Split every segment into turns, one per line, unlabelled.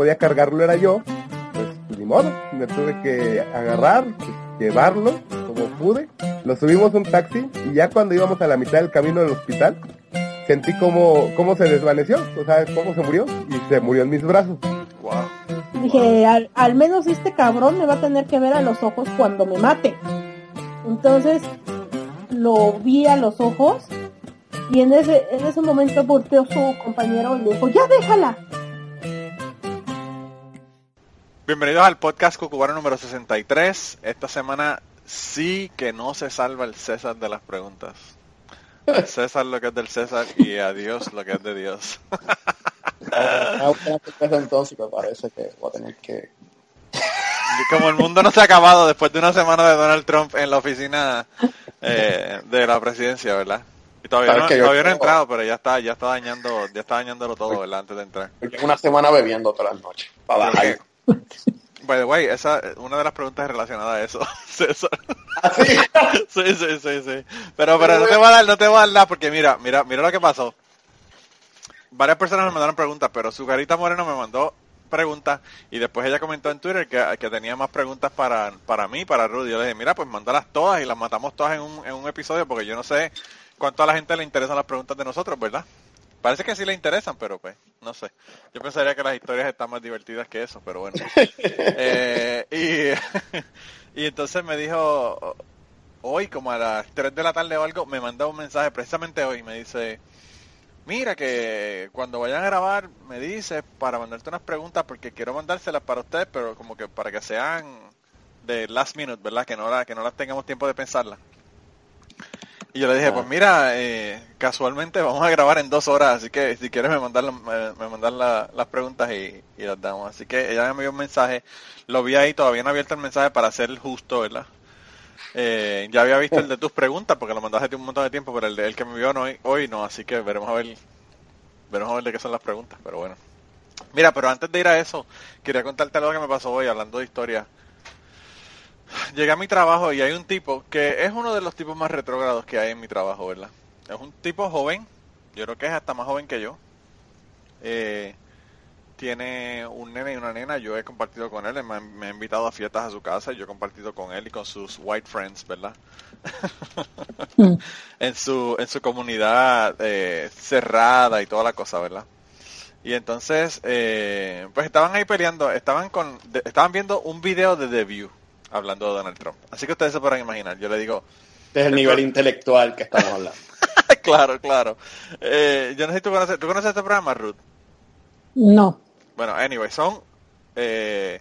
podía cargarlo era yo, pues ni modo, me tuve que agarrar, llevarlo como pude. Lo subimos a un taxi y ya cuando íbamos a la mitad del camino del hospital, sentí como, cómo se desvaneció, o sea, cómo se murió y se murió en mis brazos.
Wow. Dije, al, al menos este cabrón me va a tener que ver a los ojos cuando me mate. Entonces lo vi a los ojos y en ese, en ese momento volteó su compañero y le dijo, ya déjala.
Bienvenidos al podcast Cucubano número 63. Esta semana sí que no se salva el César de las preguntas. Al César lo que es del César y a Dios lo que es de Dios.
Ah, entonces me parece que voy a tener que
como el mundo no se ha acabado después de una semana de Donald Trump en la oficina eh, de la presidencia, ¿verdad? Y todavía no, todavía no entrado, pero ya está, ya está dañando, ya está dañándolo todo, ¿verdad? Antes de entrar.
Llevo una semana bebiendo todas las noches. Para bajar.
By the way, esa una de las preguntas es relacionada a eso. César.
Así.
Sí, sí, sí, sí. Pero, pero no te voy a dar, no te voy a dar nada porque mira, mira, mira lo que pasó. Varias personas me mandaron preguntas, pero su carita Moreno me mandó preguntas y después ella comentó en Twitter que, que tenía más preguntas para, para mí, para Rudy. Yo le dije, mira, pues mándalas todas y las matamos todas en un, en un episodio porque yo no sé cuánto a la gente le interesan las preguntas de nosotros, ¿verdad? Parece que sí le interesan, pero pues, no sé. Yo pensaría que las historias están más divertidas que eso, pero bueno. Eh, y, y entonces me dijo, hoy como a las 3 de la tarde o algo, me mandó un mensaje precisamente hoy, me dice, mira que cuando vayan a grabar me dice para mandarte unas preguntas porque quiero mandárselas para ustedes, pero como que para que sean de last minute, ¿verdad? Que no, la, que no las tengamos tiempo de pensarlas. Y yo le dije, pues mira, eh, casualmente vamos a grabar en dos horas, así que si quieres me mandan, me, me la- las preguntas y, y las damos. Así que ella me envió un mensaje, lo vi ahí, todavía no abierto el mensaje para ser justo, ¿verdad? Eh, ya había visto el de tus preguntas porque lo mandaste un montón de tiempo, pero el, de, el que me envió no, hoy no, así que veremos a ver, veremos a ver de qué son las preguntas, pero bueno. Mira, pero antes de ir a eso, quería contarte algo que me pasó hoy hablando de historia. Llegué a mi trabajo y hay un tipo que es uno de los tipos más retrógrados que hay en mi trabajo, ¿verdad? Es un tipo joven, yo creo que es hasta más joven que yo. Eh, tiene un nene y una nena, yo he compartido con él, me, ha- me ha invitado a fiestas a su casa, y yo he compartido con él y con sus white friends, ¿verdad? en su en su comunidad eh, cerrada y toda la cosa, ¿verdad? Y entonces, eh, pues estaban ahí peleando, estaban con, de- estaban viendo un video de The View hablando de Donald Trump. Así que ustedes se podrán imaginar. Yo le digo,
es el nivel intelectual que estamos hablando.
claro, claro. Eh, yo no sé si tú conoces, ¿tú conoces este programa, Ruth?
No.
Bueno, anyway, son... Eh,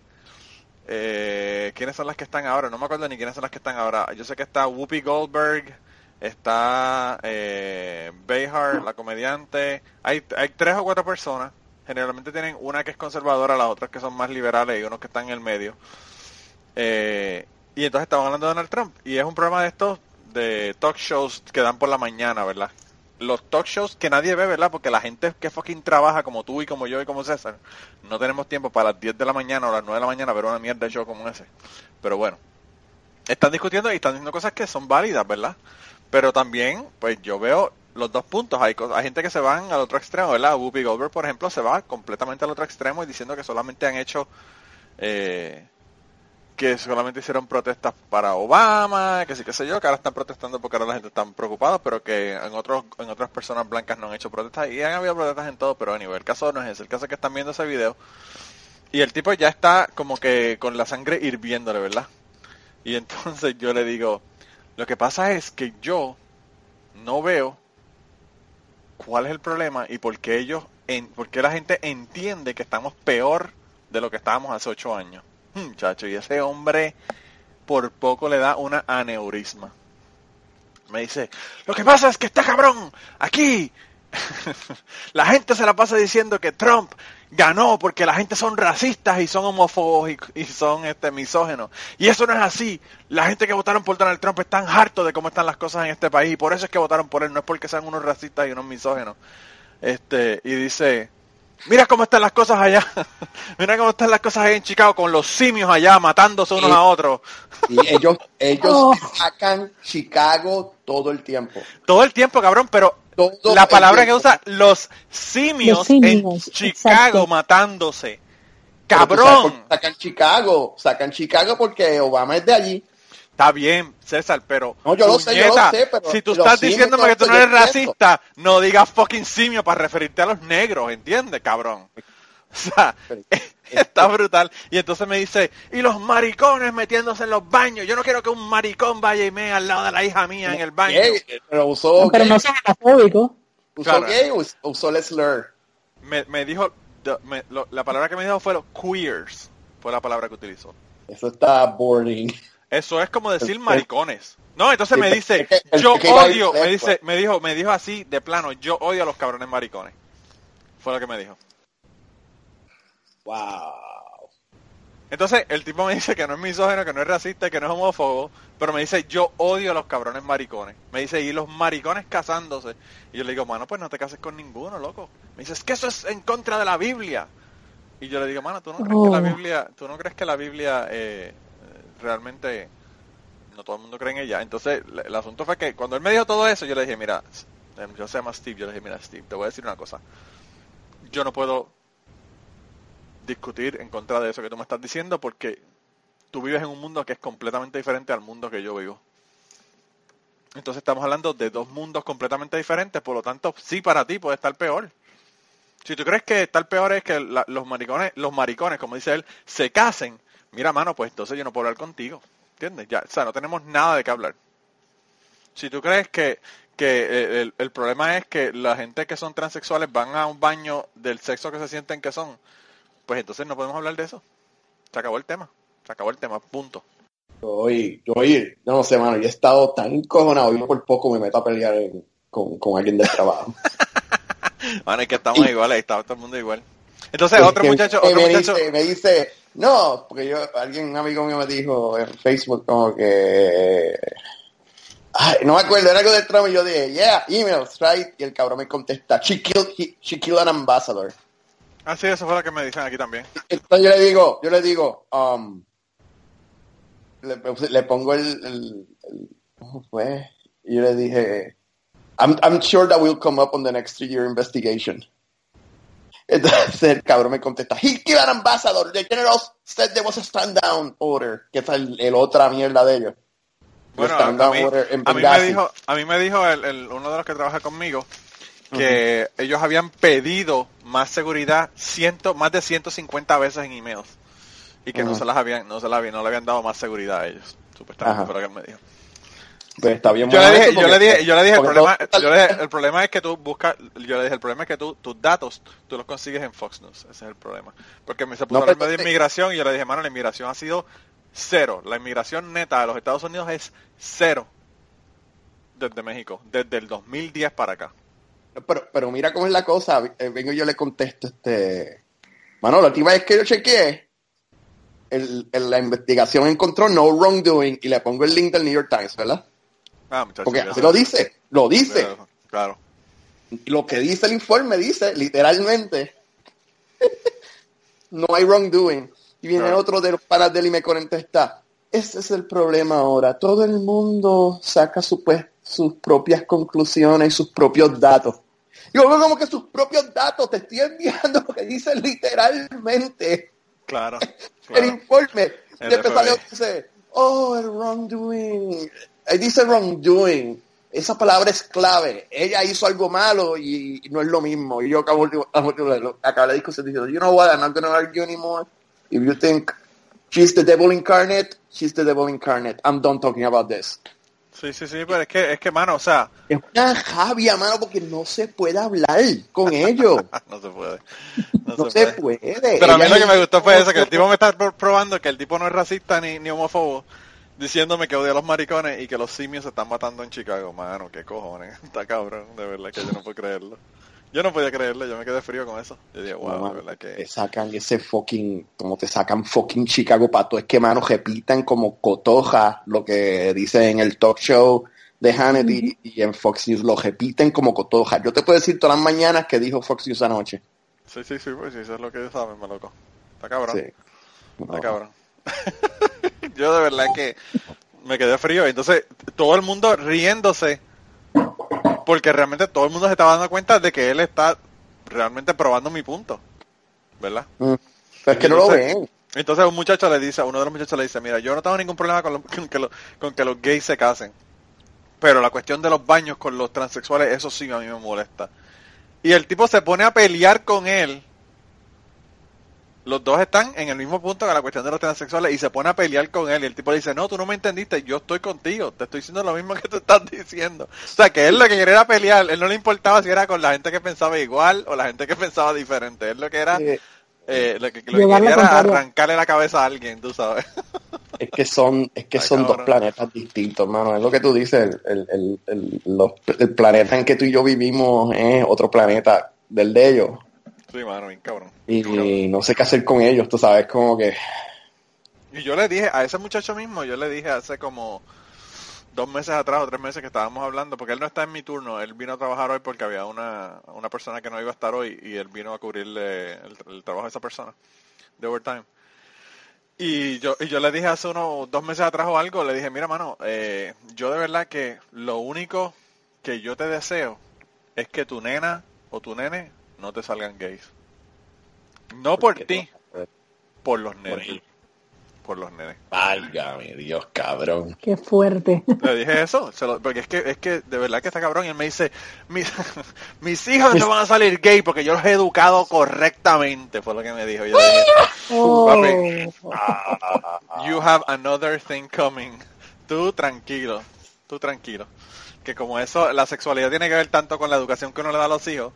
eh, ¿Quiénes son las que están ahora? No me acuerdo ni quiénes son las que están ahora. Yo sé que está Whoopi Goldberg, está eh, Behar, la comediante. Hay, hay tres o cuatro personas. Generalmente tienen una que es conservadora, las otras que son más liberales y unos que están en el medio. Eh, y entonces estaban hablando de Donald Trump. Y es un programa de estos de talk shows que dan por la mañana, ¿verdad? Los talk shows que nadie ve, ¿verdad? Porque la gente que fucking trabaja como tú y como yo y como César, no tenemos tiempo para las 10 de la mañana o las 9 de la mañana ver una mierda de show como ese. Pero bueno, están discutiendo y están diciendo cosas que son válidas, ¿verdad? Pero también, pues yo veo los dos puntos. Hay, hay gente que se van al otro extremo, ¿verdad? Whoopi Goldberg, por ejemplo, se va completamente al otro extremo y diciendo que solamente han hecho eh, que solamente hicieron protestas para Obama, que sí que sé yo, que ahora están protestando porque ahora la gente está preocupada, pero que en otros en otras personas blancas no han hecho protestas y han habido protestas en todo, pero a nivel el caso no es ese, el caso es que están viendo ese video y el tipo ya está como que con la sangre hirviéndole, ¿verdad? Y entonces yo le digo, lo que pasa es que yo no veo cuál es el problema y por qué ellos, en, por qué la gente entiende que estamos peor de lo que estábamos hace ocho años. Muchacho, y ese hombre por poco le da una aneurisma. Me dice, lo que pasa es que está cabrón, aquí la gente se la pasa diciendo que Trump ganó porque la gente son racistas y son homófobos y, son este misógenos. Y eso no es así. La gente que votaron por Donald Trump están hartos de cómo están las cosas en este país y por eso es que votaron por él, no es porque sean unos racistas y unos misógenos. Este, y dice, Mira cómo están las cosas allá. Mira cómo están las cosas allá en Chicago con los simios allá matándose unos a otros.
Y ellos, ellos
Oh.
sacan Chicago todo el tiempo.
Todo el tiempo, cabrón, pero
Todo
la palabra que usa los simios,
Los simios,
en Chicago
exacto.
matándose. Cabrón.
Sacan Chicago, sacan Chicago porque Obama es de allí.
Está bien, César, pero
No, yo lo sé, yo lo
puñeta,
sé, pero
si tú estás diciéndome que tú no eres racista, no digas fucking simio para referirte a los negros, ¿entiendes, cabrón? O sea,
Pero-
está brutal. Y entonces me dice, y los maricones metiéndose en los baños. Yo no quiero que un maricón vaya y me al lado de la hija mía en el baño.
Gay, pero usó,
Pero no son homofóbicos.
usó
Claro.
gay o us- usó el slur.
Me, me dijo, the- me- lo- la palabra que me dijo fue los queers. Fue la palabra que utilizó.
Eso está boring.
Eso es como decir
El-
maricones. No, entonces me dice, yo odio, me dice, me dijo, me dijo así de plano, yo odio a los cabrones maricones. Fue lo que me dijo.
Wow.
Entonces, el tipo me dice que no es misógino, que no es racista, que no es homófobo, pero me dice, yo odio a los cabrones maricones. Me dice, y los maricones casándose. Y yo le digo, mano, pues no te cases con ninguno, loco. Me dice, es que eso es en contra de la Biblia. Y yo le digo, mano, ¿tú no crees que la
Oh.
Biblia, tú no crees que la Biblia eh, realmente no todo el mundo cree en ella? Entonces, el, asunto fue que cuando él me dijo todo eso, yo le dije, mira, eh, yo se llama Steve, yo le dije, mira, Steve, te voy a decir una cosa. Yo no puedo discutir en contra de eso que tú me estás diciendo porque tú vives en un mundo que es completamente diferente al mundo que yo vivo. Entonces estamos hablando de dos mundos completamente diferentes, por lo tanto, sí para ti puede estar peor. Si tú crees que estar peor es que la- los maricones, los maricones, como dice él, se casen, mira mano, pues entonces yo no puedo hablar contigo, ¿entiendes? Ya, o sea, no tenemos nada de qué hablar. Si tú crees que, que eh, el, el problema es que la gente que son transexuales van a un baño del sexo que se sienten que son, pues entonces no podemos hablar de eso. Se acabó el tema. Se acabó el tema, punto.
Yo hoy, yo no sé, mano, yo he estado tan encojonado, yo por poco me meto a pelear en- con, con alguien del trabajo.
Bueno, es que estamos iguales, está todo el mundo igual. Entonces, otro muchacho, otro
me
muchacho,
Dice, me dice, no, porque yo, alguien, un amigo mío me dijo en Facebook como que, ay, no me acuerdo, era algo de Trump y yo dije, yeah, emails, right? Y el cabrón me contesta, she killed, he- she killed an ambassador.
ah, sí, eso fue lo que me dicen aquí también.
Entonces yo le digo, yo le digo, um, le, le pongo el, el, el- ¿cómo fue? Y yo le dije, I'm, I'm sure that will come up on the next three-year investigation. Entonces el cabrón me contesta, he killed an ambassador, the general said there was a stand-down order, que es el, el otra mierda de ellos.
Bueno, a, mí,
order en
a mí me dijo, a mí me dijo el, el- uno de los que trabaja conmigo que ellos habían pedido más seguridad ciento, más de 150 veces en emails y que no se las habían, no se las habían, no le habían dado más seguridad a ellos. Supuestamente lo que él me dijo.
Pues está bien
Yo le dije, yo le dije, yo le dije el problema,
todo-
yo le dije, el problema es que tú buscas, yo le dije el problema es que tú, tus datos, tú los consigues en Fox News, ese es el problema. Porque me se puso
No,
a hablarme
pero
de inmigración y yo le dije, mano, la inmigración ha sido cero, la inmigración neta de los Estados Unidos es cero desde México, desde el 2010 para acá.
Pero, pero mira cómo es la cosa. eh, vengo y yo le contesto, este. Mano, la última vez que yo chequeé, el, el- la investigación encontró no wrongdoing y le pongo el link del New York Times, ¿verdad?
Ah.
Porque así lo dice, lo dice.
Claro.
Lo que dice el informe dice, literalmente, no hay wrongdoing. Y viene
Claro.
otro de los panas del y me contesta, ese es el problema ahora. Todo el mundo saca su, pues, sus propias conclusiones y sus propios datos. Yo veo como que sus propios datos, te estoy enviando lo que dice literalmente
Claro.
el informe.
El
Y dice, oh, el wrongdoing. Ahí dice wrongdoing. Esa palabra es clave. Ella hizo algo malo y, y no es lo mismo. Y yo acabo, de- acabo la discusión diciendo, you know what, I'm not going to argue anymore. If you think she's the devil incarnate, she's the devil incarnate. I'm done talking about this.
Sí, sí, sí, pero es que, es que, mano, o sea,
Es una javia, mano, porque no se puede hablar con ellos.
no se puede. No,
No
se puede.
puede.
Pero a mí
Ella
lo que me gustó fue eso, que el tipo me está pro- probando que el tipo no es racista ni, ni homófobo, diciéndome que odia a los maricones y que los simios se están matando en Chicago. Mano, qué cojones. Está cabrón, de verdad que yo no puedo creerlo. Yo no podía creerlo, yo me quedé frío con eso. Yo dije, wow,
No,
de verdad
Te
que...
sacan ese fucking, como te sacan fucking Chicago pato, es que mano repitan como cotoja lo que dice en el talk show de Hannity y en Fox News lo repiten como cotoja. Yo te puedo decir todas las mañanas que dijo Fox News anoche.
Sí, sí, sí, pues sí, eso es lo que ellos saben, me loco. Está cabrón.
Sí.
Está
No.
cabrón. Yo de verdad que me quedé frío. Entonces, todo el mundo riéndose. Porque realmente todo el mundo se estaba dando cuenta de que él está realmente probando mi punto. ¿Verdad?
Mm. Es que no lo ven.
Entonces un muchacho le dice, uno de los muchachos le dice, mira, yo no tengo ningún problema con, lo- con que, lo- con que los gays se casen. Pero la cuestión de los baños con los transexuales, eso sí a mí me molesta. Y el tipo se pone a pelear con él. Los dos están en el mismo punto con la cuestión de los transexuales y se pone a pelear con él. Y el tipo le dice, no, tú no me entendiste, yo estoy contigo, te estoy diciendo lo mismo que tú estás diciendo. O sea, que él lo que quería era pelear, él no le importaba si era con la gente que pensaba igual o la gente que pensaba diferente. Él lo que era,
Sí.
eh, lo que, lo que quería era arrancarle la cabeza a alguien, tú sabes.
Es que son, es que
Ay,
son dos planetas distintos, hermano. Es lo que tú dices, el, el, el, los- el planeta en que tú y yo vivimos es otro planeta del de ellos.
Sí, mano, bien cabrón.
Y no sé qué hacer con ellos, tú sabes, como que...
Y yo le dije a ese muchacho mismo, yo le dije hace como dos meses atrás o tres meses que estábamos hablando, porque él no está en mi turno, él vino a trabajar hoy porque había una, una persona que no iba a estar hoy y él vino a cubrirle el, el trabajo de esa persona, de overtime. Y yo, y yo le dije hace unos dos meses atrás o algo, le dije, mira mano, eh, yo de verdad que lo único que yo te deseo es que tu nena o tu nene no te salgan gays. No por ti,
no-
por los nenes. Por los nenes.
Válgame Dios, cabrón.
Qué fuerte.
Le dije eso, se lo- porque es que, es que de verdad que está cabrón. Y él me dice, mis, mis hijos no van a salir gay porque yo los he educado correctamente, fue lo que me dijo. Y yo dije,
Oh.
Papi. you have another thing coming. Tú tranquilo, tú tranquilo. Que como eso, la sexualidad tiene que ver tanto con la educación que uno le da a los hijos,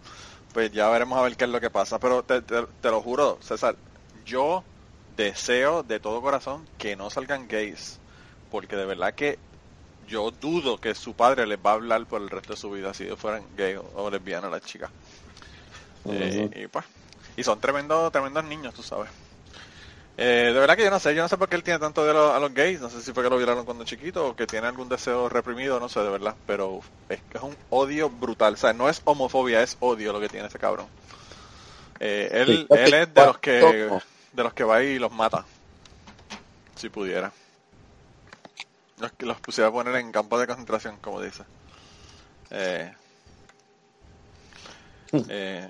pues ya veremos a ver qué es lo que pasa. Pero te, te- te lo juro, César, yo deseo de todo corazón que no salgan gays. Porque de verdad que yo dudo que su padre les va a hablar por el resto de su vida si ellos fueran gay o, lesbianas las chicas. Eh, y pues, y son tremendos, tremendos niños, tú sabes. Eh, de verdad que yo no sé, yo no sé por qué él tiene tanto de los- a los gays, no sé si fue que lo violaron cuando chiquito o que tiene algún deseo reprimido, no sé, de verdad, pero es, es un odio brutal, o sea, no es homofobia, es odio lo que tiene ese cabrón. Eh, él,
Sí,
él es de los que de los que va y los mata, si pudiera. Los que los pusiera a poner en campos de concentración, como dice. Eh, eh,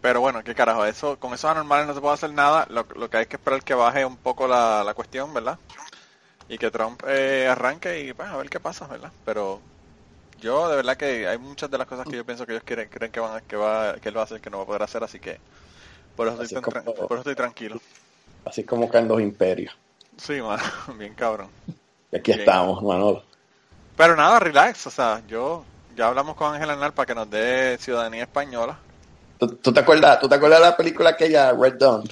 pero bueno, qué carajo, eso, con esos anormales no se puede hacer nada, lo, lo que hay que esperar es que baje un poco la, la cuestión, ¿verdad? Y que Trump eh, arranque y pues a ver qué pasa, ¿verdad? Pero yo de verdad que hay muchas de las cosas que yo pienso que ellos quieren, creen que van a- que va, que él va a hacer que no va a poder hacer, así que por eso,
Así
estoy,
como-
por eso estoy tranquilo.
Así como caen los imperios.
Sí, mano, bien cabrón.
Y aquí
Bien.
estamos, Manolo.
Pero nada, relax, o sea, yo ya hablamos con Ángel Arnal para que nos dé ciudadanía española.
¿Tú, tú te acuerdas, ¿Tú te acuerdas de la película aquella, Red Dawn?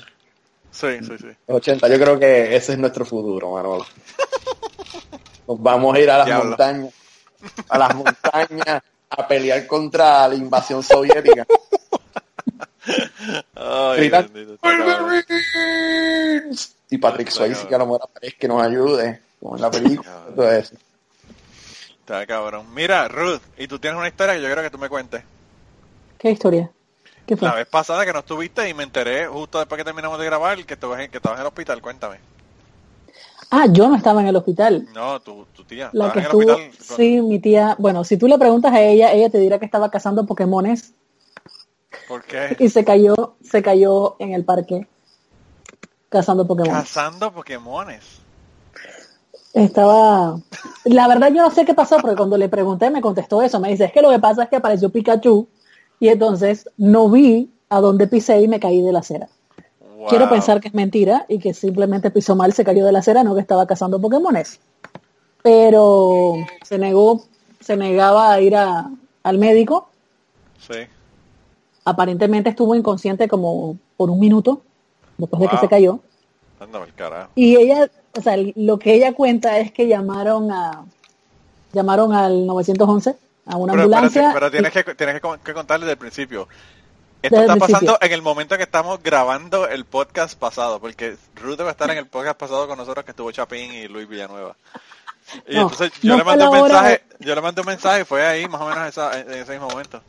Sí, sí, sí.
80, yo creo que ese es nuestro futuro, Manolo. Nos vamos a ir a las
Diablo.
montañas, a las montañas a pelear contra la invasión soviética.
Ay,
Gritar,
bendito.
Y Patrick Swayze que a lo mejor aparezca que nos ayude con la película. Todo eso.
Está cabrón. Mira, Ruth, y tú tienes una historia que yo creo que tú me cuentes.
¿Qué historia? ¿Qué fue?
La vez pasada que no estuviste y me enteré justo después que terminamos de grabar que estabas en, que estabas en el hospital, cuéntame.
Ah, yo no estaba en el hospital.
No, tu, tu tía.
La que
en el
estuvo,
hospital.
sí, mi tía, bueno, si tú le preguntas a ella, ella te dirá que estaba cazando Pokémones
¿Por qué?
y se cayó, se cayó en el parque cazando Pokémon.
Cazando Pokémones.
Estaba, la verdad yo no sé qué pasó porque cuando le pregunté me contestó eso, me dice, es que lo que pasa es que apareció Pikachu y entonces no vi a dónde pisé y me caí de la acera.
Wow.
Quiero pensar que es mentira y que simplemente pisó mal, se cayó de la acera, no que estaba cazando Pokémones. Pero se negó, se negaba a ir a- al médico.
Sí.
Aparentemente estuvo inconsciente como por un minuto después de que se cayó.
Anda el carajo.
Y ella, o sea, lo que ella cuenta es que llamaron a llamaron al 911 a una
Pero,
ambulancia.
pero tienes,
y-
que, tienes que, que contarle desde el principio. Esto está pasando
principio.
en el momento que estamos grabando el podcast pasado, porque Ruth debe estar en el podcast pasado con nosotros que estuvo Chapín y Luis Villanueva. Y
No,
entonces yo
no
le mandé un mensaje, yo le mandé un mensaje y fue ahí más o menos esa, en ese mismo momento.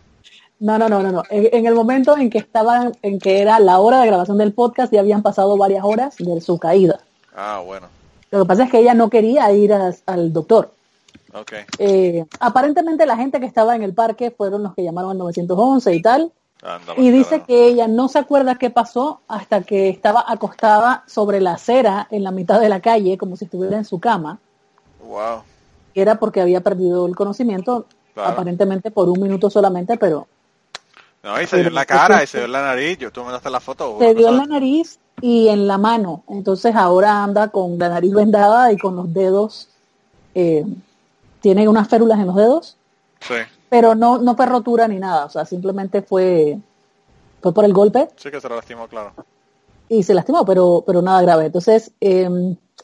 No, no, no, no, no. En, en el momento en que estaban, en que era la hora de grabación del podcast, ya habían pasado varias horas de su caída.
Ah, bueno.
Lo que pasa es que ella no quería ir a- al doctor. Eh, aparentemente la gente que estaba en el parque fueron los que llamaron al 911 y tal. Y
pues,
dice que ella no se acuerda qué pasó hasta que estaba acostada sobre la acera en la mitad de la calle, como si estuviera en su cama.
Wow.
era porque había perdido el conocimiento,
Claro.
aparentemente por un minuto solamente, pero
No, y se dio en la cara y se dio en la nariz. Yo, tú me mandaste la foto.
se dio en
¿no
la nariz y en la mano. Entonces ahora anda con la nariz vendada y con los dedos, eh, tiene unas férulas en los dedos,
Sí,
pero no, no fue rotura ni nada, o sea, simplemente fue, fue por el golpe
sí que se lastimó, claro.
y se lastimó, pero, pero nada grave. Entonces, eh,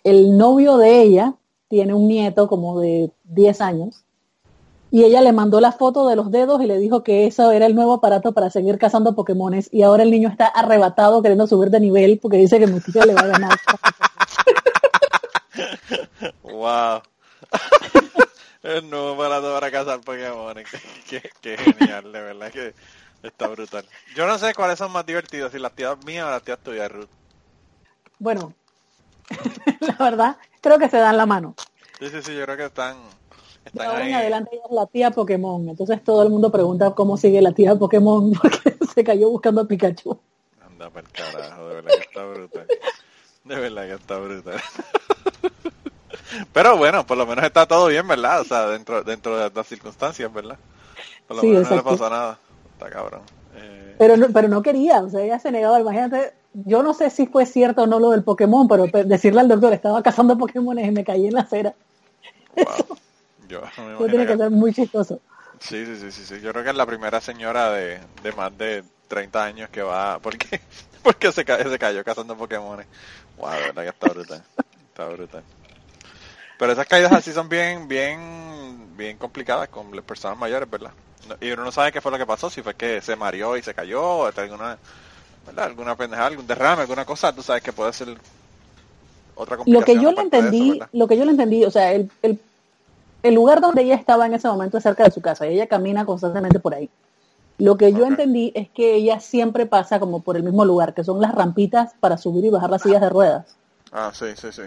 el novio de ella tiene un nieto como de 10 años y ella le mandó la foto de los dedos y le dijo que eso era el nuevo aparato para seguir cazando Pokémones y ahora el niño está arrebatado queriendo subir de nivel porque dice que tía le va a ganar.
Wow. Barato para cazar Pokémon. Qué, qué- genial, de verdad que está brutal. Yo no sé cuáles son más divertidos, si las tías mías o las tías tuyas, Ruth.
Bueno, la verdad, creo que se dan la mano.
Sí, sí, sí, yo creo que están, están
ahora en
ahí.
adelante ella es la tía Pokémon. Entonces todo el mundo pregunta cómo sigue la tía Pokémon porque se cayó buscando a Pikachu.
Anda para el carajo, de verdad que está brutal. De verdad que está brutal. Pero bueno, por lo menos está todo bien, ¿verdad? O sea, dentro dentro de las circunstancias, ¿verdad? Por lo
Sí,
menos no le pasó nada. Está cabrón. Eh,
Pero no, pero no quería, o sea, ella se negaba, imagínate, yo no sé si fue cierto o no lo del Pokémon, pero pe- decirle al doctor, estaba cazando Pokémon y me caí en la acera,
wow. Yo
eso tiene que
que-
ser muy chistoso.
Sí, sí, sí, sí, sí. Yo creo que es la primera señora de, de más de 30 años que va... porque Porque se, ca- se cayó cazando Pokémon. Wow, de verdad que está brutal. Está brutal. Pero esas caídas así son bien, bien, bien complicadas con las personas mayores, ¿verdad? Y uno no sabe qué fue lo que pasó, si fue que se mareó y se cayó, o alguna, ¿verdad? Alguna pendejada, algún derrame, alguna cosa, tú sabes que puede ser otra
Lo
complicación.
que yo le
eso,
entendí,
¿verdad?
lo que yo le entendí, o sea, el, el, el lugar donde ella estaba en ese momento es cerca de su casa y ella camina constantemente por ahí. Lo que yo
Ok.
entendí es que ella siempre pasa como por el mismo lugar, que son las rampitas para subir y bajar las sillas de ruedas.
Ah, sí, sí, sí.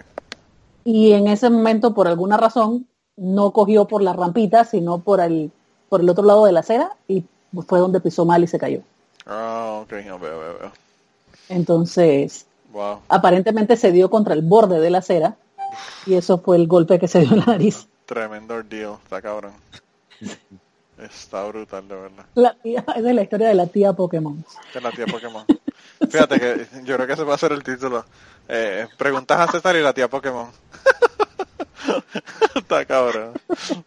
Y en ese momento, por alguna razón, no cogió por la rampita, sino por el, por el otro lado de la acera y fue donde pisó mal y se cayó.
Ah, ok, no, veo, veo, veo.
Entonces,
Wow.
aparentemente se dio contra el borde de la acera y eso fue el golpe que se dio en la nariz.
Tremendo ordeal, está cabrón. Está brutal, de verdad.
La tía, esa es la historia de la tía Pokémon.
Es la tía Pokémon. Fíjate que yo creo que ese va a ser el título. Eh, preguntas a César y la tía Pokémon. está cabrón.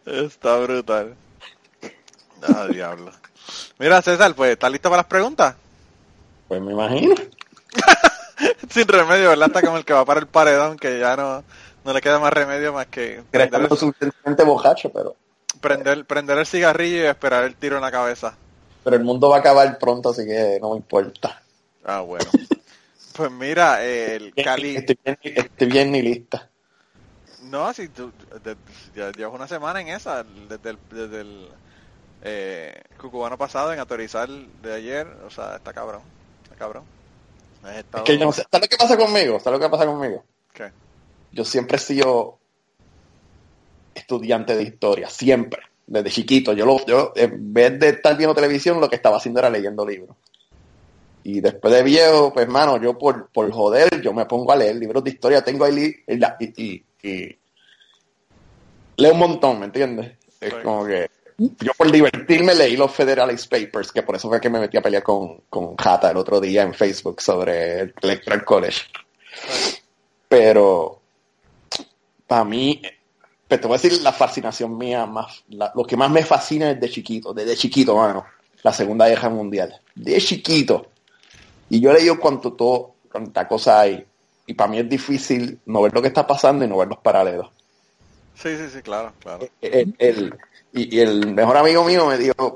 Está brutal. Ah, diablo. Mira, César, pues, ¿estás listo para las preguntas?
Pues me imagino.
Sin remedio, ¿verdad? Está como el que va para el paredón, que ya no, no le queda más remedio más que prender el,
suficientemente bojacho, pero,
prender, prender el cigarrillo y esperar el tiro en la cabeza.
pero el mundo va a acabar pronto, así que no me importa.
Ah, bueno. Pues mira, el Cali...
Estoy bien, estoy bien ni lista.
No, si tú de- ya llevas una semana en esa, desde el, desde el eh, cucubano pasado en autorizar de ayer, o sea, está cabrón, está cabrón. Has
Es
estado-
que yo no sé. ¿Sabes lo que pasa conmigo? ¿Sabes lo que pasa conmigo?
¿Qué?
Yo siempre he sido estudiante de historia, siempre, desde chiquito. Yo, lo, yo en vez de estar viendo televisión, lo que estaba haciendo era leyendo libros. Y después de viejo, pues, mano, yo por, por joder, yo me pongo a leer libros de historia. Tengo ahí y, y, y- y leo un montón, ¿me entiendes? Es como que yo por divertirme leí los Federalist Papers, que por eso fue que me metí a pelear con, con Jata el otro día en Facebook sobre el Electoral College. Pero para mí, pero te voy a decir la fascinación mía, más la- lo que más me fascina desde chiquito, desde chiquito, mano, la Segunda Guerra Mundial. De chiquito. Y yo he leído cuánto todo, cuánta cosa hay. Y para mí es difícil no ver lo que está pasando y no ver los paralelos.
Sí, sí, sí, claro, claro.
El- el- y, y el mejor amigo mío me dijo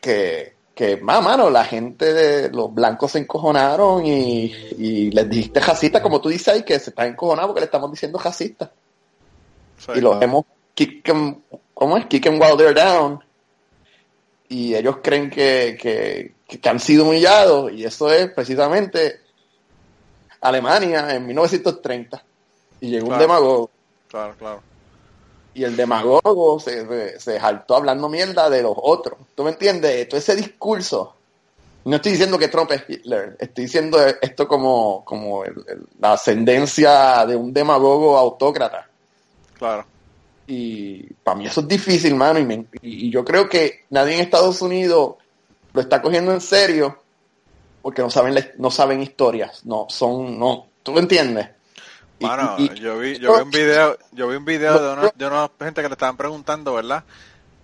que, que más mano, la gente de los blancos se encojonaron y, y les dijiste racista, como tú dices ahí, que se están encojonados porque le estamos diciendo racista.
Sí,
y los
claro.
hemos kick 'em- ¿cómo es? Kick 'em while they're down. y ellos creen que, que, que han sido humillados y eso es precisamente Alemania en 1930 y llegó un demagogo
Claro, claro.
y el demagogo se, se, se jaltó hablando mierda de los otros. ¿Tú me entiendes? Todo ese discurso. No estoy diciendo que Trump es Hitler, estoy diciendo esto como, como el- el- la ascendencia de un demagogo autócrata.
Claro.
Y para mí eso es difícil, mano. Y, me- y- y yo creo que nadie en Estados Unidos lo está cogiendo en serio porque no saben, no saben historias. No, son, no. ¿Tú me entiendes?
Bueno,
y- y-
yo vi, yo vi un video, yo vi un video de una, de una gente que le estaban preguntando, ¿verdad?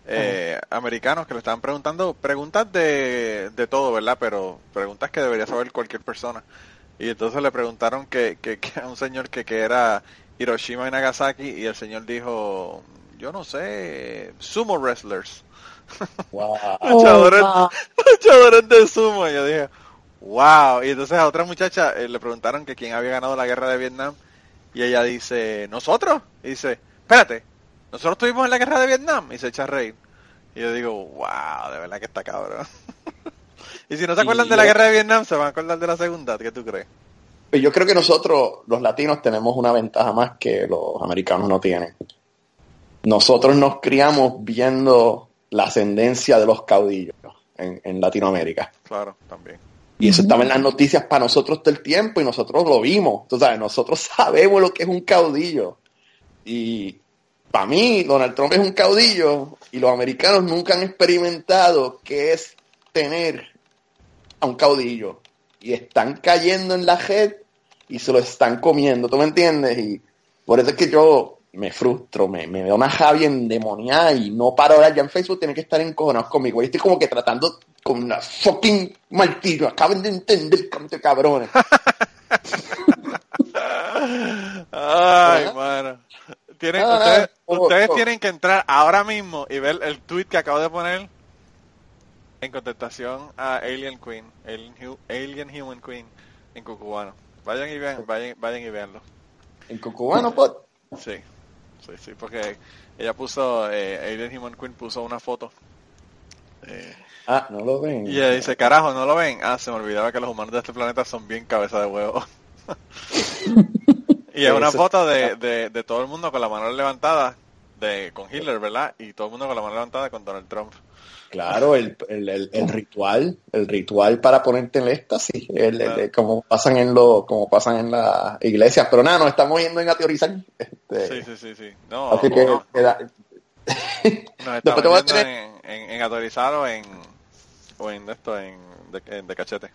Eh, americanos que le estaban preguntando preguntas de, de todo, ¿verdad? Pero preguntas que debería saber cualquier persona. Y entonces le preguntaron que, que, que a un señor que, que era Hiroshima y Nagasaki y el señor dijo, yo no sé, sumo wrestlers.
Wow.
Luchadores,
wow.
luchadores de sumo. Y yo dije, wow. Y entonces a otra muchacha eh, le preguntaron que quién había ganado la guerra de Vietnam. Y ella dice, ¿nosotros? Y dice, espérate, ¿nosotros estuvimos en la guerra de Vietnam? Y se echa a reír. Y yo digo, wow, de verdad que está cabrón. y si no se acuerdan
Y
de la
yo-
guerra de Vietnam, se van a acordar de la segunda. ¿Qué tú crees?
Pues yo creo que nosotros, los latinos, tenemos una ventaja más que los americanos no tienen. Nosotros nos criamos viendo la ascendencia de los caudillos en, en Latinoamérica.
Claro, también.
Y eso estaba en las noticias para nosotros todo el tiempo y nosotros lo vimos. Tú sabes, nosotros sabemos lo que es un caudillo. Y para mí, Donald Trump es un caudillo y los americanos nunca han experimentado qué es tener a un caudillo. Y están cayendo en la red y se lo están comiendo. ¿Tú me entiendes? Y por eso es que yo me frustro, me, me da una rabia endemoniada y no paro de hablar. Ya en Facebook tiene que estar encojonados conmigo. Y estoy como que tratando con una fucking martillo. Acaben de entender, canto cabrones.
Ay,
¿Verdad?
mano. Tienen,
No, no,
ustedes
no,
ustedes
no.
tienen que entrar ahora mismo y ver el tweet que acabo de poner en contestación a Alien Queen, Alien, Alien Human Queen en Cucubano. Vayan y vean, vayan, vayan y veanlo.
En Cucubano, pues.
Sí, sí, sí, porque ella puso, eh, Alien Human Queen puso una foto. Eh,
Ah, no lo ven.
y ella dice, carajo, ¿no lo ven? Ah, se me olvidaba que los humanos de este planeta son bien cabeza de huevo. y es una foto de, de, de todo el mundo con la mano levantada, de con Hitler, ¿verdad? Y todo el mundo con la mano levantada con Donald Trump.
Claro, el, el, el, el ritual, el ritual para ponerte en el éxtasis, el, el- el- como pasan en lo, como pasan en las iglesias, pero nada, nos estamos yendo en a teorizar. Este,
Sí, sí, sí, sí. No,
Así que
no,
queda-
nos
después
estamos yendo
tener-
en, en, en autorizar o en, o en esto, en de, en de cachete.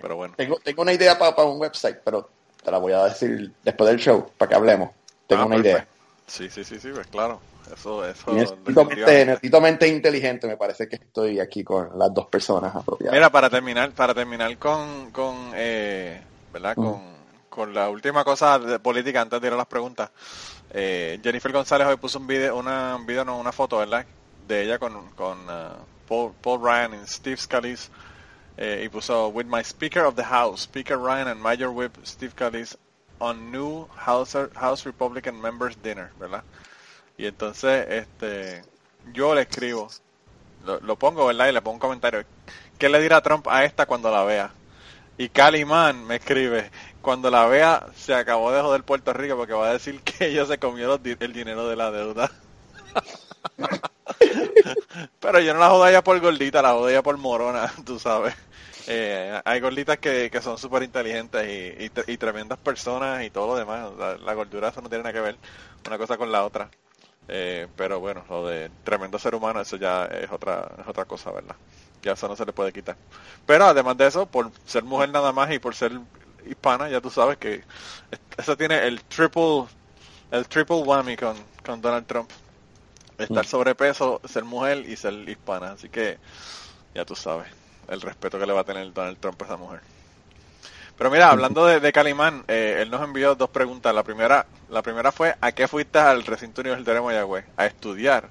Pero bueno.
tengo, tengo una idea para, un website, pero te la voy a decir después del show, para que hablemos. Tengo
Ah,
una
perfecto.
idea.
Sí, sí, sí, sí, pues claro. Eso, eso.
Necesito, mente,
definitivamente.
necesito mente inteligente, me parece que estoy aquí con las dos personas apropiadas.
Mira, para terminar, para terminar con, con eh, ¿verdad? Con, con la última cosa de política antes de ir a las preguntas. Eh, Jennifer González hoy puso un video, una, un video, no, una foto, ¿verdad? De ella con, con Paul, Paul Ryan y Steve Scalise eh, y puso with my Speaker of the House, Speaker Ryan and Major Whip Steve Scalise on new House, House Republican Members Dinner, ¿verdad? Y entonces, este, yo le escribo, lo, lo pongo, ¿verdad? Y le pongo un comentario. ¿Qué le dirá Trump a esta cuando la vea? Y Calimán me escribe, cuando la vea se acabó de joder Puerto Rico porque va a decir que ella se comió el dinero de la deuda. Pero yo no la jodo ella por gordita, la jodo por morona, tú sabes. Eh, hay gorditas que, que son súper inteligentes y, y, tre- y tremendas personas y todo lo demás. O sea, la gordura eso no tiene nada que ver una cosa con la otra. Eh, pero bueno, lo de tremendo ser humano, eso ya es otra, es otra cosa, ¿verdad? Ya eso no se le puede quitar. Pero además de eso, por ser mujer nada más y por ser hispana, ya tú sabes que eso tiene el triple, el triple whammy con, con Donald Trump. Estar sobrepeso, ser mujer y ser hispana. Así que ya tú sabes el respeto que le va a tener Donald Trump a esa mujer. Pero mira, hablando de, de Calimán, eh, él nos envió dos preguntas. La primera, la primera fue ¿a qué fuiste al recinto universitario de Mayagüez? A estudiar.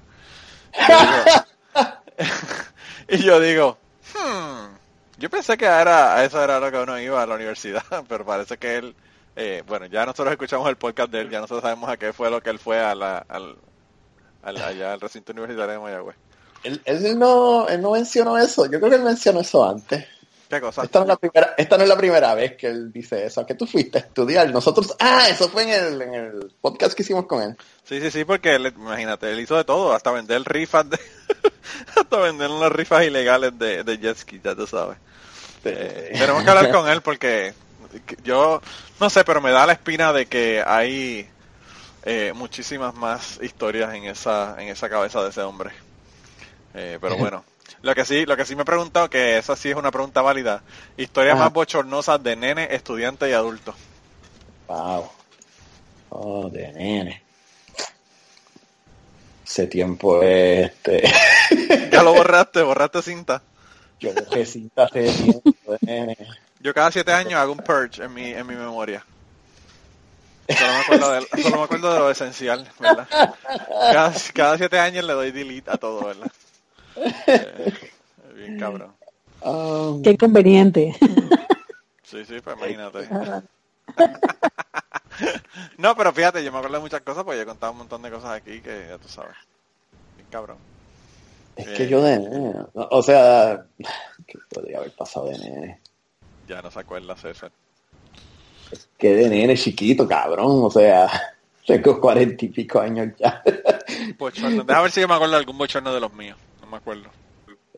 Y yo digo, hmm, yo pensé que era, a eso era lo que uno iba a la universidad, pero parece que él, eh, bueno, ya nosotros escuchamos el podcast de él, ya nosotros sabemos a qué fue lo que él fue a la, al, al- al recinto universitario de Mayagüez.
Él, él no, él no mencionó eso. Yo creo que él mencionó eso antes.
¿Qué cosa?
Esta no, es la primera, esta no es la primera vez que él dice eso. ¿A qué tú fuiste a estudiar? Nosotros. Ah, eso fue en el, en el podcast que hicimos con él.
Sí, sí, sí, porque él, imagínate, él hizo de todo, hasta vender rifas de, hasta vender unas rifas ilegales de, de jet ski, ya tú sabes. Eh, tenemos que hablar con él porque yo no sé, pero me da la espina de que hay eh, muchísimas más historias en esa en esa cabeza de ese hombre. Eh, pero bueno, lo que sí lo que sí me he preguntado que esa sí es una pregunta válida. Historias más bochornosas de nene, estudiante y adulto.
Wow. Oh, de nene. Ese tiempo este.
Ya lo borraste, borraste cinta.
Yo borré cinta hace tiempo de nene.
Yo cada siete años hago un purge en mi, en mi memoria. Solo me acuerdo de, solo me acuerdo de lo esencial, ¿verdad? Cada, cada siete años le doy delete a todo, ¿verdad? Eh, bien cabrón.
Um,
Qué conveniente.
Sí, sí, pues imagínate. No, pero fíjate, yo me acuerdo de muchas cosas porque yo he contado un montón de cosas aquí que ya tú sabes. Bien cabrón.
es que yo de nene. O sea, ¿qué podría haber pasado de nene?
Ya no se acuerda César.
Que de nene chiquito, cabrón. O sea, tengo cuarenta y pico años ya.
Bochorno. Deja ver si yo me acuerdo de algún bochorno de los míos. No me acuerdo.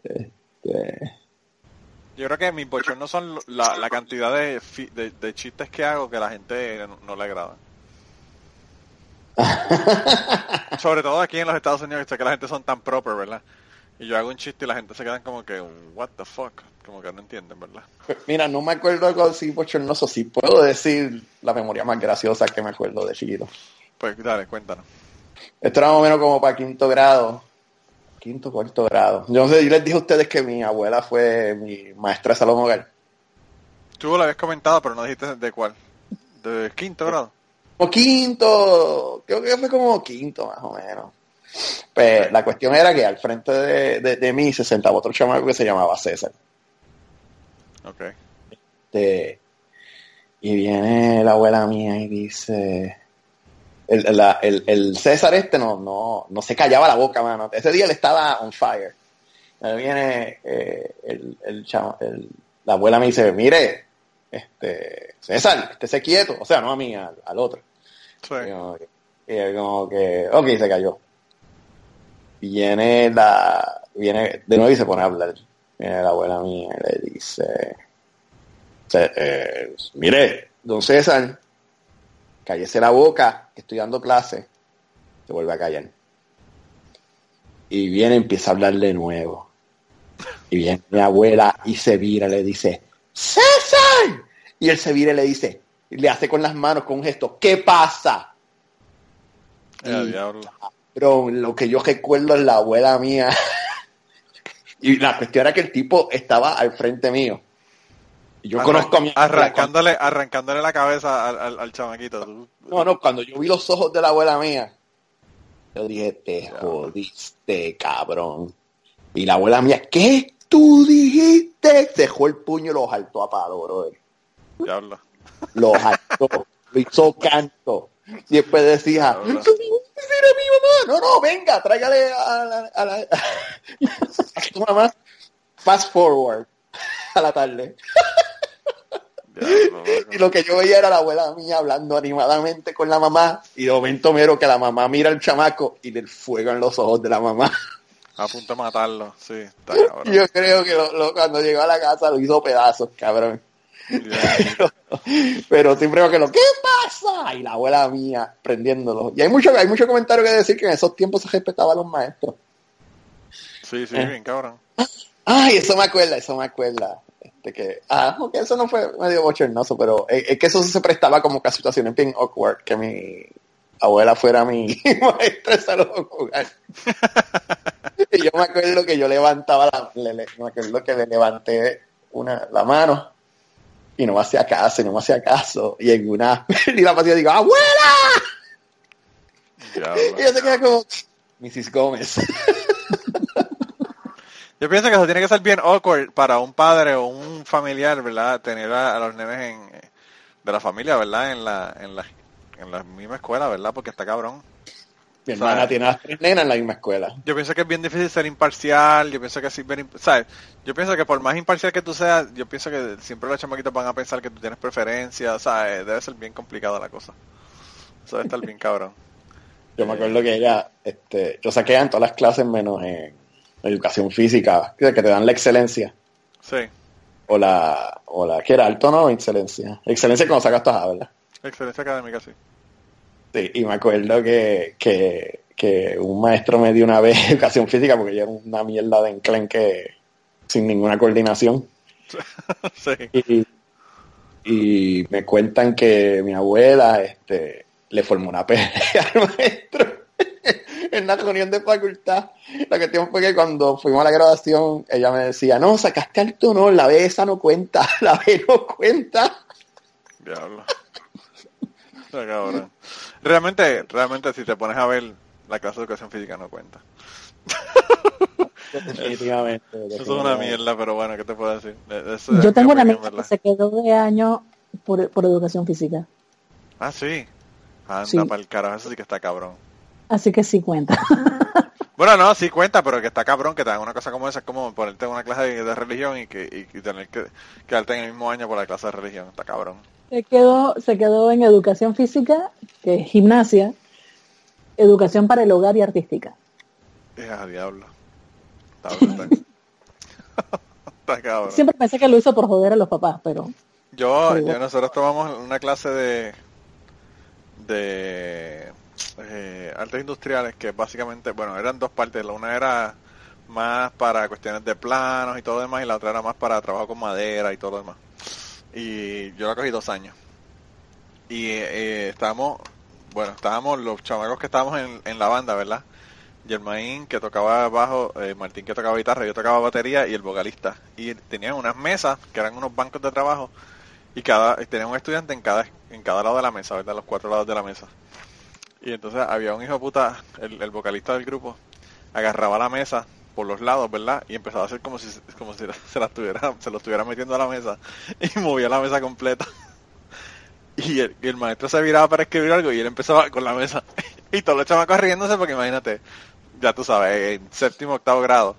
Este,
Yo creo que mis bochornos son la, la cantidad de, fi- de, de chistes que hago que a la gente no, no le agrada. Sobre todo aquí en los Estados Unidos, sé que la gente son tan proper, ¿verdad? Y yo hago un chiste y la gente se quedan como que, what the fuck, como que no entienden, ¿verdad?
Pues Mira, no me acuerdo algo así bochornoso. Sí puedo decir la memoria más graciosa que me acuerdo de chiquito.
Pues dale, cuéntanos.
Esto era más o menos como para quinto grado. Quinto, cuarto grado. Yo no sé, yo les dije a ustedes que mi abuela fue mi maestra de salón hogar.
Tú lo habías comentado, pero no dijiste de cuál. De quinto grado.
Como quinto, creo que fue como quinto más o menos. Pues la cuestión era que al frente de, de, de mí se sentaba otro chamaco que se llamaba César.
Ok.
Este, y viene la abuela mía y dice, el, la- el- el César este no, no, no se callaba la boca, mano. Ese día él estaba on fire. Ahí viene eh, el, el chama- el- la abuela me dice, mire, este, César, estése quieto. O sea, no a mí, al, al otro.
Sí.
Y como que, y él como que, ok, se cayó. Viene la, viene de nuevo y se pone a hablar. Viene la abuela mía y le dice, eh, mire, don César, cállese la boca, que estoy dando clase. Se vuelve a callar. Y viene, empieza a hablar de nuevo. Y viene mi abuela y se vira, le dice, ¡César! Y él se vira y le dice, y le hace con las manos, con un gesto, ¿qué pasa?
Eh, diablo.
Bro, lo que yo recuerdo es la abuela mía. y la cuestión era que el tipo estaba al frente mío. Yo
Arran-
conozco a mi abuela.
arrancándole, arrancándole la cabeza al, al, al chamaquito. Tú-
No, no, cuando yo vi los ojos de la abuela mía, yo dije, te jodiste, cabrón. Y la abuela mía, ¿qué tú dijiste? Dejó el puño y lo saltó a palo, brother.
Diablo.
Lo saltó, lo hizo canto. Y después decía. "¿Tú dijiste mi mamá? No, no, venga, tráigale a la, a la- a tu mamá. Fast forward a la tarde. Y lo que yo veía era la abuela mía hablando animadamente con la mamá. Y de momento miro que la mamá mira al chamaco y del fuego en los ojos de la mamá.
A punto de matarlo, sí, está cabrón.
Yo creo que lo- lo- cuando llegó a la casa lo hizo pedazos, cabrón. Pero siempre que lo, ¿qué pasa? Y la abuela mía prendiéndolo. Y hay mucho, hay mucho comentario que decir que en esos tiempos se respetaba a los maestros.
Sí, sí,
Eh.
bien cabrón.
Ay, eso me acuerda, eso me acuerda. Este que, ah, porque eso no fue medio bochornoso, pero es, es que eso se prestaba como que a situaciones bien awkward, que mi abuela fuera mi maestra de salón hogar. y yo me acuerdo que yo levantaba la, le- le- me acuerdo que le levanté una, la mano y no me hacía caso, y no me hacía caso. Y en una, y la paciente digo, ¡abuela! Y yo se queda como, Mrs. Gómez.
Yo pienso que eso tiene que ser bien awkward para un padre o un familiar, ¿verdad? Tener a, a los nenes en, eh, de la familia, ¿verdad? En la, en la, en la misma escuela, ¿verdad? Porque está cabrón.
Mi hermana
¿Sabes?
tiene a las tres nenas en la misma escuela.
Yo pienso que es bien difícil ser imparcial, yo pienso que sí, bien ¿sabes? Yo pienso que por más imparcial que tú seas, yo pienso que siempre los chamaquitos van a pensar que tú tienes preferencia, ¿sabes? Debe ser bien complicada la cosa. Eso debe estar bien cabrón.
Yo me acuerdo que ella, este, yo saqué en todas las clases menos en educación física, que te dan la excelencia.
Sí,
O la, o la, que era alto, ¿no? Excelencia. Excelencia cuando sacas todas, ¿verdad?
excelencia académica, sí.
Sí, y me acuerdo que, que, que un maestro me dio una vez educación física porque yo era una mierda de enclenque sin ninguna coordinación.
sí.
Y, y me cuentan que mi abuela este, le formó una pelea al maestro en la reunión de facultad. La cuestión fue que cuando fuimos a la graduación, ella me decía, no, sacaste alto no, la B esa no cuenta, la B no cuenta.
Diablo. Realmente, realmente si te pones a ver, la clase de educación física no cuenta.
Definitivamente.
Eso es una mierda, pero bueno, ¿qué te puedo decir? Eso
Yo tengo una amiga que se quedó de año por, por educación física.
Ah, sí. Anda
Sí.
para el carajo, eso sí que está cabrón.
Así que sí cuenta.
Bueno, no, sí cuenta, pero que está cabrón que te hagan una cosa como esa, es como ponerte en una clase de, de religión y que y, y tener que quedarte en el mismo año por la clase de religión. Está cabrón.
se quedó, se quedó en educación física, que es gimnasia, educación para el hogar y artística.
Hija diablo. Está está cabrón.
Siempre pensé que lo hizo por joder a los papás, pero
Yo, yo- nosotros tomamos una clase de de eh, artes industriales que básicamente, bueno, eran dos partes. La una era más para cuestiones de planos y todo lo demás y la otra era más para trabajo con madera y todo lo demás. Y yo la cogí dos años. Y eh, estábamos, bueno, estábamos los chamacos que estábamos en, en la banda, ¿verdad? Germain que tocaba bajo, eh, Martín que tocaba guitarra, yo tocaba batería y el vocalista. Y tenían unas mesas que eran unos bancos de trabajo y cada y tenían un estudiante en cada en cada lado de la mesa, ¿verdad? Los cuatro lados de la mesa. Y entonces había un hijo de puta, el, el vocalista del grupo, agarraba la mesa por los lados, ¿verdad? Y empezaba a hacer como si como si se la se lo estuviera metiendo a la mesa y movía la mesa completa. Y el, el maestro se viraba para escribir algo y él empezaba con la mesa. Y todos los chamacos riéndose porque imagínate, ya tú sabes, en séptimo, octavo grado.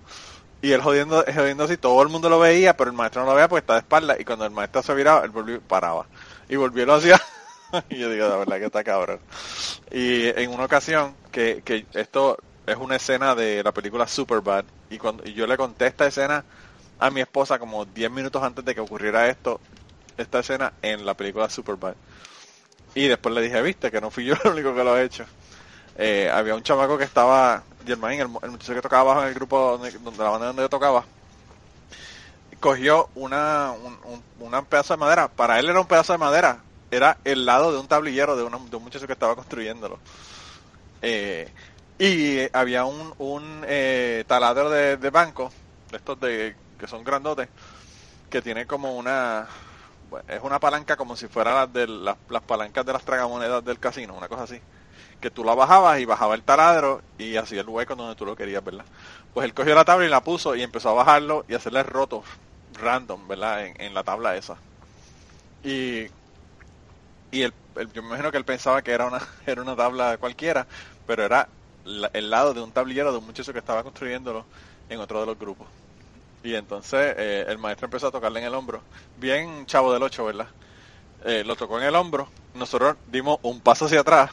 Y él jodiendo, jodiendo así, todo el mundo lo veía, pero el maestro no lo veía porque está de espalda. Y cuando el maestro se viraba, él volvió, paraba. Y volvió lo hacía. y yo digo, la verdad que está cabrón. Y en una ocasión, que, que esto es una escena de la película Superbad, y cuando y yo le conté esta escena a mi esposa como 10 minutos antes de que ocurriera esto, esta escena en la película Superbad. Y después le dije, viste, que no fui yo el único que lo ha hecho. Eh, había un chamaco que estaba, Germain, el, el muchacho que tocaba abajo en el grupo donde, donde la banda donde yo tocaba, cogió una, un, un- una pedazo de madera. Para él era un pedazo de madera. Era el lado de un tablillero de, un muchacho que estaba construyéndolo. Eh, y había un, un eh, taladro de, de banco, estos de que son grandotes, que tiene como una es una palanca como si fuera las de las palancas de las tragamonedas del casino, una cosa así. Que tú la bajabas y bajaba el taladro y hacía el hueco donde tú lo querías, ¿verdad? Pues él cogió la tabla y la puso y empezó a bajarlo y hacerle rotos random, ¿verdad? En, en la tabla esa. Y, y el, el- yo me imagino que él pensaba que era una, era una tabla cualquiera, pero era el lado de un tablillero de un muchacho que estaba construyéndolo en otro de los grupos. Y entonces eh, el maestro empezó a tocarle en el hombro. Bien chavo del 8, ¿verdad? Eh, lo tocó en el hombro. Nosotros dimos un paso hacia atrás.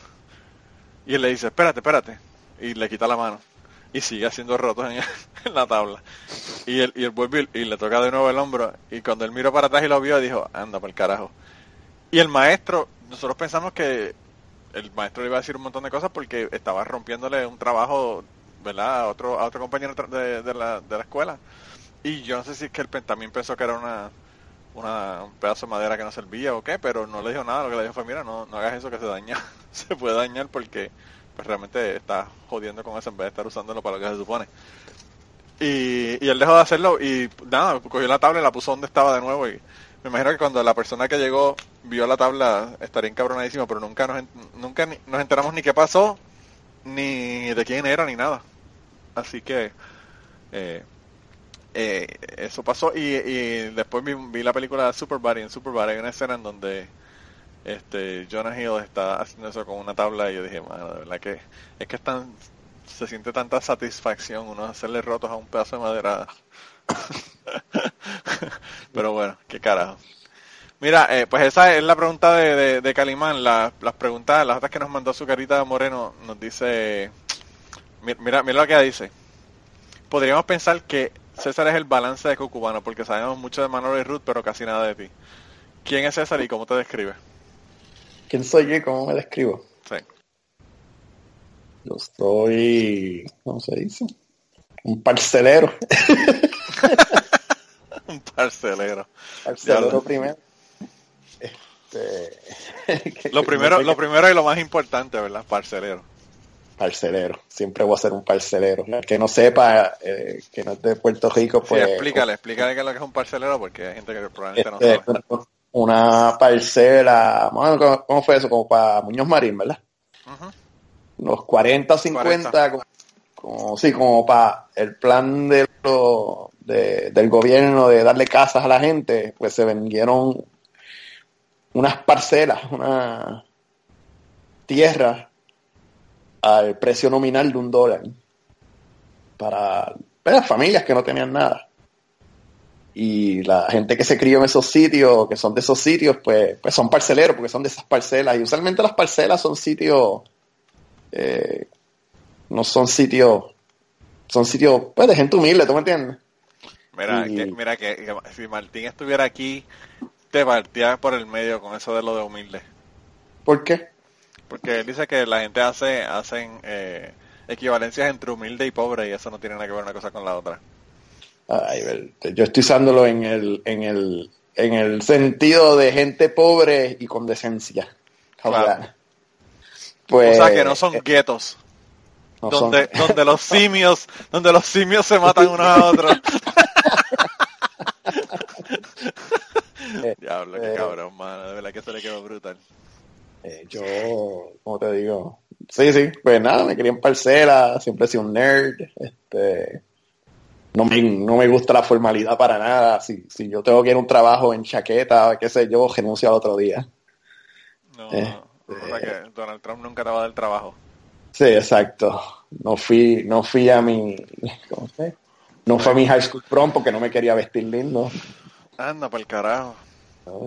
Y él le dice, espérate, espérate. Y le quita la mano. Y sigue haciendo rotos en, la tabla. Y él, y él vuelve y, le toca de nuevo el hombro. Y cuando él miró para atrás y lo vio, dijo, anda por el carajo. Y el maestro, nosotros pensamos que el maestro le iba a decir un montón de cosas porque estaba rompiéndole un trabajo, ¿verdad? A otro, a otro compañero de, de la, de la escuela. Y yo no sé si es que él también pensó que era una, una, un pedazo de madera que no servía o qué, pero no le dijo nada. Lo que le dijo fue, mira, no, no hagas eso que se daña. se puede dañar porque pues realmente está jodiendo con eso en vez de estar usándolo para lo que se supone. Y, y él dejó de hacerlo y nada, cogió la tabla y la puso donde estaba de nuevo y me imagino que cuando la persona que llegó vio la tabla estaría encabronadísimo, pero nunca nos, nunca nos enteramos ni qué pasó, ni de quién era, ni nada. Así que eh, eh, eso pasó y, y después vi, vi la película Superbad y en Superbad hay una escena en donde este Jonah Hill está haciendo eso con una tabla y yo dije, mano, de verdad que es que se siente tanta satisfacción uno hacerle rotos a un pedazo de madera. Pero bueno, qué carajo. Mira, eh, pues esa es la pregunta de, de, de Calimán. La- las preguntas, las otras que nos mandó su carita Moreno, nos dice, mi- mira, mira lo que dice. Podríamos pensar que César es el balance de Cucubano, porque sabemos mucho de Manolo y Ruth, pero casi nada de ti. ¿Quién es César y cómo te describe?
¿Quién soy yo y cómo me describo?
Sí.
Yo soy, ¿cómo se dice? Un parcelero.
Un parcelero.
Parcelero primero. Este,
Lo primero, lo primero y lo más importante, ¿verdad? Parcelero.
Parcelero. Siempre voy a ser un parcelero. El que no sepa, eh, que no es de Puerto Rico,
Sí,
pues...
explícale, explícale qué es lo que es un parcelero, porque hay gente que probablemente no
este,
sabe.
una, parcela, bueno, ¿cómo, fue eso? Como para Muñoz Marín, ¿verdad?
Ujú.
Los 40 o 50, como, como- sí, como para el plan de lo- de- del gobierno de darle casas a la gente, pues se vendieron unas parcelas, una tierra al precio nominal de un dólar para, para las familias que no tenían nada. Y la gente que se crió en esos sitios, que son de esos sitios, pues, pues son parceleros, porque son de esas parcelas. Y usualmente las parcelas son sitios, eh, no son sitios, son sitios pues, de gente humilde, ¿tú me entiendes?
Mira, que, mira que, que si Martín estuviera aquí, te partía por el medio con eso de lo de humilde.
¿Por qué?
Porque él dice que la gente hace hacen eh, equivalencias entre humilde y pobre y eso no tiene nada que ver una cosa con la otra.
Ay, yo estoy usándolo en el, en el, en el sentido de gente pobre y con decencia.
Claro.
Pues,
o sea que no son
eh,
guetos,
no son-
donde, donde los simios, donde los simios se matan unos a otros. Diablo, qué
eh,
cabrón, mano. De verdad que se le quedó brutal.
Eh, yo, ¿cómo te digo? Sí, sí, pues nada, me quería en parcela, siempre he sido un nerd, este, no me, no me gusta la formalidad para nada, si, si yo tengo que ir a un trabajo en chaqueta, qué sé yo, renuncio al otro día.
No,
Eh,
o sea que Donald Trump nunca te va a dar trabajo.
Sí, exacto, no fui, no fui a mi, ¿cómo se? No fui a mi high school prom porque no me quería vestir lindo.
Anda, por el carajo.
No,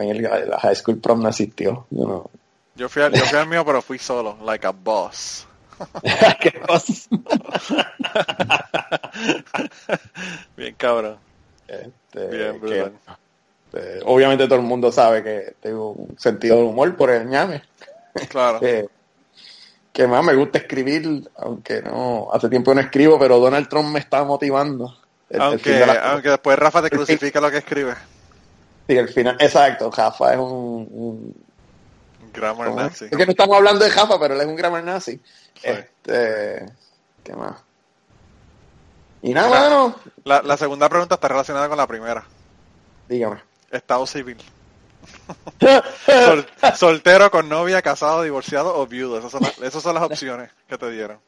el- la high school prom no existió. yo no.
Yo fui, al, yo fui al mío, pero fui solo, like a boss.
¿Qué cosas?
Bien cabrón.
Este,
Bien
que, eh, obviamente todo el mundo sabe que tengo un sentido de humor por el ñame.
Claro.
Que, que más me gusta escribir, aunque no, hace tiempo no escribo, pero Donald Trump me está motivando. El-
Aunque,
la-
aunque después Rafa te crucifica lo que escribe.
sí, el final, exacto, Jafa es un, un-
Grammar. Nazi.
Es que no estamos hablando de Jafa, pero él es un grammar nazi.
Sí.
Este, ¿qué más? Y nada,
Mira.
mano,
La, la segunda pregunta está relacionada con la primera.
dígame.
Estado civil. Sol- soltero, con novia, casado, divorciado o viudo. Esas son, las, esas son las opciones que te dieron.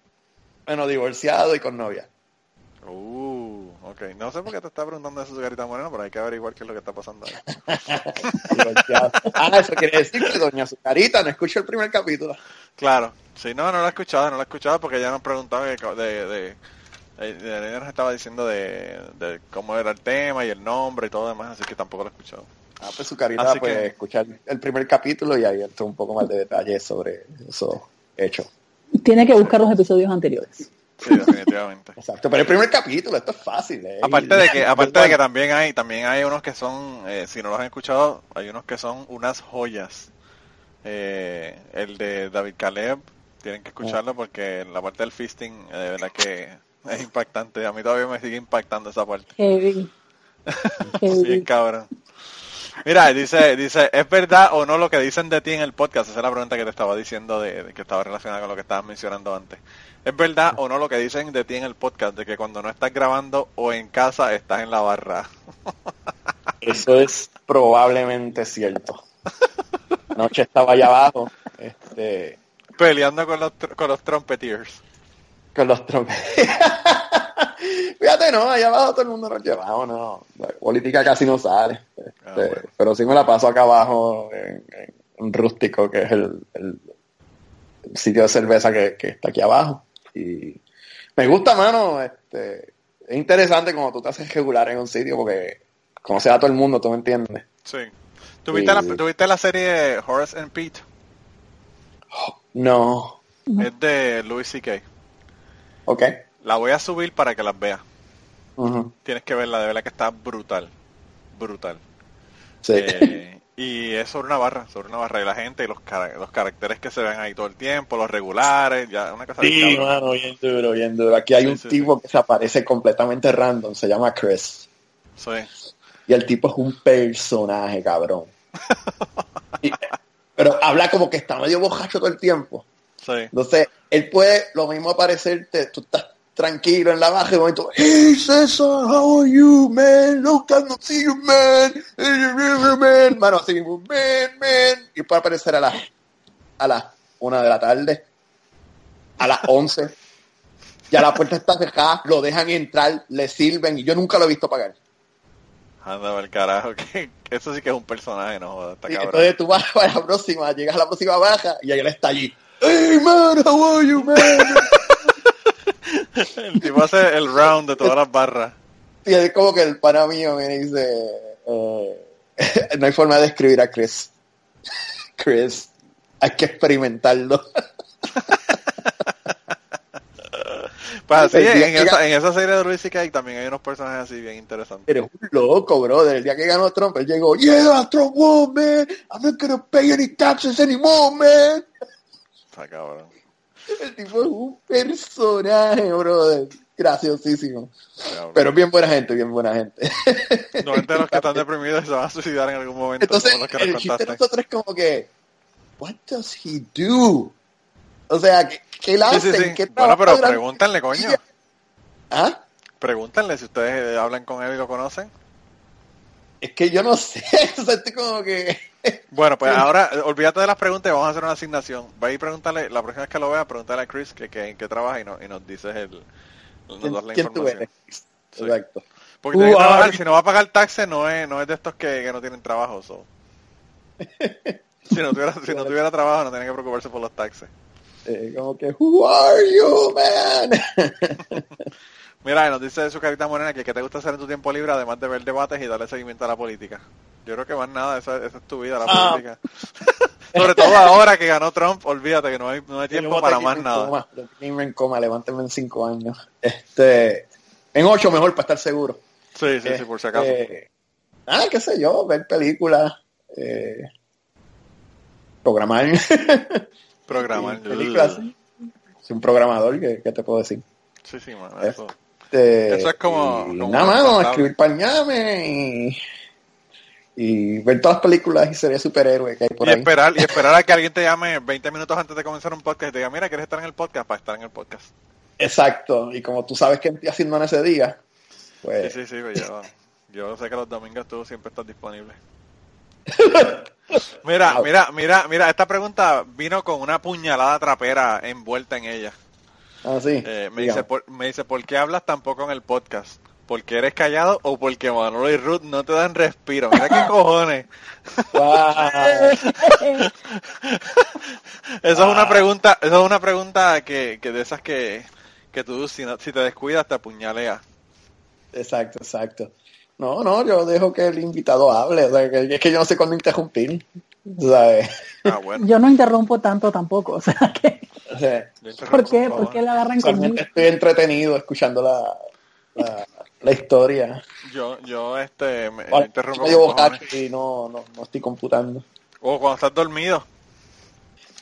Bueno, divorciado y con novia.
Uh, ok. No sé por qué te está preguntando eso, Garita Moreno, pero hay que averiguar qué es lo que está pasando ahí.
Ah, eso quiere decir que doña Zucarita no escuchó el primer capítulo.
Claro. Sí, no, no lo he escuchado, no lo he escuchado porque ya nos preguntaba de... de, de ella nos estaba diciendo de, de cómo era el tema y el nombre y todo demás, así que tampoco lo he escuchado.
Ah, pues Zucarita
Así
puede
que-
escuchar el primer capítulo y ahí entra un poco más de detalles sobre eso hecho.
Tiene que buscar los episodios anteriores.
Sí, definitivamente.
Exacto, pero el primer capítulo, esto es fácil. ¿eh?
Aparte de que, aparte de que también hay, también hay unos que son, eh, si no los han escuchado, hay unos que son unas joyas. Eh, el de David Caleb, tienen que escucharlo porque la parte del fisting, eh, de verdad que es impactante. A mí todavía me sigue impactando esa parte.
Heavy. Heavy.
Bien cabrón. Mira, dice, dice, ¿es verdad o no lo que dicen de ti en el podcast? Esa es la pregunta que te estaba diciendo de, de que estaba relacionada con lo que estabas mencionando antes. ¿Es verdad o no lo que dicen de ti en el podcast? De que cuando no estás grabando o en casa estás en la barra.
Eso es probablemente cierto. Anoche estaba allá abajo, este,
Peleando con los, con los trompeteers.
con los trompes. Fíjate, no, allá abajo todo el mundo nos llevamos, no. La política casi no sale. Este,
Ah, bueno.
Pero sí me la paso acá abajo en, en- un rústico que es el, el- el sitio de cerveza que, que está aquí abajo. Y me gusta, mano, este, es interesante como tú te haces regular en un sitio porque conoces a todo el mundo, tú me entiendes.
Sí. ¿Tuviste, la, ¿Tuviste la serie Horace and Pete?
No,
Es de Louis C.K.
ok.
La voy a subir para que las veas. Tienes que verla, de verdad que está brutal. Brutal.
Sí.
Eh, y es sobre una barra, sobre una barra. Y la gente y los, los caracteres que se ven ahí todo el tiempo, los regulares, ya una cosa
Sí, mano, bien duro, bien duro. Aquí hay
Sí,
un
sí,
tipo que se aparece completamente random, se llama Chris.
Sí.
Y el tipo es un personaje, cabrón. Y- pero habla como que está medio bojacho todo el tiempo.
Sí.
Entonces, él puede lo mismo aparecerte, tú estás tranquilo en la baja y de momento, hey César, how are you, man? No see you, man. man. Mano, así man, man. Y puede aparecer a las a las una de la tarde, a las 11. Ya la puerta está cerrada, lo dejan entrar, le sirven y yo nunca lo he visto pagar.
Anda el carajo, que, que eso sí que es un personaje, no jodas, cabrón.
entonces tú vas para la próxima, llegas a la próxima baja y él está allí. Hey man, how are you, man?
El tipo hace el round de todas las barras.
Y es como que el pana mío me dice, eh, no hay forma de describir a Chris. Chris, hay que experimentarlo.
Pues así, en
que
esa, en esa serie de Luis C.K. también hay unos personajes así bien interesantes.
Eres un loco, brother. El día que ganó Trump, él llegó, yeah, Trump won, man. I'm not gonna pay any taxes anymore, man.
Está cabrón.
El tipo es un personaje, brother. Graciosísimo. Pero bien buena gente, bien buena gente.
Normalmente los que están deprimidos se van a suicidar en algún momento.
Entonces,
los que
el chiste de nosotros es como que, what does he do? O sea, ¿qué, qué
Sí,
hace?
sí, sí.
¿Qué
Bueno, pero pregúntenle, coño.
¿Ah?
Pregúntenle si ustedes eh, hablan con él y lo conocen.
Es que yo no sé, o sea, estoy como que...
Bueno, pues ahora olvídate de las preguntas y vamos a hacer una asignación. Va y preguntarle, la próxima vez que lo vea, pregúntale a Chris que, que, en qué trabaja y, no, y nos dices el, nos
¿Quién,
das la
quién tú
información.
eres?
Sí.
Exacto.
Porque tiene que
Who
trabajar, si no va a pagar taxes, no es, no es de estos que, que no tienen trabajo. so. Si no, tuviera, si no tuviera trabajo, no tiene que preocuparse por los taxes.
Eh, como que, who are you, man?
Mira, nos dice su carita morena que qué te gusta hacer en tu tiempo libre, además de ver debates y darle seguimiento a la política. Yo creo que más nada, esa, esa es tu vida, la
Ah.
política. Sobre todo ahora que ganó Trump, olvídate que no hay, no hay tiempo para más nada.
coma, en coma, levántenme en cinco años. Este, en ocho mejor para estar seguro.
Sí, sí, sí, por si acaso.
Este, ah, qué sé yo, ver películas, eh, programar.
Programar.
Películas. Soy un programador, ¿qué, qué te puedo decir?
Sí, sí, man,
Es-
eso.
Este,
Eso es como-
y
como
nada más, escribir pañame y, y ver todas las películas y series superhéroes que hay por
Y
ahí.
esperar, y esperar a que alguien te llame 20 minutos antes de comenzar un podcast y te diga, mira, ¿quieres estar en el podcast? Para estar en el podcast.
Exacto, y como tú sabes qué estoy haciendo en ese día,
Sí,
pues
sí, sí, pues yo, yo sé que los domingos tú siempre estás disponible. Mira, mira, mira, mira, esta pregunta vino con una puñalada trapera envuelta en ella.
Así.
Eh, me, dice, por, me dice, ¿por qué hablas tan poco en el podcast? ¿Porque eres callado o porque Manolo y Ruth no te dan respiro? Mira qué cojones. Esa es
Ah.
una pregunta, esa es una pregunta que, que de esas que, que tú, si, no- si te descuidas, te apuñaleas.
Exacto, exacto. No, no, yo dejo que el invitado hable, o sea, que, es que yo no sé cuándo interrumpir. ¿sabes?
Ah, bueno.
Yo no interrumpo tanto tampoco, o sea que,
O sea,
Yo interrumpo
¿por qué? ¿Por qué la agarran conmigo?
estoy entretenido escuchando la, la, la historia.
Yo, yo, este, me, yo interrumpo
bocacho y no, no, no estoy computando.
O cuando estás dormido,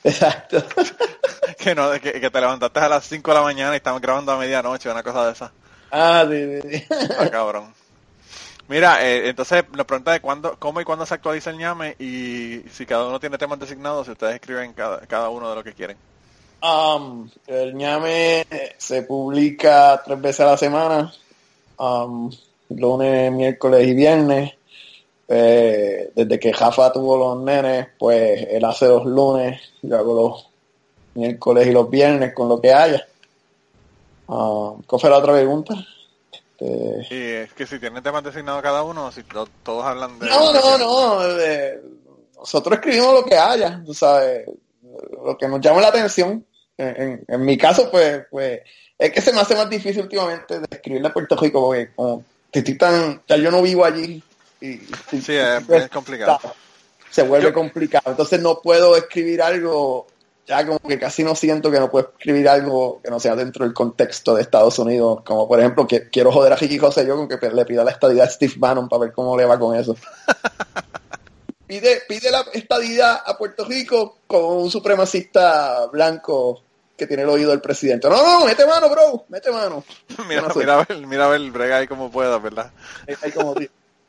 Exacto.
que no, que, que te levantaste a las 5 de la mañana y estamos grabando a medianoche, una cosa de esa.
Ah, sí, sí, sí.
Ah, cabrón. Mira, eh, entonces nos pregunta de cuándo, cómo y cuándo se actualiza el ñame y si cada uno tiene temas designados, si ustedes escriben cada, cada uno de lo que quieren.
Um, el ñame se publica tres veces a la semana, um, lunes, miércoles y viernes. Eh, desde que Jafa tuvo los nenes, pues él hace los lunes, yo hago los miércoles y los viernes con lo que haya. Um, ¿Cuál fue la otra pregunta? Este,
Y es que si tienen temas designados cada uno, si to- todos hablan de...
No, no, no. nosotros escribimos lo que haya, tú sabes, lo que nos llama la atención. En, en- en mi caso, pues, pues, es que se me hace más difícil últimamente de escribirle a Puerto Rico, porque como estoy tan, ya yo no vivo allí. Y, y-
Sí, es, es complicado.
Se vuelve
Yo-
complicado. Entonces no puedo escribir algo, ya como que casi no siento que no puedo escribir algo que no sea dentro del contexto de Estados Unidos. Como por ejemplo, que quiero joder a Ricky José yo con que le pida la estadía a Steve Bannon para ver cómo le va con eso. Pide, pide la estadía a Puerto Rico con un supremacista blanco que tiene el oído del presidente. No, no, mete mano, bro, mete mano.
mira, mira, a ver, mira a ver, brega ahí como puedas, ¿verdad?
Ahí, como,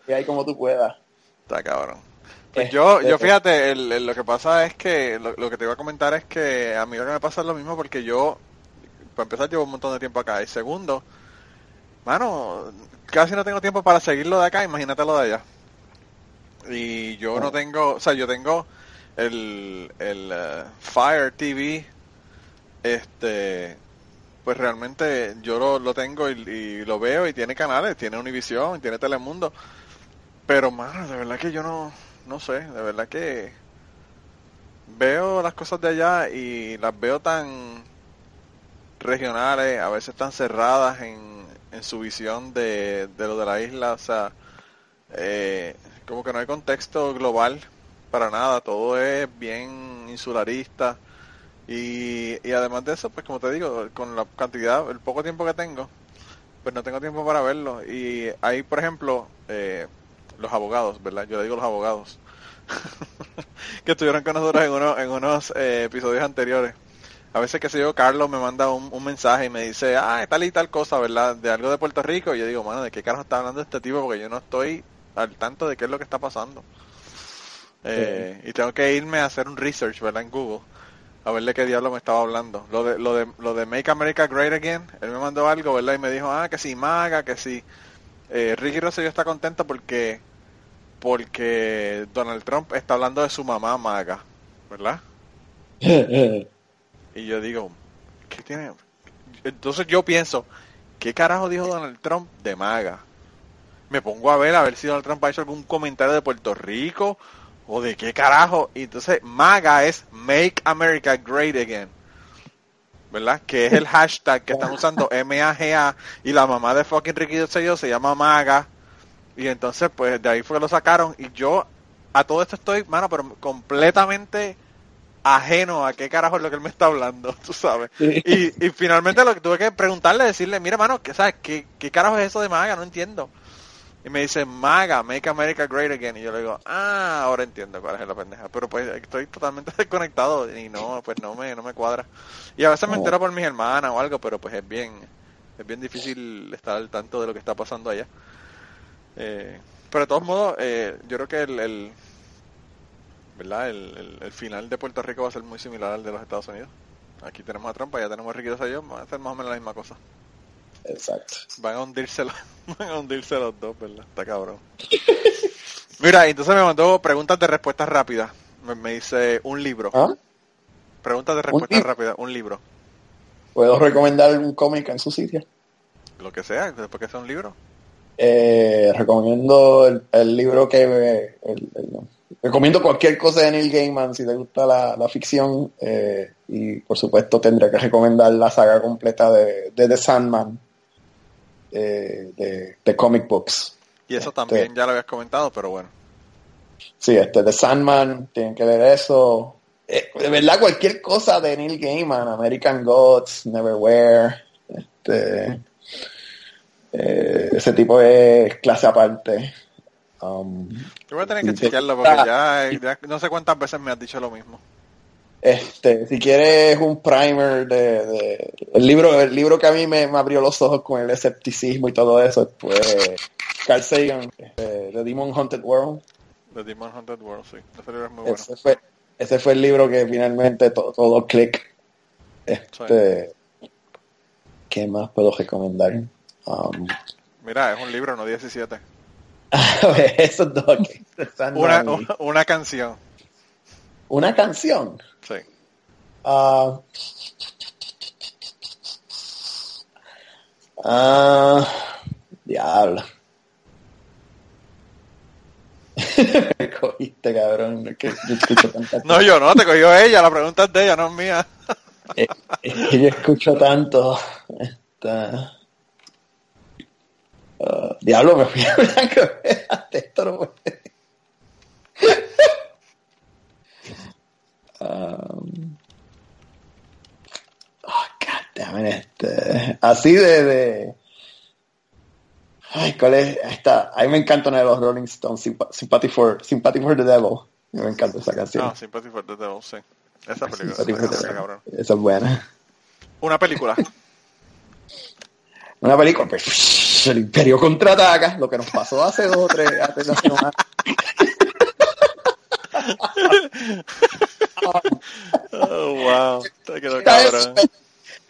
ahí como tú puedas.
Está cabrón. Pues
Eh,
yo, yo
eh,
fíjate, el- el- lo que pasa es que, lo, lo que te iba a comentar es que a mí lo que me pasa es lo mismo porque yo, para empezar, llevo un montón de tiempo acá. Y segundo, mano, casi no tengo tiempo para seguirlo de acá, imagínate lo de allá. Y yo no tengo, o sea, yo tengo el, el eh, Fire TV, este, pues realmente yo lo, lo tengo y, y lo veo y tiene canales, tiene Univision, tiene Telemundo. Pero, mano, de verdad que yo no, no sé, de verdad que veo las cosas de allá y las veo tan regionales, a veces tan cerradas en, en su visión de, de lo de la isla, o sea, eh, como que no hay contexto global para nada, todo es bien insularista y, y además de eso, pues como te digo, con la cantidad, el poco tiempo que tengo, pues no tengo tiempo para verlo y hay, por ejemplo, eh, los abogados, ¿verdad? Yo le digo los abogados. que estuvieron con nosotros en, uno, en unos eh, episodios anteriores. A veces, que sé yo, Carlos me manda un, un mensaje y me dice, ah, tal y tal cosa, ¿verdad? De algo de Puerto Rico. Y yo digo, mano, ¿de qué carajo está hablando este tipo? Porque yo no estoy al tanto de qué es lo que está pasando. Eh, Y tengo que irme a hacer un research, ¿verdad? En Google. A ver de qué diablo me estaba hablando. Lo de, lo de, lo de Make America Great Again, él me mandó algo, ¿verdad? Y me dijo, ah, que si maga, que si... Eh, Ricky Rosselló está contento porque porque Donald Trump está hablando de su mamá maga, ¿verdad? Y yo digo, ¿qué tiene? Entonces yo pienso, ¿qué carajo dijo Donald Trump de maga? Me pongo a ver a ver si Donald Trump ha hecho algún comentario de Puerto Rico o de qué carajo. Y entonces maga es Make America Great Again. ¿Verdad? Que es el hashtag que están usando M-A-G-A y la mamá de fucking Ricky Rosselló se llama maga. Y entonces, pues de ahí fue que lo sacaron. Y yo a todo esto estoy, mano, pero completamente ajeno a qué carajo es lo que él me está hablando, tú sabes. Y, y finalmente lo que tuve que preguntarle, decirle, mira, mano, ¿qué, sabes? ¿Qué, ¿qué carajo es eso de MAGA? No entiendo. Y me dice, MAGA, Make America Great Again. Y yo le digo, ah, ahora entiendo cuál es la pendeja. Pero pues estoy totalmente desconectado y no, pues no me, no me cuadra. Y a veces me entero por mis hermanas o algo, pero pues es bien, es bien difícil estar al tanto de lo que está pasando allá. Eh, pero de todos modos, eh, yo creo que el, el ¿verdad? El, el- el final de Puerto Rico va a ser muy similar al de los Estados Unidos. Aquí tenemos a Trump, allá tenemos a Ricky Rosselló, van a hacer más o menos la misma cosa.
Exacto.
Van a hundirse los, van a hundirse los dos, ¿verdad? Está cabrón. Mira, entonces me mandó preguntas de respuestas rápidas. Me, me dice un libro.
¿Ah?
Preguntas de respuestas rápidas, un libro.
Puedo recomendar un cómic en su sitio.
Lo que sea, después que sea un libro.
Eh, recomiendo el, el libro que el- el- recomiendo cualquier cosa de Neil Gaiman si te gusta la, la ficción eh, y por supuesto tendré que recomendar la saga completa de, de The Sandman eh, de, de comic books.
Y eso
Este-
también ya lo habías comentado, pero bueno.
sí este The Sandman tienen que ver eso. Eh, de verdad cualquier cosa de Neil Gaiman American Gods Neverwhere este eh, ese tipo es clase aparte Um,
Yo voy a tener que
Sí,
chequearlo porque ya, ya no sé cuántas veces me has dicho lo mismo.
Este, si quieres un primer de, de- el libro, el libro que a mí me, me abrió los ojos con el escepticismo y todo eso, fue Carl Sagan, este, The Demon Haunted World.
The Demon Hunted World, sí. Ese libro es muy bueno.
Ese fue, ese fue el libro que finalmente to- todo click. Este, ¿qué más puedo recomendar? Um,
Mira, es un libro, no 17.
esos dos.
Una, una, una canción.
Una canción.
Sí.
Ah, ah, diablo. Me cogiste, cabrón. Es que yo escucho tantas
No, yo no, te cogió ella, la pregunta es de ella, no es mía.
Es, es que yo escucho tanto. Esta... Ah, diablo, me fui a blanco. Esto no puede. Um, oh, God damn it, este. Así de, de. Ay, ¿cuál es? Esta. A mí me encanta una de los Rolling Stones, Sympa- Sympathy for, Sympathy for the Devil. Me encanta esa canción.
No, Sympathy for the Devil, sí. Esa película, cabrón.
Esa es buena.
Una película.
Una película, pues, el Imperio contraataca, lo que nos pasó hace dos o tres, hace dos semanas.
Oh, wow. Te quedó
Esta es-
cabrón.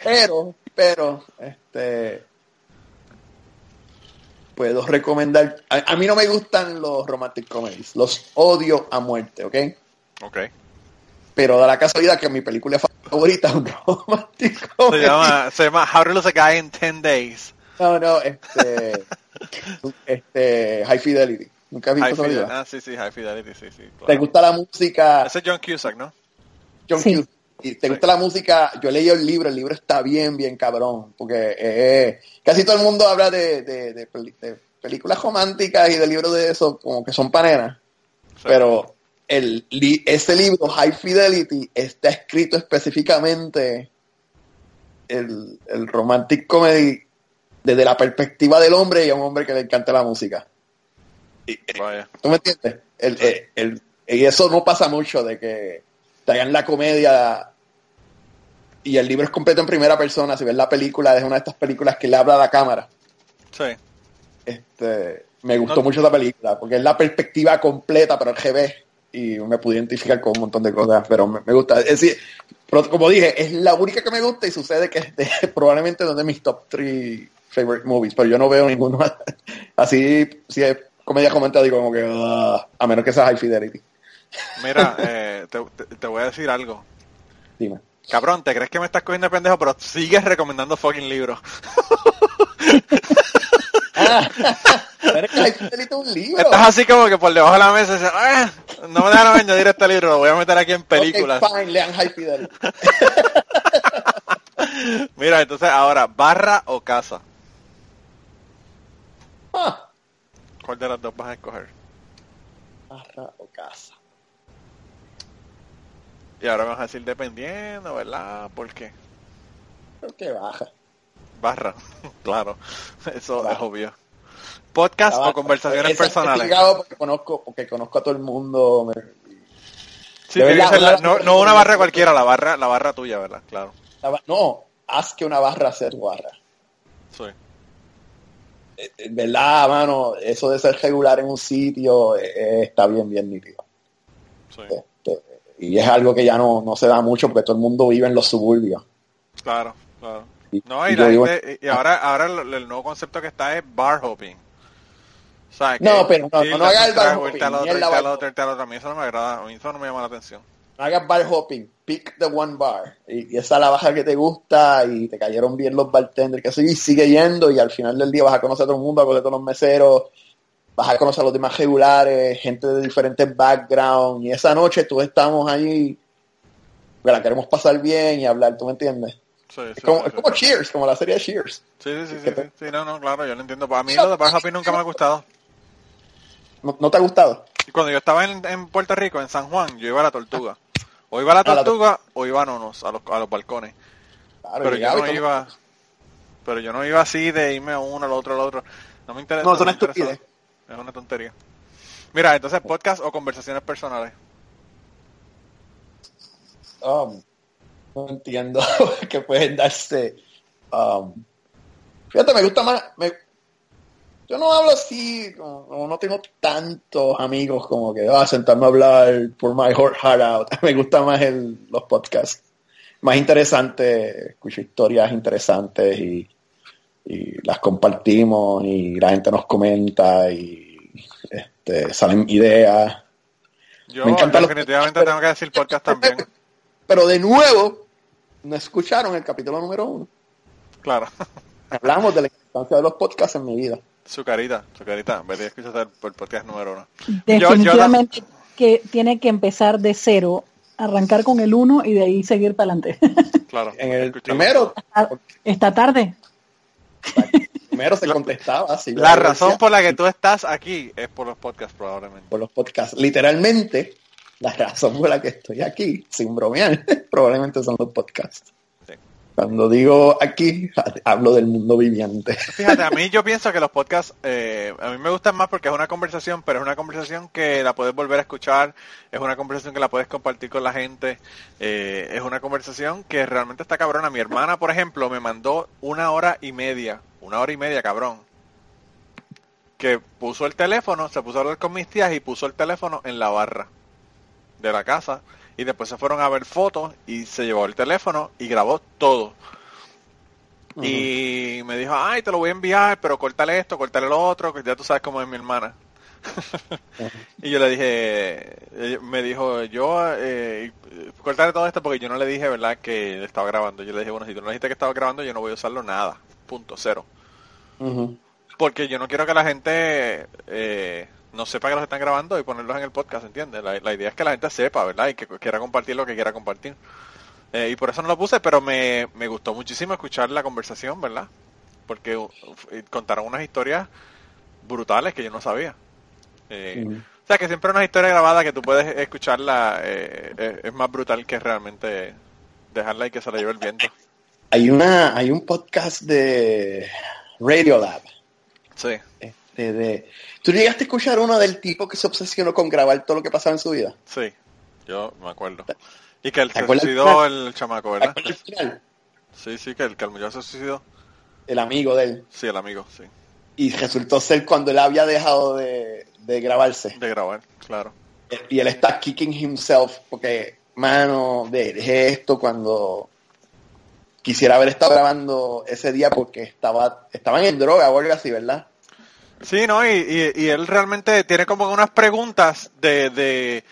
Pero, pero, este, puedo recomendar, a, a mí no me gustan los romantic comedies, los odio a muerte, ¿ok?
Ok.
Pero da la casualidad que mi película favorita es un romantic
Se
comedy.
llama, se llama How to Lose a Guy in 10 Days.
No, no, este, este, High Fidelity. ¿Nunca has visto
High
esa
Fidelity.
película?
Ah, sí, sí, High Fidelity, sí, sí.
¿Te gusta la música?
Ese es John Cusack, ¿no?
John
Sí.
Cusack. Y te gusta la música, yo leí el libro, el libro está bien, bien cabrón, porque eh, casi todo el mundo habla de, de- de peli- de películas románticas y de libros de eso, como que son paneras,
Sí.
pero el, ese libro, High Fidelity, está escrito específicamente el, el romantic comedy desde la perspectiva del hombre y a un hombre que le encanta la música. Y,
Vaya.
¿Tú me entiendes? El, el- el- y eso no pasa mucho de que te hagan la comedia y el libro es completo en primera persona. Si ves la película, es una de estas películas que le habla a la cámara.
Sí.
Este, me gustó
No.
mucho esa película porque es la perspectiva completa, pero al revés. Y me pude identificar con un montón de cosas, pero me, me gusta. Es decir, pero como dije, es la única que me gusta y sucede que es de- probablemente uno de mis top 3 favorite movies, pero yo no veo ninguno así. Si es comedia comentada, digo como que ah, a menos que sea High Fidelity.
Mira, eh, te, te- voy a decir algo.
Dime.
Cabrón, te crees que me estás cogiendo de pendejo, pero sigues recomendando fucking libros.
Un libro.
Estás así como que por debajo de la mesa dices, "Ah, no me dejaron añadir este libro, lo voy a meter aquí en películas.
Ok, fine, lean High Fidelity.
Mira, entonces ahora, barra o casa. ¿Cuál de las dos vas a escoger?
barra o casa.
Y ahora vas a decir dependiendo, ¿verdad? ¿Por qué?
Creo que baja.
Barra, claro, eso
Barra.
es obvio. Podcast o conversaciones personales.
Porque conozco, porque conozco a todo el mundo. me-
Sí, que la- no, no una barra cualquiera, la barra, la barra tuya, ¿verdad? Claro.
la no, haz que una barra sea tu barra.
Sí.
Eh, eh, ¿Verdad, mano? Eso de ser regular en un sitio eh, está bien, bien nítido.
Sí,
Este, y es algo que ya no, no se da mucho porque todo el mundo vive en los suburbios.
claro, claro.
Y-
No,
y
la gente- y ahora, ahora el, el nuevo concepto que está es bar hopping. O sea, que
No, pero no, no hagas el bar
irte al
hopping,
otro,
ni el
irte al
bar
otro, irte al otro. A mí eso no me agrada, a mí eso no me llama la atención.
Hagas bar hopping, pick the one bar. Y, y esa es la baja que te gusta y te cayeron bien los bartenders, que sí, y sigue yendo y al final del día vas a conocer a todo el mundo, vas a conocer a todos los meseros, vas a conocer a los demás regulares, gente de diferentes backgrounds y esa noche tú estamos ahí, que la queremos pasar bien y hablar, ¿tú me entiendes?
Sí, sí,
Es como,
sí,
es como. Cheers, como la serie de Cheers.
Sí, sí, sí,
te-
sí, no, no, claro, yo lo entiendo. Pues A mí lo de bar hopping nunca me ha gustado.
¿No, no te ha gustado?
Y Cuando yo estaba en, en Puerto Rico, en San Juan, yo iba a la Tortuga. O iba a la
la
Tortuga o iba a Nonos, a los, a los balcones.
Claro,
Pero yo no
todo-
iba... Pero yo no iba así de irme a uno, al otro, al otro. No me interesa.
No, es
interesa.
estupidez.
Es una tontería. Mira, entonces podcast o conversaciones personales.
Um, no entiendo que pueden darse. um, fíjate, me gusta más. me- yo no hablo así, como, como no tengo tantos amigos como que ah, sentarme a hablar por my heart heart out. Me gusta más el, los podcasts. Más interesantes, escucho historias interesantes y, y las compartimos y la gente nos comenta y este, salen ideas.
Yo
Me encantan los-
definitivamente tengo que decir podcast también.
Pero de nuevo, no escucharon el capítulo número uno.
Claro.
Hablamos de la importancia de los podcasts en mi vida.
Su carita, su carita. Vete a escuchar el, el podcast número uno. Yo- yo
Definitivamente que tiene que empezar de cero, arrancar con el uno y de ahí seguir para adelante.
Claro.
En el primero,
Esta tarde.
primero se contestaba así.
La
yo
razón
decía,
por la que tú estás aquí es por los podcasts, probablemente.
por los podcasts. Literalmente, la razón por la que estoy aquí, sin bromear, probablemente son los podcasts. Cuando digo aquí, hablo del mundo viviente.
Fíjate, a mí yo pienso que los podcasts, eh, a mí me gustan más porque es una conversación, pero es una conversación que la puedes volver a escuchar, es una conversación que la puedes compartir con la gente, eh, es una conversación que realmente está cabrona. Mi hermana, por ejemplo, me mandó una hora y media, una hora y media, cabrón, que puso el teléfono, se puso a hablar con mis tías y puso el teléfono en la barra de la casa y después se fueron a ver fotos y se llevó el teléfono y grabó todo. Y me dijo, ay, te lo voy a enviar, pero córtale esto, córtale lo otro, que ya tú sabes cómo es mi hermana. y yo le dije, me dijo, yo, eh, córtale todo esto porque yo no le dije, ¿verdad?, que estaba grabando. Yo le dije, bueno, si tú no dijiste que estaba grabando, yo no voy a usarlo nada. Punto, cero. Porque yo no quiero que la gente eh, no sepa que los están grabando y ponerlos en el podcast, ¿entiendes? La, la idea es que la gente sepa, ¿verdad? Y que quiera compartir lo que quiera compartir. Eh, y por eso no lo puse, pero me, me gustó muchísimo escuchar la conversación, ¿verdad? Porque uh, contaron unas historias brutales que yo no sabía. Eh. O sea, que siempre una historia grabada que tú puedes escucharla eh, es más brutal que realmente dejarla y que se la lleve el viento.
Hay una, hay un podcast de Radiolab.
Sí.
Este, de, ¿Tú llegaste a escuchar uno del tipo que se obsesionó con grabar todo lo que pasaba en su vida?
Sí, yo me acuerdo. Y que el
¿Te
se suicidó el chamaco,
¿Te
¿verdad?
final?
Sí, sí, que el, que el muchacho se suicidó.
El amigo de él.
Sí, el amigo, sí.
Y resultó ser cuando él había dejado de, de grabarse.
De grabar, claro.
Y él está kicking himself porque, mano, de- dejé esto cuando quisiera haber estado grabando ese día porque estaba estaban en droga o algo así, ¿verdad?
Sí, no, y, y, y él realmente tiene como unas preguntas de, de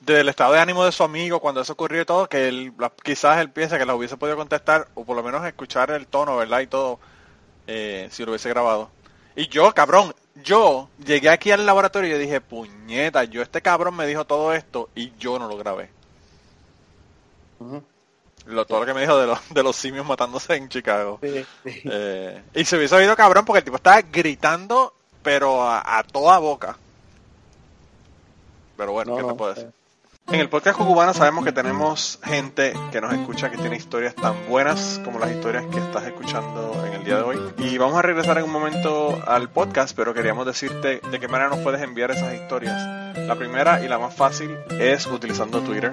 del estado de ánimo de su amigo cuando eso ocurrió y todo, que él, quizás él piensa que las hubiese podido contestar, o por lo menos escuchar el tono, ¿verdad? Y todo, eh, si lo hubiese grabado. Y yo, cabrón, yo llegué aquí al laboratorio y dije, puñeta, yo este cabrón me dijo todo esto y yo no lo grabé. Lo, todo lo que me dijo de los, de los simios matándose en Chicago.
Sí, sí.
Eh, y se hubiese oído cabrón porque el tipo estaba gritando, pero a, a toda boca. Pero bueno,
No,
¿qué te
no,
puedo
eh.
decir? En el podcast cubano sabemos que tenemos gente que nos escucha que tiene historias tan buenas como las historias que estás escuchando en el día de hoy. Y vamos a regresar en un momento al podcast, pero queríamos decirte de qué manera nos puedes enviar esas historias. La primera y la más fácil es utilizando Twitter.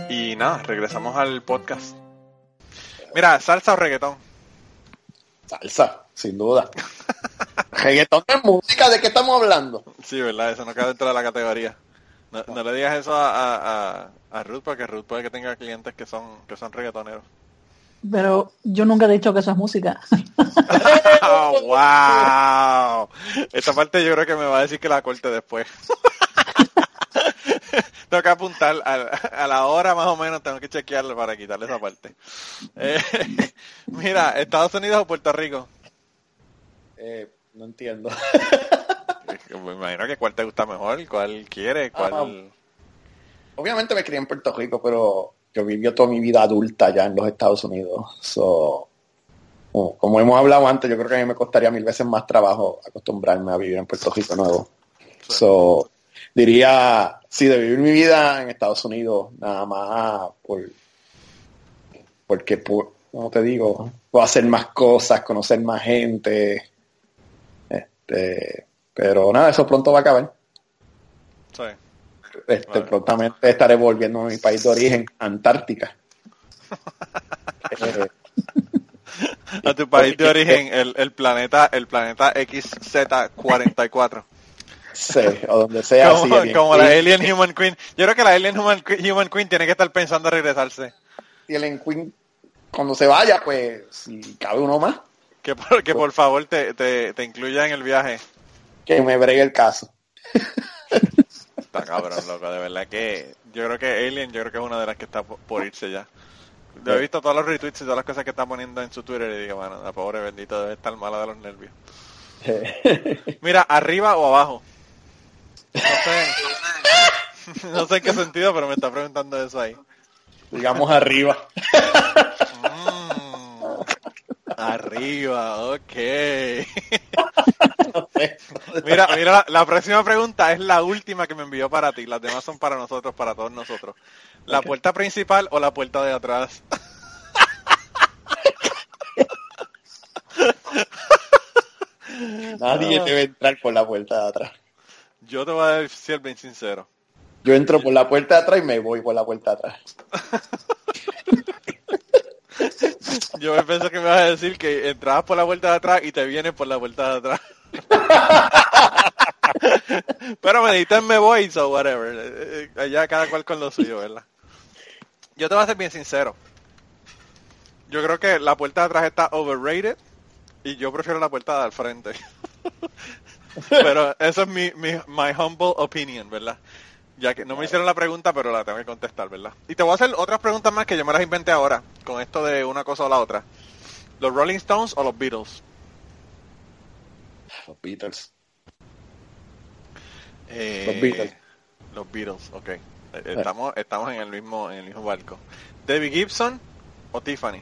y nada, regresamos al podcast. Mira, salsa o reggaetón.
Salsa, sin duda. Reggaetón es música, ¿de qué estamos hablando?
Sí, verdad, eso no queda dentro de la categoría. No, no le digas eso a, a, a, a Ruth porque Ruth puede que tenga clientes que son que son reggaetoneros.
Pero yo nunca he dicho que eso es música.
¡Wow! Esta parte yo creo que me va a decir que la corte después. tengo que apuntar a, a la hora más o menos, tengo que chequearlo para quitarle esa parte. Eh, mira, ¿Estados Unidos o Puerto Rico?
Eh, no entiendo.
Me imagino que cuál te gusta mejor, cuál quiere, cuál...
Obviamente me crié en Puerto Rico, pero yo viví toda mi vida adulta ya en los Estados Unidos. So, como- como hemos hablado antes, yo creo que a mí me costaría mil veces más trabajo acostumbrarme a vivir en Puerto Rico nuevo. So, diría, sí, de vivir mi vida en Estados Unidos, nada más por, porque, por, como te digo, puedo hacer más cosas, conocer más gente. Este, pero nada, eso pronto va a acabar.
Sí.
Este,
Vale.
prontamente estaré volviendo a mi país de origen, Antártica. Eh,
A tu país de origen, el, el planeta, el planeta XZ44.
Sí, o donde sea.
Como, la
Alien
Alien Human Queen. Yo creo que la Alien Human, Human Queen tiene que estar pensando en regresarse.
Y el Queen, cuando se vaya, pues, si cabe uno más,
Que por, que por favor te, te, te incluya en el viaje.
que me bregue el caso.
Está cabrón, loco. De verdad que yo creo que Alien, yo creo que es una de las que está por, por irse ya. Yo he visto todos los retweets y todas las cosas que está poniendo en su Twitter y digo, bueno, la pobre bendita debe estar mala de los nervios. Mira, arriba o abajo. No sé, no sé en qué sentido, pero me está preguntando eso ahí.
Digamos arriba.
Mm, arriba, ok.
No sé.
Mira, mira, la, la próxima pregunta es la última que me envió para ti. Las demás son para nosotros, para todos nosotros. ¿La puerta principal o la puerta de atrás?
Nadie debe entrar por la puerta de atrás.
Yo te voy a decir bien sincero.
Yo entro por la puerta de atrás y me voy por la puerta de atrás.
Yo pensé que me vas a decir que entrabas por la puerta de atrás y te vienes por la puerta de atrás. Pero me dijiste me voy, so whatever. Eh, eh, Allá cada cual con lo suyo, ¿verdad? Yo te voy a ser bien sincero. Yo creo que la puerta de atrás está overrated y yo prefiero la puerta de al frente. pero eso es mi, mi my humble opinion, ¿verdad? Ya que no me hicieron la pregunta, pero la tengo que contestar, ¿verdad? Y te voy a hacer otras preguntas más que yo me las inventé ahora, con esto de una cosa o la otra. ¿Los Rolling Stones o los Beatles?
Los Beatles.
Eh,
Los Beatles.
Los Beatles, ok. Eh, Estamos, estamos en el mismo en el mismo barco. ¿Debbie Gibson o Tiffany?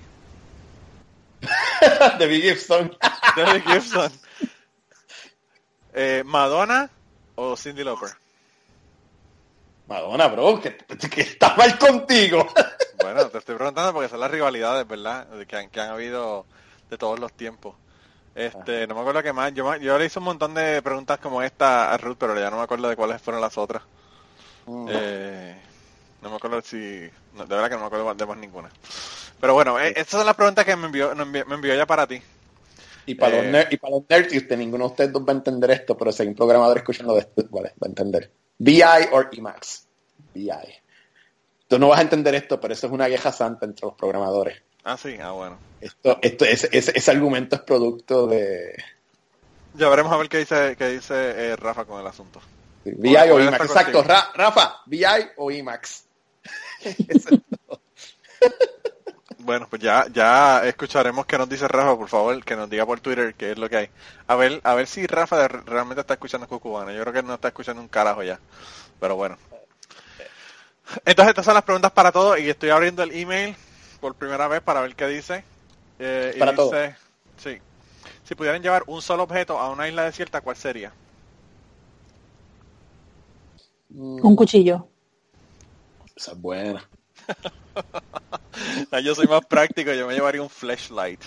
de Big Gibson.
Debbie Gibson. Eh, ¿Madonna o Cindy Lauper?
Madonna, bro, que, que está mal contigo.
Bueno, te estoy preguntando porque son las rivalidades, ¿verdad? Que han, que han habido de todos los tiempos. Este, no me acuerdo qué más. Yo, yo le hice un montón de preguntas como esta a Ruth, pero ya no me acuerdo de cuáles fueron las otras. Eh, no me acuerdo si... no, de verdad que no me acuerdo de más ninguna. Pero bueno, eh, estas son las preguntas que me envió, me envió, me envió ella para ti.
Y para,
Eh.
los ner- y para los nerds, y usted, ninguno de ustedes dos va a entender esto, pero si hay un programador escuchando de esto, vale, va a entender. VI o Emacs. VI. Tú no vas a entender esto, pero eso es una queja santa entre los programadores.
Ah, sí, ah, bueno.
Esto, esto, ese, ese, ese argumento es producto de
Ya veremos a ver qué dice, qué dice eh, Rafa con el asunto.
VI
Bueno,
o Emacs. Exacto. Ra- Rafa, VI o Emacs. Eso es todo.
Bueno, pues ya, ya escucharemos qué nos dice Rafa, por favor, que nos diga por Twitter qué es lo que hay. A ver, a ver si Rafa de- realmente está escuchando Cucubana. Yo creo que no está escuchando un carajo ya. Pero bueno. Entonces estas son las preguntas para todos y estoy abriendo el email por primera vez para ver qué dice. Eh, y
Para
dice, sí. Si pudieran llevar un solo objeto a una isla desierta, ¿cuál sería?
Un cuchillo.
Esa es buena.
Ah, Yo soy más práctico, yo me llevaría un flashlight.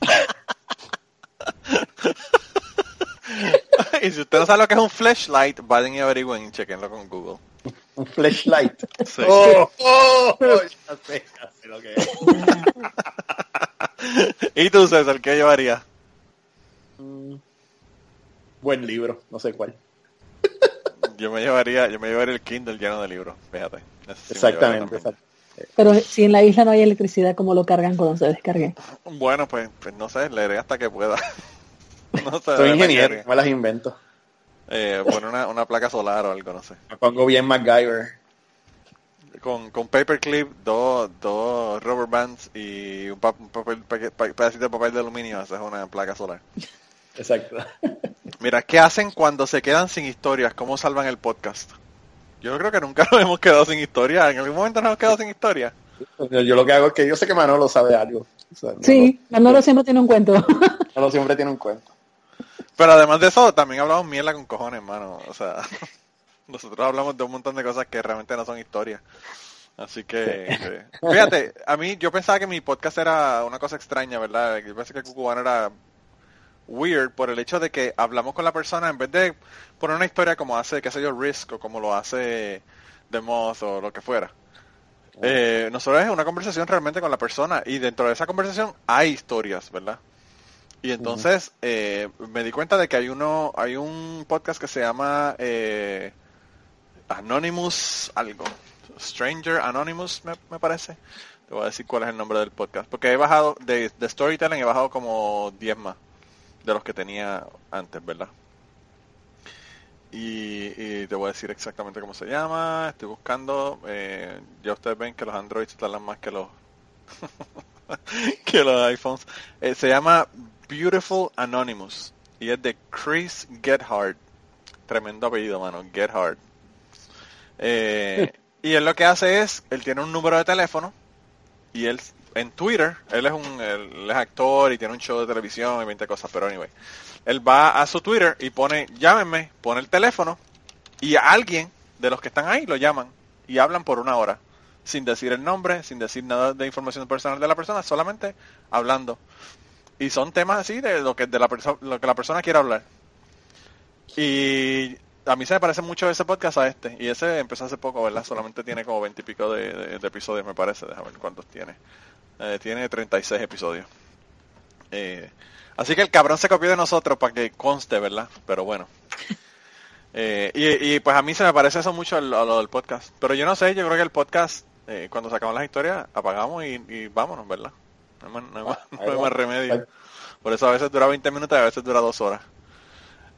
y si usted no sabe lo que es un flashlight, vayan y averigüen y chequenlo con Google.
Un flashlight.
Sí.
Oh, oh, oh, ya sé, ya sé lo que es.
¿Y tú, César, qué llevarías?
Buen libro, no sé cuál.
Yo me llevaría, yo me llevaría el Kindle lleno de libros, fíjate. Sí me llevaría
Exactamente, exacto.
Pero si en la isla no hay electricidad, ¿cómo lo cargan cuando se descargue?
Bueno, pues, pues no sé, leeré hasta que pueda. no sé. de
Soy ingeniero, me las invento.
Eh, poner una, una placa solar o algo, no sé.
Me pongo bien MacGyver.
con, con paperclip, dos, dos rubber bands y un, pa- un papel, pa- pa- pedacito de papel de aluminio, esa es una placa solar.
Exacto.
Mira, ¿qué hacen cuando se quedan sin historias? ¿Cómo salvan el podcast? Yo creo que nunca nos hemos quedado sin historia. ¿En algún momento nos hemos quedado sin historia?
Yo, yo lo que hago es que yo sé que Manolo sabe algo. O sea, Manolo-
Sí, Manolo siempre tiene un cuento.
Manolo siempre tiene un cuento.
Pero además de eso, también hablamos mierda con cojones, hermano. O sea, nosotros hablamos de un montón de cosas que realmente no son historias. Así que, eh, fíjate, a mí yo pensaba que mi podcast era una cosa extraña, ¿verdad? Yo pensé que Cucubano era weird por el hecho de que hablamos con la persona en vez de poner una historia como hace, qué sé yo, Risk o como lo hace The Moth o lo que fuera. Eh, nosotros es una conversación realmente con la persona y dentro de esa conversación hay historias, ¿verdad? Y entonces eh, me di cuenta de que hay uno, hay un podcast que se llama eh, Anonymous algo, Stranger Anonymous me, me parece. Te voy a decir cuál es el nombre del podcast, porque he bajado de, de Storytelling he bajado como 10 más de los que tenía antes, ¿verdad? Y, y te voy a decir exactamente cómo se llama. Estoy buscando. Eh, ya ustedes ven que los Androids tardan más que los que los iPhones. Eh, se llama Beautiful Anonymous y es de Chris Gethard. Tremendo apellido, mano. Gethard. Eh, y él lo que hace es, él tiene un número de teléfono y él en Twitter, él es un él es actor y tiene un show de televisión y 20 cosas, pero anyway él va a su Twitter y pone, llámenme, pone el teléfono y a alguien de los que están ahí lo llaman y hablan por una hora, sin decir el nombre, sin decir nada de información personal de la persona, solamente hablando. Y son temas así de lo que de la lo que la persona quiere hablar. Y a mí se me parece mucho ese podcast a este. Y ese empezó hace poco, ¿verdad? Solamente tiene como 20 y pico de, de- de episodios, me parece. Déjame ver cuántos tiene. Eh, tiene 36 episodios. Eh, así que el cabrón se copió de nosotros para que conste, ¿verdad? Pero bueno. Eh, y, y, pues a mí se me parece eso mucho a lo del podcast. Pero yo no sé, yo creo que el podcast, eh, cuando sacamos las historias, apagamos y, y vámonos, ¿verdad? No hay más, no hay más- no hay más remedio. Por eso a veces dura 20 minutos y a veces dura dos horas.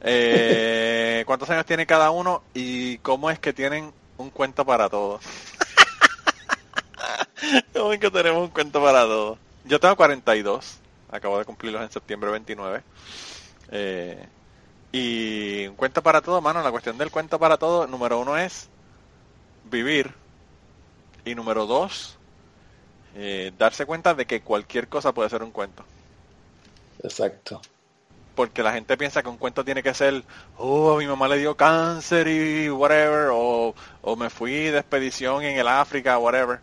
Eh, ¿Cuántos años tiene cada uno y cómo es que tienen un cuento para todos? ¿Cómo es que tenemos un cuento para todos? Yo tengo 42, acabo de cumplirlos en septiembre 29. Eh, y un cuento para todo, mano, la cuestión del cuento para todo, número uno es vivir. Y número dos, eh, darse cuenta de que cualquier cosa puede ser un cuento.
Exacto.
Porque la gente piensa que un cuento tiene que ser, oh, mi mamá le dio cáncer y whatever, o, o me fui de expedición en el África, whatever.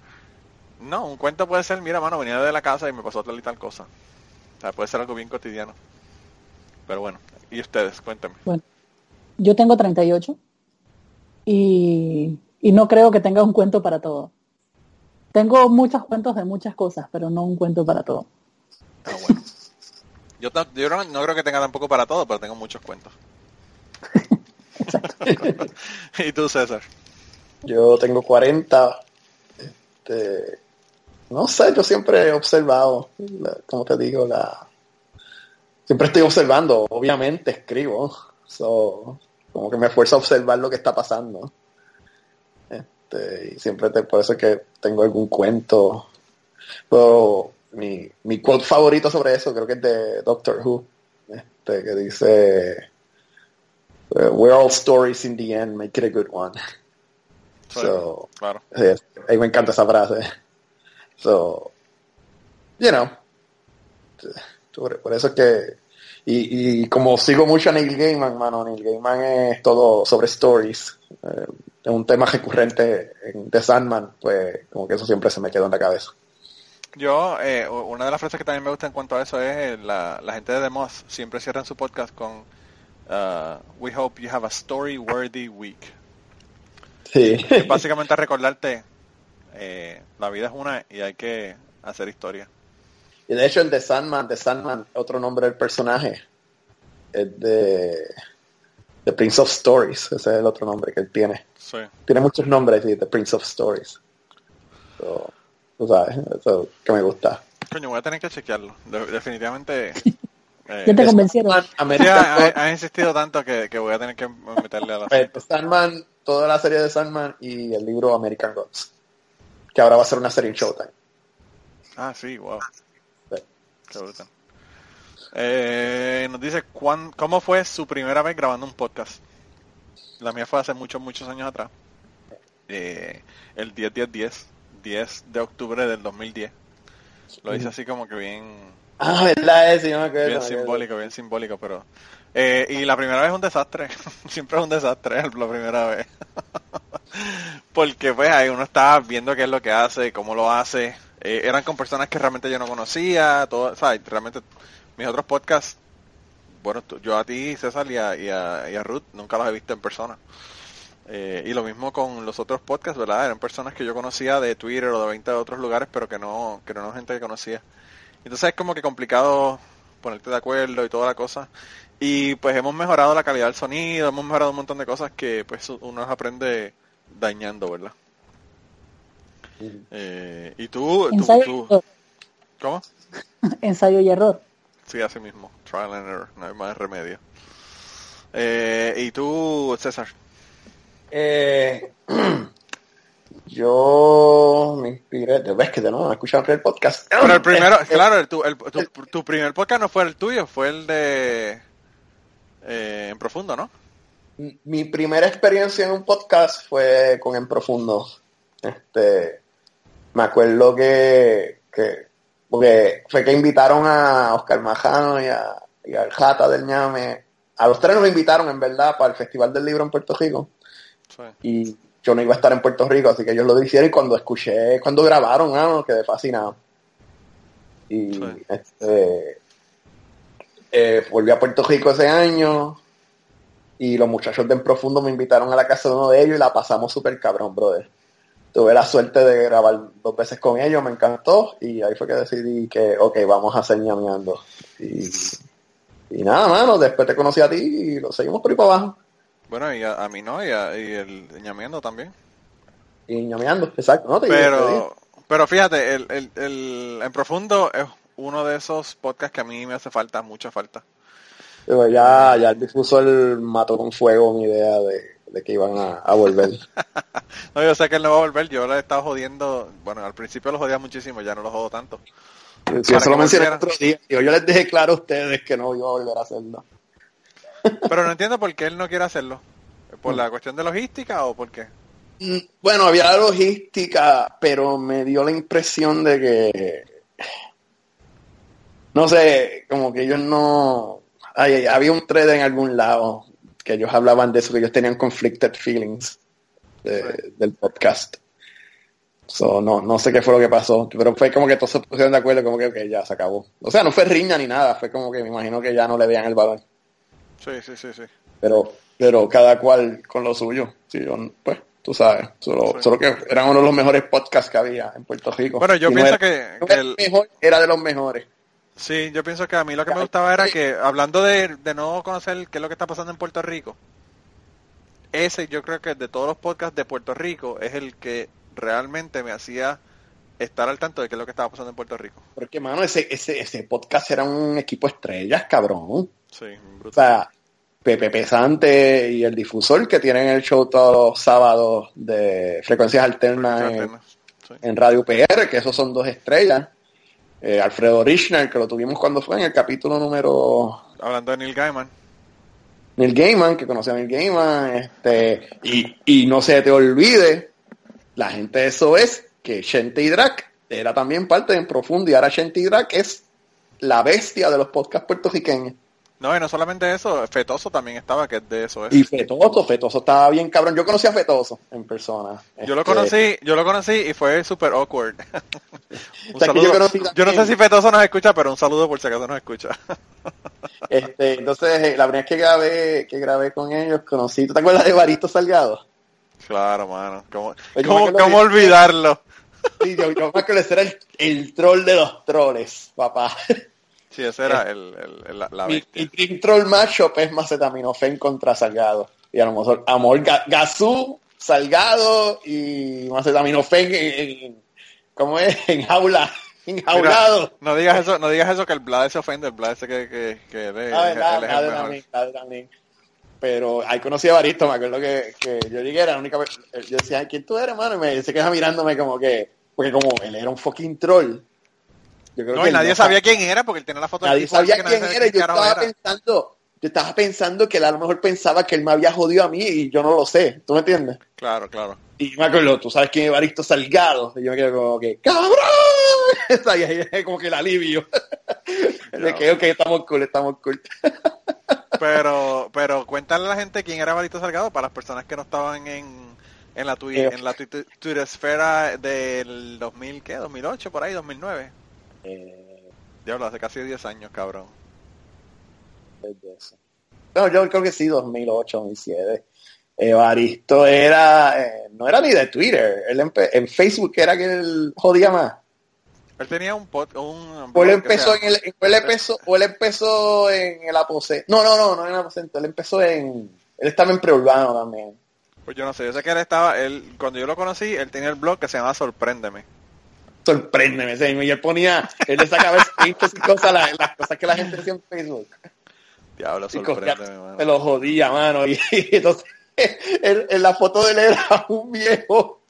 No, un cuento puede ser, mira, mano, venía de la casa y me pasó tal y tal cosa. O sea, puede ser algo bien cotidiano. Pero bueno, y ustedes, cuéntame.
Bueno, yo tengo 38 y, y no creo que tenga un cuento para todo. Tengo muchos cuentos de muchas cosas, pero no un cuento para todo.
Ah, bueno. Yo, yo no, no creo que tenga tampoco para todo, pero tengo muchos cuentos. ¿Y tú, César?
Yo tengo 40. Este, no sé, yo siempre he observado, como te digo, la siempre estoy observando, obviamente escribo. So, como que me esfuerzo a observar lo que está pasando. Este, y siempre te, por eso es que tengo algún cuento. Pero mi, mi quote favorito sobre eso creo que es de Doctor Who. Este, que dice We're all stories in the end, make it a good one. So,
claro.
Sí, es- a mí me encanta esa frase. So, you know, por, eso es que, y, y como sigo mucho a Neil Gaiman, mano, Neil Gaiman es todo sobre stories. Eh, es un tema recurrente en The Sandman, pues como que eso siempre se me quedó en la cabeza.
Yo, eh, una de las frases que también me gusta en cuanto a eso es eh, la, la gente de The Moth siempre cierran su podcast con uh, We hope you have a story worthy week.
Sí.
Es básicamente recordarte eh, la vida es una y hay que hacer historia.
Y de hecho en The Sandman, The Sandman, otro nombre del personaje, es de The Prince of Stories, ese es el otro nombre que él tiene.
Sí.
tiene muchos nombres y The Prince of Stories. So, tú sabes, eso que me gusta.
Coño, voy a tener que chequearlo. De- definitivamente. eh,
¿Ya te convencieron?
Sandman,
sí, ha- ha insistido tanto que, que voy a tener que meterle a la
eh, Sandman, toda la serie de Sandman y el libro American Gods, que ahora va a ser una serie en Showtime.
Ah, sí, wow.
Sí.
Qué brutal. Eh, nos dice, ¿cuán- ¿cómo fue su primera vez grabando un podcast? La mía fue hace muchos, muchos años atrás. Eh, el 10-10-10, 10 de octubre del 2010. Lo hice así como que bien,
Ah, verdad, es, sí, no me acuerdo,
bien
me
simbólico, bien simbólico, pero... eh, y la primera vez es un desastre, siempre es un desastre la primera vez. Porque pues ahí uno está viendo qué es lo que hace, cómo lo hace. Eh, eran con personas que realmente yo no conocía, todo, ¿sabes? Realmente mis otros podcasts, bueno, yo a ti, César, y a, y, a, y a Ruth nunca los he visto en persona. Eh, y lo mismo con los otros podcasts, ¿verdad? Eran personas que yo conocía de Twitter o de 20 de otros lugares, pero que no, que no eran gente que conocía. Entonces es como que complicado ponerte de acuerdo y toda la cosa. Y pues hemos mejorado la calidad del sonido, hemos mejorado un montón de cosas que pues uno aprende dañando, ¿verdad? Eh, y tú,
Ensayo y
tú-
error.
¿cómo?
Ensayo y error.
Sí, así mismo, trial and error, no hay más remedio. Eh, y tú, César,
Eh, yo me inspiré, de ves que de nuevo no he escuchado el podcast.
pero el primero,
Eh,
claro, el, tu, el- tu, tu primer podcast no fue el tuyo, fue el de eh, En Profundo, ¿no?
Mi primera experiencia en un podcast fue con En Profundo. Este, me acuerdo que, que porque fue que invitaron a Oscar Majano y, a, y al Jata del Ñame. A los tres nos invitaron, en verdad, para el Festival del Libro en Puerto Rico.
Sí.
Y yo no iba a estar en Puerto Rico, así que ellos lo hicieron. Y cuando escuché, cuando grabaron, ah, me quedé fascinado. Y
Sí.
este, eh, volví a Puerto Rico ese año. Y los muchachos de En Profundo me invitaron a la casa de uno de ellos y la pasamos súper cabrón, brother. Tuve la suerte de grabar dos veces con ellos, me encantó. Y ahí fue que decidí que, ok, vamos a hacer ñameando. Y, y nada, mano, después te conocí a ti y lo seguimos por ahí para abajo.
Bueno, y a, a mí no, y, a- y el ñamiendo también.
Y ñameando, exacto. ¿no? Te digo, te digo.
Pero, pero fíjate, el, el, el En Profundo es uno de esos podcasts que a mí me hace falta, mucha falta.
Pero ya, ya el difusor mató con fuego mi idea de, de que iban a, a volver.
No, yo sé que él no va a volver, yo le he estado jodiendo, bueno, al principio lo jodía muchísimo, ya no lo jodo tanto.
Eso lo mencioné otro día. Digo, yo les dejé claro a ustedes que no iba a volver a hacerlo.
Pero no entiendo por qué él no quiere hacerlo. ¿Por la cuestión de logística o por qué?
Mm, Bueno, había logística, pero me dio la impresión de que, no sé, como que ellos no, ay, ay, había un thread en algún lado que ellos hablaban de eso, que ellos tenían conflicted feelings de-
Right.
del podcast. So, no, no sé qué fue lo que pasó, pero fue como que todos se pusieron de acuerdo, como que ya se acabó. O sea, no fue riña ni nada, fue como que me imagino que ya no le veían el valor.
Sí, sí, sí, sí.
pero pero cada cual con lo suyo sí yo, pues tú sabes solo,
Sí.
solo que eran uno de los mejores podcasts que había en Puerto Rico
Bueno, yo
Si no
pienso
era-
que, que el
mejor era de los mejores
sí, yo pienso que a mí lo que me gustaba era que, hablando de, de no conocer qué es lo que está pasando en Puerto Rico, ese yo creo que de todos los podcasts de Puerto Rico es el que realmente me hacía estar al tanto de qué es lo que estaba pasando en Puerto Rico.
porque mano ese ese ese podcast era un equipo estrellas cabrón
Sí,
o
brutal.
sea Pepe Pesante y el difusor que tienen el show todos los sábados de frecuencias alternas en,
Sí.
en Radio PR que esos son dos estrellas Eh, Alfredo Richner que lo tuvimos cuando fue en el capítulo número
Hablando de Neil Gaiman.
Neil Gaiman, que conoce a Neil Gaiman, este, y, y no se te olvide, la gente de eso es que Shenty Drac era también parte de En Profundo y ahora Shenty Drac es la bestia de los podcasts puertorriqueños.
No, y no solamente eso, Fetoso también estaba, que es de eso. Es.
Y Fetoso, Fetoso estaba bien cabrón. Yo conocí a Fetoso en persona.
Yo lo
Este,
conocí, yo lo conocí y fue súper awkward. un
O sea, que
saludo.
yo conocí
Yo no sé si Fetoso nos escucha, pero un saludo por si acaso nos escucha.
Este, entonces, eh, la primera vez que grabé, que grabé con ellos, conocí, ¿tú te acuerdas de Barito Salgado?
claro, mano. ¿Cómo, cómo- cómo olvidarlo?
Sí, yo, yo acuerdo de ser el, el troll de los troles, papá.
Sí, ese era el, el- el- la, la
Mi,
bestia.
mi Dream Troll Matchup es Macetaminofen contra Salgado. Y a lo mejor Amor Ga- Gazú, Salgado y Macetaminofen en, en- ¿cómo es? En jaula, enjaulado.
Mira, no digas eso, no digas eso que el Blade se ofende, el Blade ese que, que, que él
Ah,
él es el mejor.
también, verdad, también. Pero ahí conocí a Baristo, me acuerdo que, que yo llegué, era la única vez, yo decía, "Ay, ¿quién tú eres, hermano? Y me, se queda mirándome como que, porque como él era un fucking troll. Yo creo
No,
que
y nadie
no
sabía quién era porque él tenía la foto
Nadie
tipo
sabía
nadie
quién era. y Yo estaba
era.
pensando, yo estaba pensando que él a lo mejor pensaba que él me había jodido a mí y yo no lo sé. ¿Tú me entiendes?
Claro, claro.
Y me acuerdo, tú sabes quién es Evaristo Salgado. Y yo me quedo como que, ¡cabrón! y ahí es como que el alivio. De que, ok, estamos cool, estamos cool.
Pero, pero cuéntale a la gente quién era Barito Salgado para las personas que no estaban en, en la twi-
Eh.
en la Twitter esfera del 2000, ¿qué? 2008, por ahí, 2009.
Eh,
Diablo, hace casi 10 años, cabrón.
No, yo creo que sí, 2008, 2007. Evaristo era, eh, no era ni de Twitter, él en Facebook era que él jodía más.
Él tenía un pod, un
O él empezó en el, o él empezó, o él empezó en el aposento. No, no, no, no en el aposento, él empezó en, él estaba en preurbano también.
Pues yo no sé, yo sé que él estaba, él, cuando yo lo conocí, él tenía el blog que se llama Sorpréndeme.
Sorpréndeme, sí, y él ponía, él le sacaba screenshots y cosas, la- las cosas que la gente decía en Facebook.
Diablo, sorpréndeme, mano.
se lo jodía, mano. Y, y entonces, en, en la foto de él era un viejo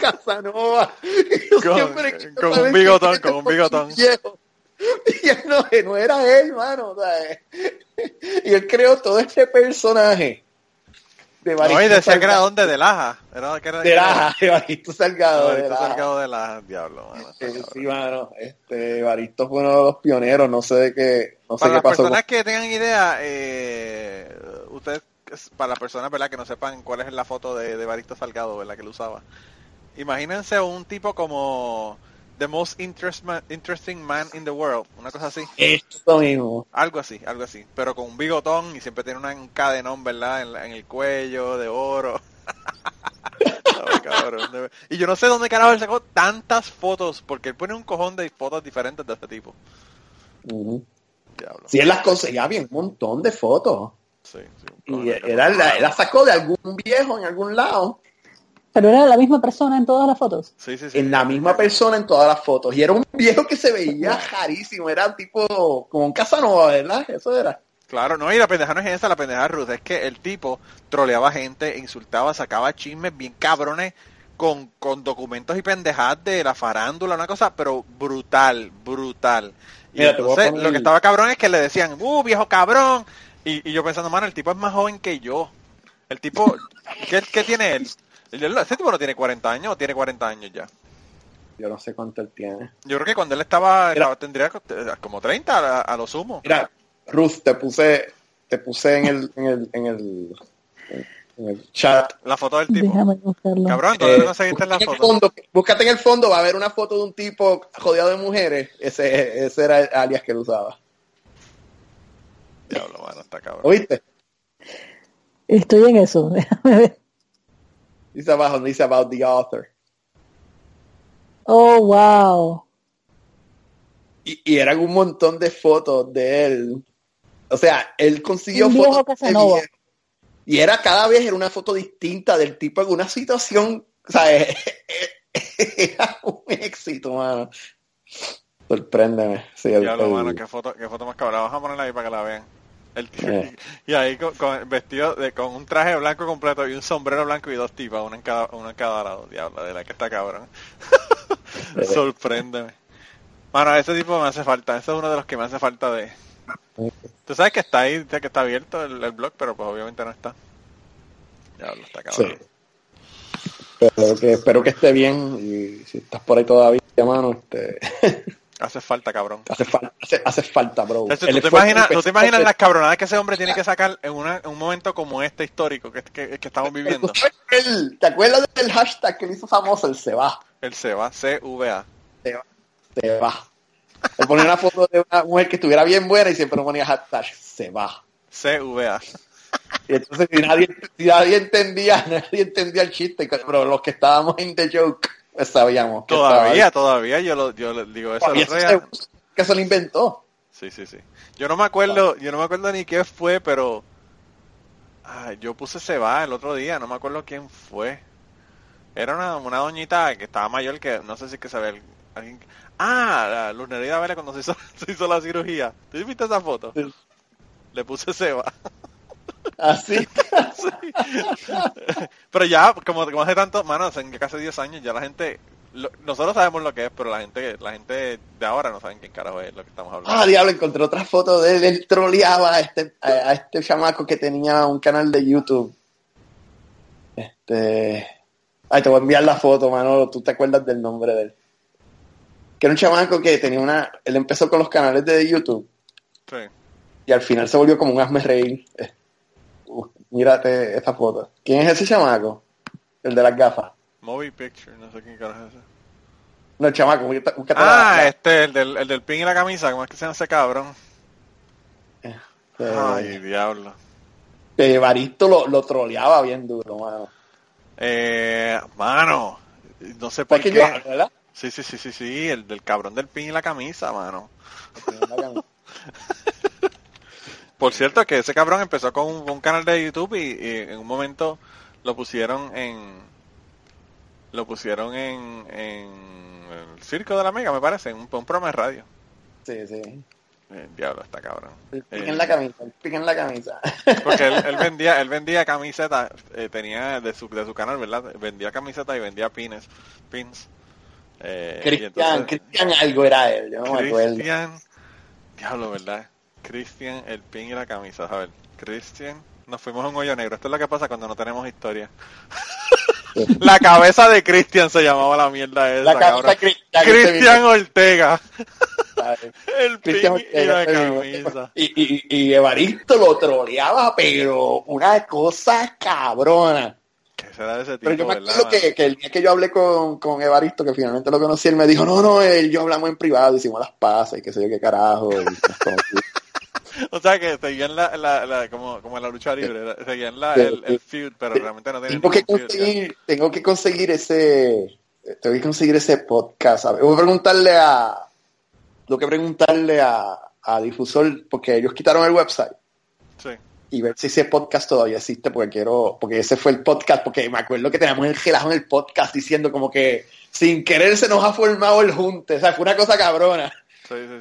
Casanova. Yo
Con-
siempre quiero
con un bigotón, con un bigotón.
viejo. Y él no, no era él, mano. eh. Y él creó todo este personaje. De
No, y
Evaristo
decía que era donde, de Laja. Era, que era,
De Laja, Evaristo Salgado. de
Evaristo
Laja.
Salgado de Laja, diablo, mano.
Sí, mano. Este, Evaristo fue uno de los pioneros, no sé de qué, no sé
Para
qué
las
pasó.
personas que tengan idea, eh, ustedes, para las personas ¿verdad? que no sepan cuál es la foto de, de Evaristo Salgado, ¿verdad? que lo usaba. Imagínense un tipo como The Most interest man- Interesting Man in the World, una cosa así.
Esto mismo.
Algo así, algo así. Pero con un bigotón y siempre tiene una- un cadenón, ¿verdad? En, el cuello, de oro. Cabrón, y yo no sé dónde carajo él sacó tantas fotos, porque él pone un cojón de fotos diferentes de este tipo.
Sí, él las conseguía bien, un montón de fotos.
Sí,
Y era, la sacó de algún viejo en algún lado,
Pero era la misma persona en todas las fotos.
Sí, sí, sí.
en la misma persona en todas las fotos. Y era un viejo que se veía rarísimo, era tipo como un Casanova, ¿verdad? Eso era.
Claro, no, y la pendeja no es esa, la pendeja Ruth, es que el tipo troleaba gente, insultaba, sacaba chismes bien cabrones con, con documentos y pendejadas de la farándula, una cosa, pero brutal, brutal. Y
Mira,
entonces
poner
lo que estaba cabrón es que le decían, uh, viejo cabrón. Y, y yo pensando, mano, el tipo es más joven que yo. El tipo, ¿qué, qué tiene él? El- Ese tipo no tiene 40 años o tiene 40 años ya.
Yo no sé cuánto él tiene.
Yo creo que cuando él estaba,
Mira.
tendría como 30 a, a lo sumo.
Mira, Ruth, te puse, te puse en el, en el, en el, en el chat.
La foto del tipo.
Déjame buscarlo.
Cabrón, ¿dónde
Eh,
conseguiste la
búscate en el
foto?
fondo, búscate en el fondo, va a haber una foto de un tipo rodeado de mujeres. Ese, ese era el alias que él usaba.
Diablo, mano, está cabrón.
¿Oíste?
Estoy en eso. Déjame ver.
Dice abajo, dice about the author.
Oh, wow.
Y, y eran un montón de fotos de él. O sea, él consiguió fotos de. Y era cada vez era una foto distinta del tipo en una situación. O sea, era un éxito, mano. Sorpréndeme. Sí, el-
Diablo,
el-
mano, qué foto, qué foto más cabrón. Vamos a ponerla ahí para que la vean. El tío-
Eh.
Y ahí con, con- vestido de, con un traje blanco completo y un sombrero blanco y dos tipas, una en cada, una en cada lado. Diablo, de la que está cabrón. Sorpréndeme. Mano, ese tipo me hace falta. Ese es uno de los que me hace falta de... Tú sabes que está ahí, que está abierto el, el blog, pero pues obviamente no está. Diablo, está cabrón.
Sí. Pero que, espero que esté bien. Y si estás por ahí todavía, mano, este,
Hace falta, cabrón.
hace, falta, hace, hace falta, bro.
¿tú, te imaginas, ¿Tú te
empezó
imaginas
a
las cabronadas que ese hombre tiene que sacar en, una, en un momento como este histórico que, que, que estamos viviendo?
¿Tú sabes el- ¿Te acuerdas del hashtag que le hizo famoso? El se va.
El SEBA, C-V-A.
Se va. Se va. Le ponía una foto de una mujer que estuviera bien buena y siempre ponía hashtag se va.
C-V-A.
Y entonces si nadie, si nadie entendía, nadie entendía el chiste, pero los que estábamos en the joke, sabíamos que
Todavía, todavía yo lo, yo le digo eso. día.
se- que se lo inventó.
Sí, sí, sí. Yo no me acuerdo, yo no me acuerdo ni qué fue, pero ay, yo puse SEBA el otro día, no me acuerdo quién fue. Era una, una doñita que estaba mayor que no sé si que sabe alguien. Ah, la Luz Nerida Vélez cuando se hizo, se hizo la cirugía. ¿Tú viste esa foto?
Sí.
Le puse SEBA.
Así.
Sí. pero ya, como, como hace tanto, mano, hace casi 10 años, ya la gente, nosotros sabemos lo que es, pero la gente la gente de ahora no saben quién carajo es lo que estamos hablando.
Ah, diablo, encontré otra foto de él. Él troleaba a este, a, a este chamaco que tenía un canal de YouTube. Este. Ay, te voy a enviar la foto, Manolo. Tú te acuerdas del nombre de él. Que era un chamaco que tenía una. Él empezó con los canales de YouTube
Sí.
y al final se volvió como un hazme reír. Mírate esta foto. ¿Quién es ese chamaco? El de las gafas.
Movie Picture, no sé quién carajo es ese.
No, el chamaco. búscate-
Ah,
la- la-
este, el del, el del pin y la camisa, ¿cómo es que se llama ese cabrón?
eh,
Ay, diablo.
Evaristo lo, lo troleaba bien duro, mano.
Eh, mano, no sé por
¿Sabes quién
qué.
yo verdad?
Sí, sí, sí, sí, sí, el del cabrón del pin y la camisa, mano. Por cierto, que ese cabrón empezó con un, un canal de YouTube y, y en un momento lo pusieron en lo pusieron en, en el circo de la mega, me parece, en un, un programa de radio.
Sí, sí.
El diablo está cabrón.
El pique
Eh,
en la camisa, el pique en la camisa.
Porque él, él vendía, él vendía camisetas, eh, tenía de su, de su canal, ¿verdad? Vendía camisetas y vendía pines, pins. Eh,
Cristian,
entonces-
Cristian algo era él, yo no me acuerdo.
Cristian, diablo, ¿verdad? Cristian, el pin y la camisa. A ver, Cristian, nos fuimos a un hoyo negro. Esto es lo que pasa cuando no tenemos historia. la cabeza de Cristian se llamaba la mierda esa,
La camisa
cabrón.
Cristian.
Ortega, el pin
Cristian
y la
Ortega,
camisa.
Y, y, y Evaristo lo troleaba, pero una cosa cabrona.
¿Qué será de ese tipo,
Pero yo me acuerdo que, que el día que yo hablé con, con Evaristo, que finalmente lo conocí, él me dijo, no, no, él, yo hablamos en privado, hicimos las pasas y qué sé yo qué carajo. y.
O sea que seguían la, la, la como, como la lucha libre, seguían la, el, feud, pero realmente no tenían
tengo que
feud,
conseguir, tengo que conseguir ese, tengo que conseguir ese podcast. ¿sabes? Voy a preguntarle a, tengo que preguntarle a, a Difusor, porque ellos quitaron el website.
Sí.
y ver si ese podcast todavía existe porque quiero, porque ese fue el podcast, porque me acuerdo que teníamos el relajo en el podcast diciendo como que sin querer se nos ha formado el junte, o sea, fue una cosa cabrona.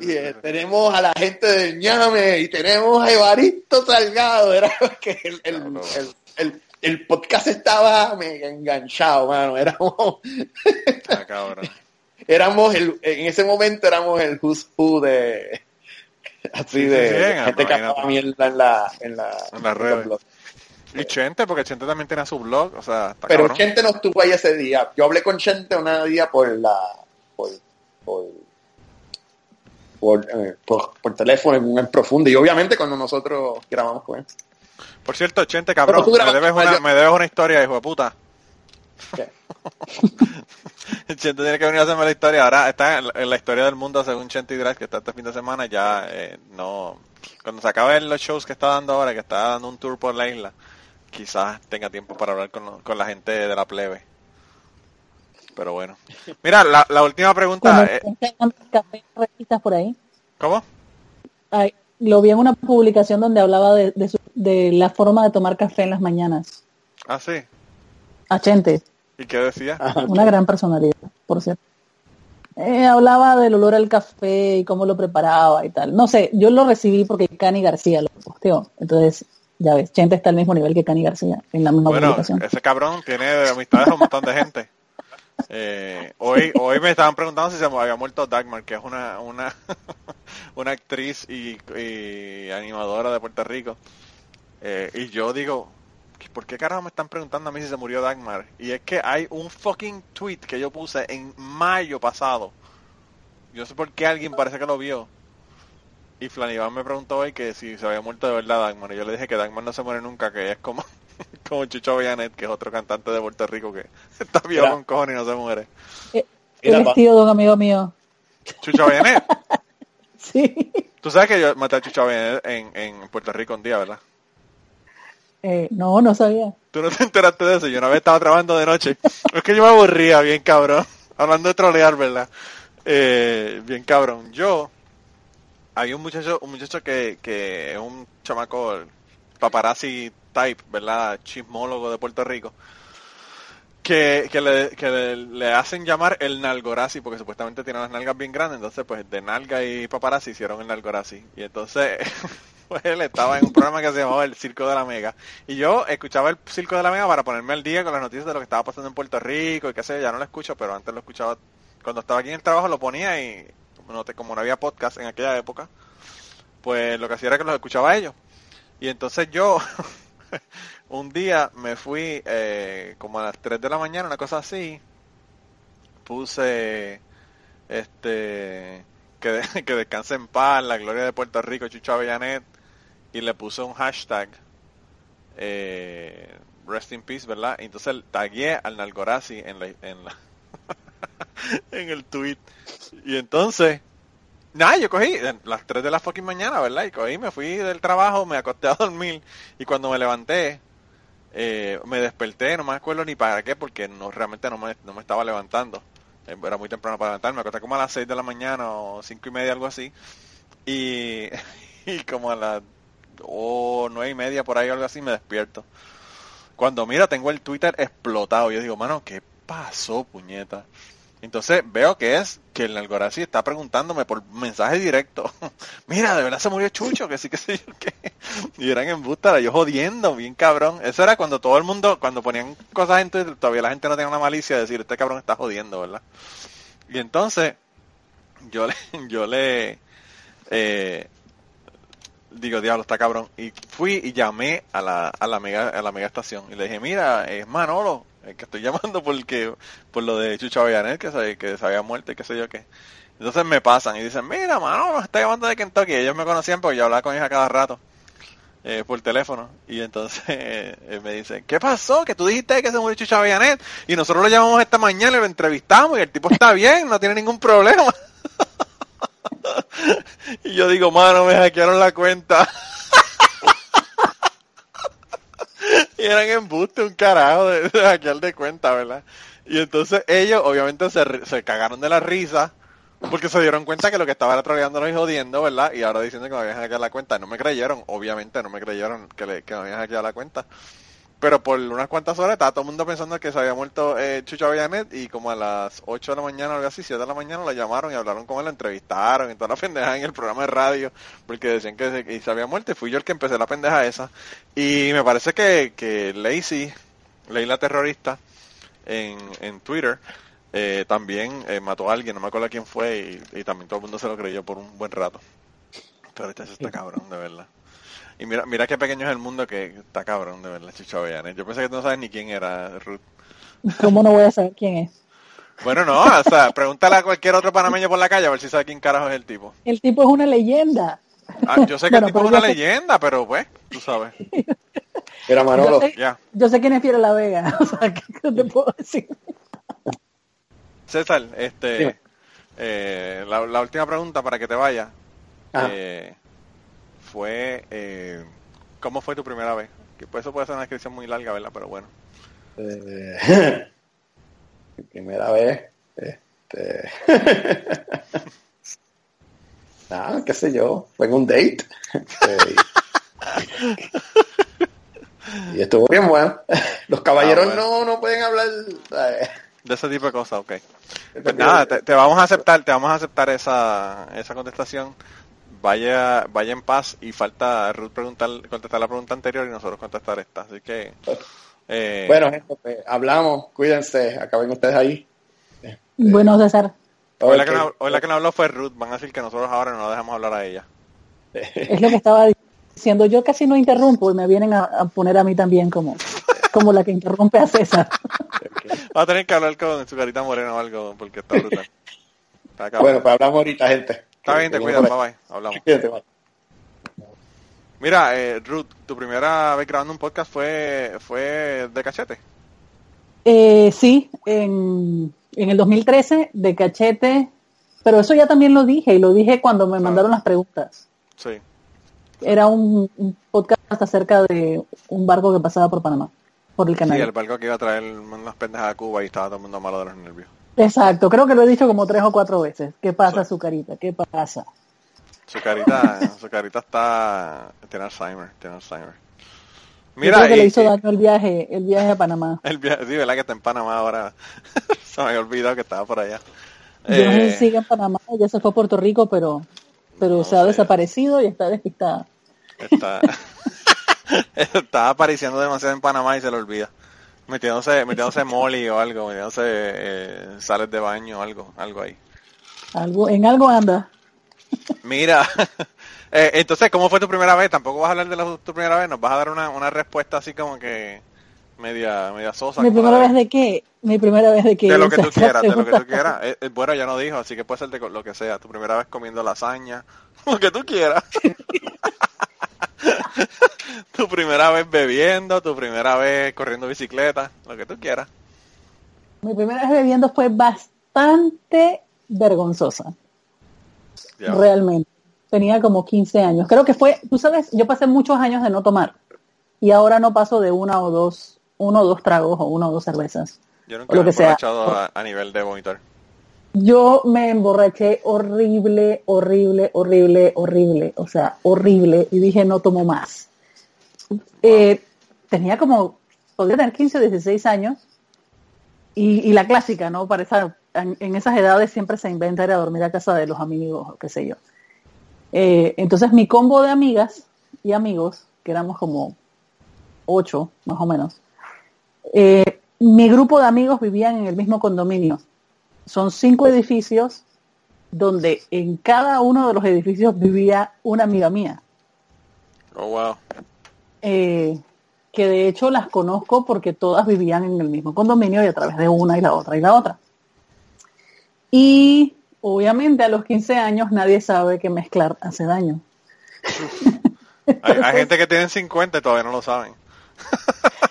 Y eh, tenemos a la gente del ñame y tenemos a Evaristo Salgado, era que el, el, el, el- el podcast estaba mega enganchado, mano, éramos,
Ah, cabrón.
éramos el, en ese momento éramos el who's who de así
Sí, sí,
de,
sí,
de gente que mierda en la en la
En redes.
blogs.
Y Chente, porque Chente también tenía su blog, o sea, está
Pero
cabrón.
Chente no estuvo ahí ese día. Yo hablé con Chente un día por la por por por, eh, por, por teléfono en un profundo y obviamente cuando nosotros grabamos con él.
Por cierto, Chente, cabrón, me debes, una, me debes una historia, hijo de puta.
¿Qué?
Chente tiene que venir a hacerme la historia. Ahora está en la, en la historia del mundo según Chente y Drive, que está este fin de semana, ya eh, no... Cuando se acaben los shows que está dando ahora, que está dando un tour por la isla, quizás tenga tiempo para hablar con, con la gente de la plebe. Pero bueno. Mira, la, la última pregunta... Eh,
café, revistas por ahí.
¿Cómo?
Ay, lo vi en una publicación donde hablaba de, de, su- de la forma de tomar café en las mañanas.
Ah, sí.
A Chente,
¿Y qué decía?
una gran personalidad, por cierto. Eh, hablaba del olor al café y cómo lo preparaba y tal. No sé, yo lo recibí porque Cani García lo posteó. Entonces, ya ves, Chente está al mismo nivel que Cani García en la misma
Bueno,
publicación.
ese cabrón tiene de amistades a un montón de gente. Eh, hoy, hoy me estaban preguntando si se había muerto Dagmar, que es una, una, una actriz y, animadora de Puerto Rico. Eh, y yo digo, ¿por qué carajo me están preguntando a mí si se murió Dagmar? Y es que hay un fucking tweet que yo puse en mayo pasado. Yo sé por qué alguien parece que lo vio. Y Flaniván me preguntó hoy que si se había muerto de verdad Dagmar. Y yo le dije que Dagmar no se muere nunca, que es como, como Chucho Villanet, que es otro cantante de Puerto Rico que está viejo con cojones y no se muere.
Eh,
Mira,
Él
pa.
es tío de un amigo mío.
Chucho Villanet.
Sí.
Tú sabes que yo maté a Chucho Villanet en, en Puerto Rico un día, ¿verdad?
Eh, no, no sabía.
Tú no te enteraste de eso. Yo una vez estaba trabajando de noche. Es que yo me aburría, bien cabrón. Hablando de trolear, ¿verdad? Eh, bien cabrón. Yo, hay un muchacho, un muchacho que, que es un chamaco paparazzi type, ¿verdad? Chismólogo de Puerto Rico. Que, que, le, le, hacen llamar el Nalgorazi porque supuestamente tiene las nalgas bien grandes. Entonces, pues de nalga y paparazzi hicieron el Nalgorazi. Y entonces, pues él estaba en un programa que se llamaba El Circo de la Mega. Y yo escuchaba el Circo de la Mega para ponerme al día con las noticias de lo que estaba pasando en Puerto Rico y qué sé yo, ya no lo escucho, pero antes lo escuchaba. Cuando estaba aquí en el trabajo lo ponía y no, te- como no había podcast en aquella época, pues lo que hacía era que los escuchaba a ellos. Y entonces yo un día me fui eh, como a las 3 de la mañana, una cosa así, puse este que, de- que descanse en paz, la gloria de Puerto Rico, Chucho Avellanet, y le puse un hashtag eh, Rest in Peace, ¿verdad? Y entonces tagué al Nalgorazi en en la en el tweet. Y entonces Nada, yo cogí eh, las 3 de la fucking mañana, ¿verdad? Y cogí, me fui del trabajo, me acosté a dormir y cuando me levanté, eh, me desperté, no me acuerdo ni para qué, porque no realmente no me, no me estaba levantando. Eh, Era muy temprano para levantarme, me acosté como a las 6 de la mañana o 5 y media, algo así. Y, y como a las o nueve y media por ahí algo así me despierto. Cuando mira tengo el Twitter explotado, yo digo, mano, ¿qué pasó, puñeta? Entonces veo que es que el Algorazi está preguntándome por mensaje directo. Mira, de verdad se murió Chucho, que sí que sé yo qué. Y eran en búsqueda, yo jodiendo, bien cabrón. Eso era cuando todo el mundo, cuando ponían cosas en Twitter, todavía la gente no tenía una malicia de decir, este cabrón está jodiendo, ¿verdad? Y entonces, yo le, yo le, eh, digo, diablo, está cabrón. Y fui y llamé a la, a la mega, a la mega estación. Y le dije, mira, es Manolo, que estoy llamando porque, por lo de Chucho Avellanel, que se, que se había muerto y qué sé yo qué. Entonces me pasan y dicen, mira, Manolo, está llamando de Kentucky. Ellos me conocían porque yo hablaba con ellos a cada rato. eh, por teléfono y entonces eh, me dicen ¿qué pasó? que tú dijiste que se murió Chucho Avellanel y nosotros lo llamamos esta mañana y lo entrevistamos y el tipo está bien, no tiene ningún problema y yo digo, mano, me hackearon la cuenta. Y eran embuste, un carajo de, hackear de cuenta, ¿verdad? Y entonces ellos, obviamente, se, se cagaron de la risa. Porque se dieron cuenta que lo que estaba era y jodiendo, ¿verdad? Y ahora diciendo que me habían hackeado la cuenta. No me creyeron, obviamente no me creyeron que, le, que me habían hackeado la cuenta. Pero por unas cuantas horas estaba todo el mundo pensando que se había muerto eh, Chucho Avellanet y como a las 8 de la mañana, algo así, 7 de la mañana, lo llamaron y hablaron con él, lo entrevistaron y toda la pendeja en el programa de radio porque decían que se, que se había muerto y fui yo el que empecé la pendeja esa. Y me parece que, que Lacey, Leila Terrorista, en, en Twitter, eh, también eh, mató a alguien, no me acuerdo quién fue y, y también todo el mundo se lo creyó por un buen rato. Pero este está cabrón, de verdad. Y mira, mira qué pequeño es el mundo que está cabrón, de verdad, Chucho Avellanet. Yo pensé que tú no sabes ni quién era Ruth.
¿Cómo no voy a saber quién es?
Bueno, no, o sea, pregúntale a cualquier otro panameño por la calle a ver si sabe quién carajo es el tipo.
El tipo es una leyenda.
Ah, yo sé que
Bueno,
el tipo es una
sé-
leyenda, pero pues, tú sabes.
Mira, Manolo,
Yo sé,
Ya.
yo sé quién es Fiera La Vega. O sea, ¿qué te puedo decir?
César, este, eh, la, la última pregunta para que te vaya
Ajá.
eh, fue, eh, ¿cómo fue tu primera vez? Que pues eso puede ser una descripción muy larga, ¿verdad? Pero bueno.
eh, mi primera vez, este, nada, qué sé yo, fue en un date. Este, y, estuvo bien bueno. Los caballeros
Ah, bueno.
no, no pueden hablar.
De ese tipo de cosas, ok. Pues nada, te, te vamos a aceptar, te vamos a aceptar esa, esa contestación. Vaya, vaya en paz y falta Ruth preguntar, contestar la pregunta anterior y nosotros contestar esta. Así que, eh,
Bueno, gente, pues, hablamos, cuídense, acaben ustedes ahí.
Bueno, César,
hoy, la que no, hoy la que no habló fue Ruth. Van a decir que nosotros ahora no la dejamos hablar a ella.
es lo que estaba diciendo. Yo casi no interrumpo y me vienen a, a poner a mí también como, como la que interrumpe a César.
Va a tener que hablar con su carita morena o algo porque está brutal. Está.
Bueno, pues hablamos ahorita, gente.
Está bien, te cuidas, bye bye. Hablamos.
Bye.
Mira, eh, Ruth, tu primera vez grabando un podcast fue, fue de cachete.
Eh, sí, en, en el 2013, de cachete, pero eso ya también lo dije y lo dije cuando me mandaron las preguntas.
Sí.
Era un, un podcast acerca de un barco que pasaba por Panamá, por el
Sí,
canal.
el barco que iba a traer unas pendejas a Cuba y estaba todo el mundo malo de los nervios.
Exacto, creo que lo he dicho como tres o cuatro veces. ¿Qué pasa, su carita? ¿Qué pasa?
Su carita, su carita está, tiene Alzheimer, tiene Alzheimer.
Yo
Mira,
creo que
y-
le hizo daño el viaje, el viaje a Panamá.
el viaje, sí, verdad que está en Panamá ahora. Se me había olvidado que estaba por allá.
Yo no sé
Eh,
si sigue en Panamá, ya se fue a Puerto Rico, pero, pero
No
se ha
sé.
desaparecido y está despistada.
Está, está apareciendo demasiado en Panamá y se le olvida. Metiéndose, metiéndose molly o algo, metiéndose eh, sales de baño o algo, algo ahí.
Algo, en algo anda.
Mira, eh, entonces, ¿cómo fue tu primera vez? Tampoco vas a hablar de la, tu primera vez, nos vas a dar una, una respuesta así como que media, media sosa.
¿Mi primera vez de qué? Mi primera vez de qué.
De lo que tú quieras, de lo que tú quieras. Eh, eh, bueno, ya no dijo, así que puede ser de lo que sea. Tu primera vez comiendo lasaña, lo que tú quieras. tu primera vez bebiendo, tu primera vez corriendo bicicleta, lo que tú quieras.
Mi primera vez bebiendo fue bastante vergonzosa.
Ya.
realmente. Tenía como 15 años. Creo que fue, tú sabes, yo pasé muchos años de no tomar y ahora no paso de una o dos, uno o dos tragos o una o dos cervezas.
Yo nunca
o lo
me he
que sea.
a nivel de vomitar.
Yo me emborraché horrible, horrible, horrible, horrible, o sea, horrible, y dije no tomo más. Eh, tenía como, podría tener 15 o 16 años, y, y la clásica, ¿no? Para esa- en, en esas edades siempre se inventa ir a dormir a casa de los amigos, o qué sé yo. Eh, entonces mi combo de amigas y amigos, que éramos como ocho, más o menos, eh, mi grupo de amigos vivían en el mismo condominio son cinco edificios donde en cada uno de los edificios vivía una amiga mía,
Oh, wow.
eh, que de hecho las conozco porque todas vivían en el mismo condominio y a través de una y la otra y la otra. Y obviamente a los 15 años nadie sabe que mezclar hace daño.
Hay, hay gente que tiene 50 y todavía no lo saben.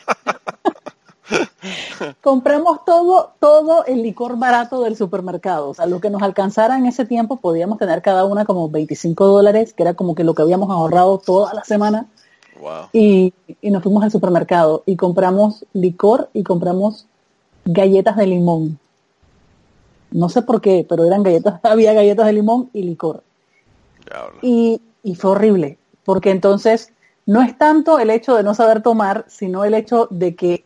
Compramos todo, todo el licor barato del supermercado. O sea, lo que nos alcanzara en ese tiempo podíamos tener cada una como 25 dólares, que era como que lo que habíamos ahorrado toda la semana.
Wow.
y, y nos fuimos al supermercado y compramos licor y compramos galletas de limón. No sé por qué, pero eran galletas, había galletas de limón y licor. Y, y fue horrible, porque entonces no es tanto el hecho de no saber tomar, sino el hecho de que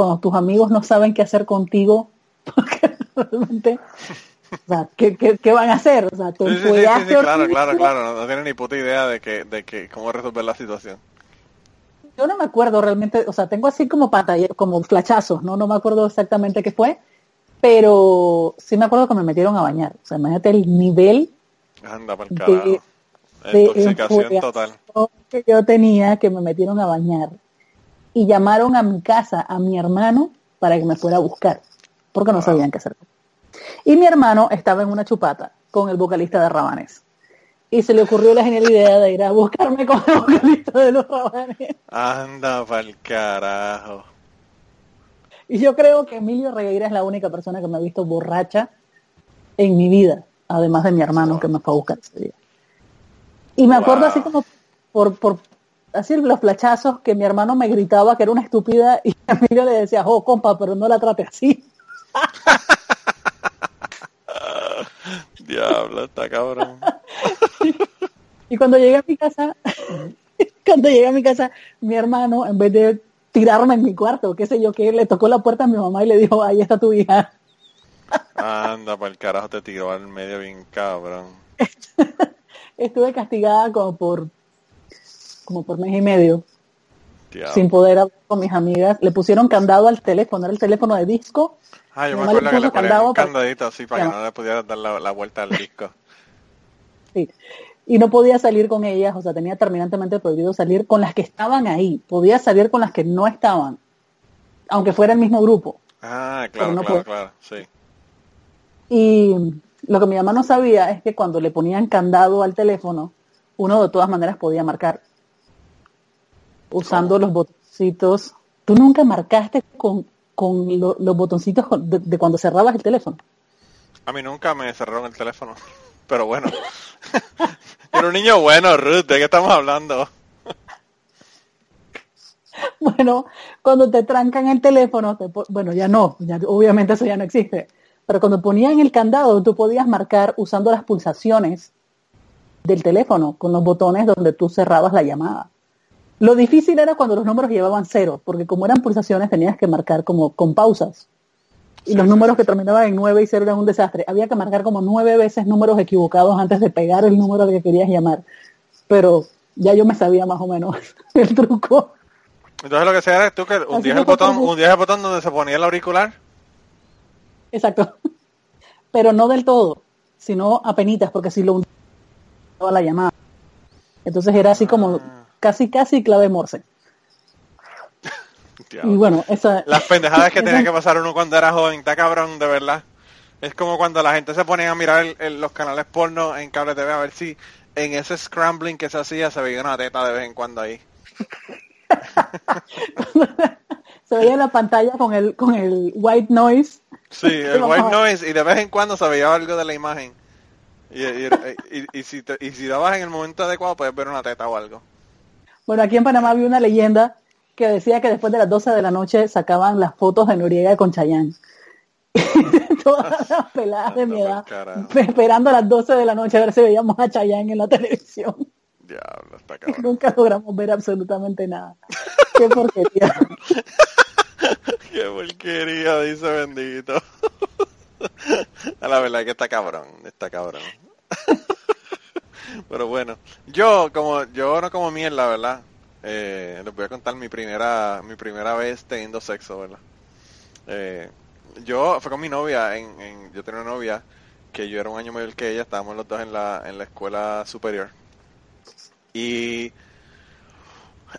cuando tus amigos no saben qué hacer contigo, porque realmente, o sea, ¿qué, qué, qué van a hacer? O sea, te
Sí, sí, sí, claro, claro, claro. No, tienen ni puta idea de que, de que cómo resolver la situación.
Yo no me acuerdo realmente, o sea, tengo así como pantalla, como flachazos, ¿no? No me acuerdo exactamente qué fue, pero sí me acuerdo que me metieron a bañar. O sea, imagínate el nivel
Anda para el
De- de
Intoxicación total.
que yo tenía que me metieron a bañar. Y llamaron a mi casa a mi hermano para que me fuera a buscar, porque no
Wow.
sabían qué hacer. Y mi hermano estaba en una chupata con el vocalista de Rabanes. Y se le ocurrió la genial idea de ir a buscarme con el vocalista de los Rabanes.
Anda para el carajo.
Y yo creo que Emilio Regueira es la única persona que me ha visto borracha en mi vida, además de mi hermano que me fue a buscar ese día. Y me acuerdo así como por, por así los flachazos que mi hermano me gritaba que era una estúpida y Emilio le decía, oh compa, pero no la trate así.
Diablo, está cabrón.
Y cuando llegué a mi casa, cuando llegué a mi casa, mi hermano, en vez de tirarme en mi cuarto, qué sé yo, que le tocó la puerta a mi mamá y le dijo, ahí está tu hija.
Anda para el carajo, te tiró al medio bien cabrón.
Estuve castigada como por como por mes y medio,
Diablo.
sin poder hablar con mis amigas. Le pusieron candado al teléfono, era el teléfono de disco.
Ah, yo me acuerdo que le ponían un candadito así para que no le pudieras dar la, la vuelta al disco.
Sí. Y no podía salir con ellas, o sea, tenía terminantemente prohibido salir con las que estaban ahí. Podía salir con las que no estaban, aunque fuera el mismo grupo.
Ah, claro,
no
claro, claro, sí.
Y lo que mi mamá no sabía es que cuando le ponían candado al teléfono, uno de todas maneras podía marcar. Usando los botoncitos. Tú nunca marcaste con, con lo- los botoncitos de, de cuando cerrabas el teléfono.
A mí nunca me cerraron el teléfono. Pero bueno. Yo era un niño bueno, Ruth, ¿de qué estamos hablando?
Bueno, cuando te trancan el teléfono, te bueno, ya no, ya, obviamente eso ya no existe. Pero cuando ponían el candado, tú podías marcar usando las pulsaciones del teléfono, con los botones donde tú cerrabas la llamada. Lo difícil era cuando los números llevaban cero, porque como eran pulsaciones tenías que marcar como con pausas. Y
Sí,
los
sí,
números
sí.
que terminaban en 9 y 0 eran un desastre. Había que marcar como nueve veces números equivocados antes de pegar el número al que querías llamar. Pero ya yo me sabía más o menos el truco.
Entonces lo que sea era tú que hundías el botón, hundías el botón donde se ponía el auricular.
Exacto. Pero no del todo, sino a penitas, porque si lo hundía la llamada. Entonces era así como
Ah.
Casi casi clave morse.
Diablo.
Y bueno, esa
Las pendejadas que tenía que pasar uno cuando era joven, está cabrón, de verdad. Es como cuando la gente se ponía a mirar el- el- los canales porno en cable TV a ver si en ese scrambling que se hacía se veía una teta de vez en cuando ahí.
se veía en la pantalla con el con el white noise.
Sí, el white noise y de vez en cuando se veía algo de la imagen. Y, y, y- y si te- y si dabas en el momento adecuado, puedes ver una teta o algo.
Bueno, aquí en Panamá había una leyenda que decía que después de las 12 de la noche sacaban las fotos de Noriega con Chayanne. Todas las peladas de mi edad, esperando a las 12 de la noche a ver si veíamos a Chayanne en la televisión.
Diablo, está cabrón.
Nunca logramos ver absolutamente nada. Qué porquería.
Qué porquería, dice bendito. A la verdad que está cabrón, está cabrón. Pero bueno, yo como yo no como miel, la verdad. Eh, les voy a contar mi primera mi primera vez teniendo sexo, ¿verdad? Eh, yo fue con mi novia, en, en- yo tenía una novia que yo era un año mayor que ella, estábamos los dos en la en la escuela superior. Y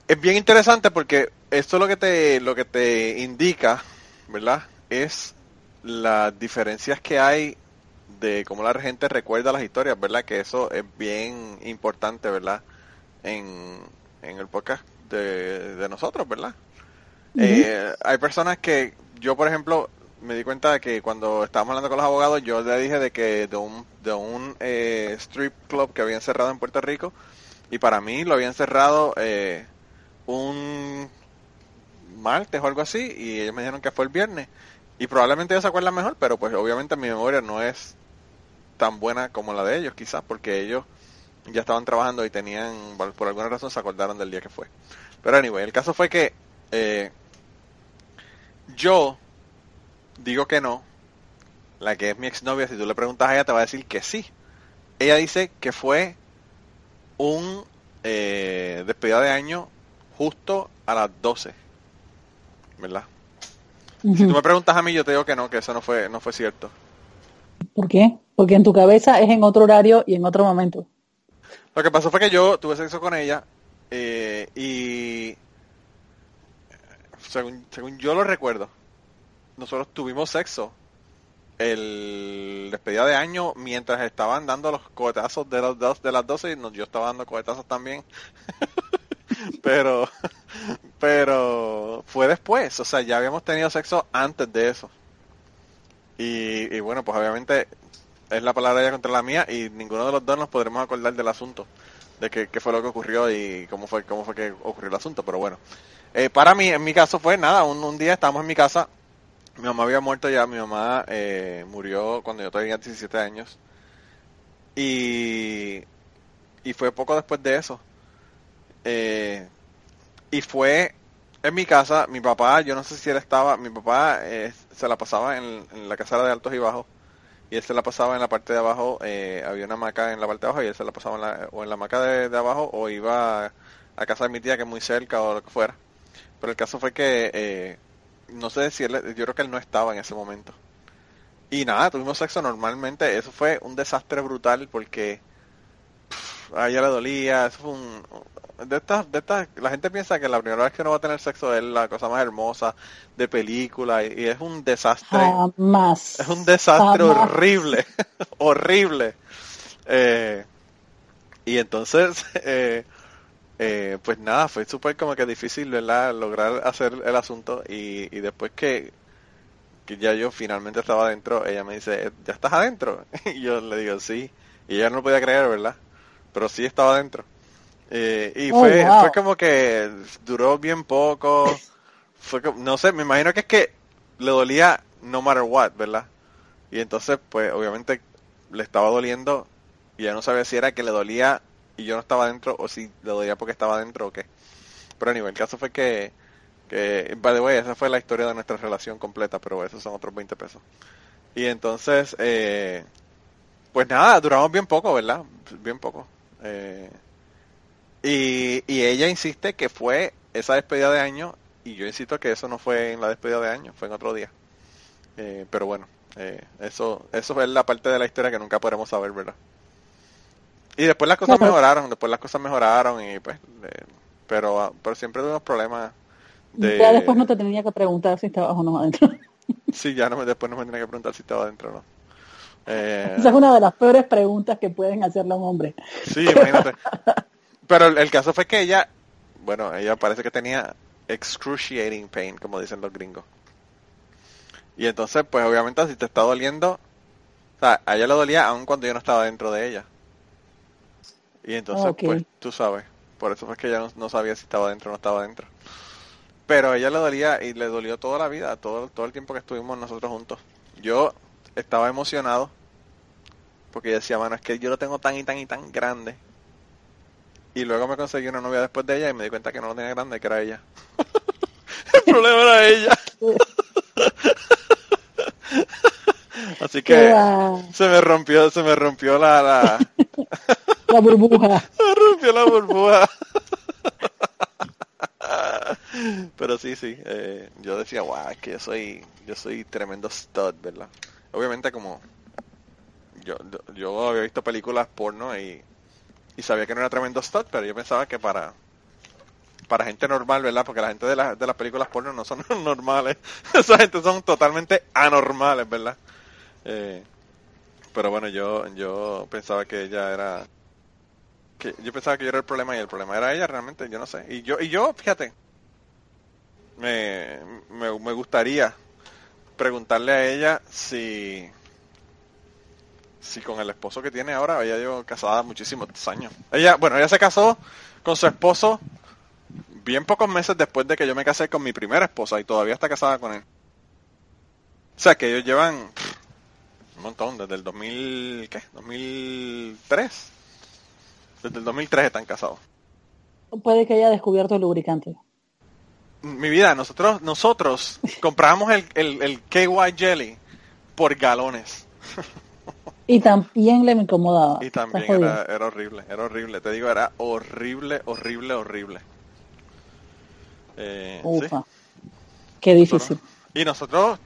es bien interesante porque esto lo que te lo que te indica, ¿verdad? Es las diferencias que hay de cómo la gente recuerda las historias, ¿verdad? Que eso es bien importante, ¿verdad? En, en el podcast de, de nosotros, ¿verdad? Eh, hay personas que yo, por ejemplo, me di cuenta de que cuando estábamos hablando con los abogados, yo le dije de que de un, de un eh, strip club que habían cerrado en Puerto Rico, y para mí lo habían cerrado eh, un martes o algo así, y ellos me dijeron que fue el viernes. Y probablemente ellos se acuerdan mejor, pero pues obviamente mi memoria no es tan buena como la de ellos, quizás, porque ellos ya estaban trabajando y tenían, por alguna razón se acordaron del día que fue. Pero anyway, el caso fue que eh, yo digo que no. La que es mi exnovia, si tú le preguntas a ella, te va a decir que sí. Ella dice que fue un eh, despedida de año justo a las 12. ¿Verdad? Si tú me preguntas a mí, yo te digo que no, que eso no fue, no fue cierto.
¿Por qué? Porque en tu cabeza es en otro horario y en otro momento.
Lo que pasó fue que yo tuve sexo con ella eh, y según, según yo lo recuerdo, nosotros tuvimos sexo el despedida de año mientras estaban dando los cohetazos de, los dos, de las 12 y yo estaba dando cohetazos también. pero pero fue después, o sea, ya habíamos tenido sexo antes de eso. Y, y bueno, pues obviamente es la palabra ella contra la mía y ninguno de los dos nos podremos acordar del asunto, de qué, qué fue lo que ocurrió y cómo fue cómo fue que ocurrió el asunto, pero bueno. Eh, para mí, en mi caso fue nada, un, un día estábamos en mi casa, mi mamá había muerto ya, mi mamá eh, murió cuando yo tenía 17 años y, y fue poco después de eso. Eh, y fue en mi casa, mi papá, yo no sé si él estaba, mi papá eh, se la pasaba en, la casa de altos y bajos y él se la pasaba en la parte de abajo, eh, había una hamaca en la parte de abajo y él se la pasaba en la, o en la hamaca de, abajo o iba a, a casa de mi tía que es muy cerca o lo que fuera. Pero el caso fue que, eh, no sé si él, yo creo que él no estaba en ese momento. Y nada, tuvimos sexo normalmente, eso fue un desastre brutal porque a ella le dolía, eso fue un... De estas, de estas, la gente piensa que la primera vez que uno va a tener sexo es la cosa más hermosa de película y, y es un desastre.
Jamás.
Es un desastre
Jamás.
horrible, horrible. Eh, y entonces, eh, eh, pues nada, fue súper como que difícil, ¿verdad? Lograr hacer el asunto y, y después que, que ya yo finalmente estaba adentro, ella me dice, ¿ya estás adentro? Y yo le digo, sí. Y ella no lo podía creer, ¿verdad? Pero sí estaba adentro. Eh, y
Oh,
fue,
wow.
fue como que duró bien poco. Fue como- no sé, me imagino que es que le dolía no matter what, ¿verdad? Y entonces, pues, obviamente le estaba doliendo y ya no sabía si era que le dolía y yo no estaba dentro o si le dolía porque estaba dentro o qué. Pero anyway, el caso fue que, que, by the way, esa fue la historia de nuestra relación completa, pero esos son otros 20 pesos. Y entonces, eh, pues nada, duramos bien poco, ¿verdad? Bien poco. Eh, y, y ella insiste que fue esa despedida de año y yo insisto que eso no fue en la despedida de año, fue en otro día. Eh, pero bueno, eh, eso eso es la parte de la historia que nunca podremos saber, ¿verdad? Y después las cosas mejoraron, después las cosas mejoraron y pues, eh, pero pero siempre tuvimos problemas de...
Ya después no te tenía que preguntar si estabas o no adentro.
Sí, ya no después no me tenía que preguntar si estaba adentro o no. Eh,
Esa es una de las peores preguntas que pueden hacerle a un hombre.
Sí, imagínate. Pero el, el caso fue que ella, bueno, ella parece que tenía excruciating pain, como dicen los gringos. Y entonces, pues obviamente si te está doliendo, sea, a ella le dolía aun cuando yo no estaba dentro de ella. Y entonces, pues, tú sabes. Por eso fue que ella no, no sabía si estaba dentro o no estaba dentro. Pero a ella le dolía y le dolió toda la vida, todo, todo el tiempo que estuvimos nosotros juntos. Yo estaba emocionado porque decía, mano, es que yo lo tengo tan y tan y tan grande. Y luego me conseguí una novia después de ella y me di cuenta que no lo tenía grande, que era ella. el problema era ella. Así que se me rompió, se me rompió la, la,
la burbuja.
se rompió la burbuja. Pero sí, sí, eh, yo decía, wow, es que yo soy, yo soy tremendo stud, ¿verdad? Obviamente como yo, yo- había visto películas porno y, y sabía que no era tremendo stud, pero yo pensaba que para para gente normal, ¿verdad? Porque la gente de, la- de las películas porno no son normales. Esa gente son totalmente anormales, ¿verdad? Eh, pero bueno, yo yo pensaba que ella era yo pensaba que yo era el problema y el problema era ella realmente, yo no sé. Y yo y yo, fíjate, me, me gustaría preguntarle a ella si si con el esposo que tiene ahora, ella lleva casada muchísimos años. Ella, bueno, ella se casó con su esposo bien pocos meses después de que yo me casé con mi primera esposa y todavía está casada con él. O sea que ellos llevan un montón, desde el 2000, ¿qué? 2003. Desde el 2003 están casados.
Puede que haya descubierto el lubricante.
Mi vida, nosotros nosotros compramos el, el, el KY Jelly por galones.
Y también le me incomodaba.
Y también era, era horrible, era horrible. Te digo, era horrible, horrible, horrible. Eh, sí.
Ufa. Qué difícil.
Y nosotros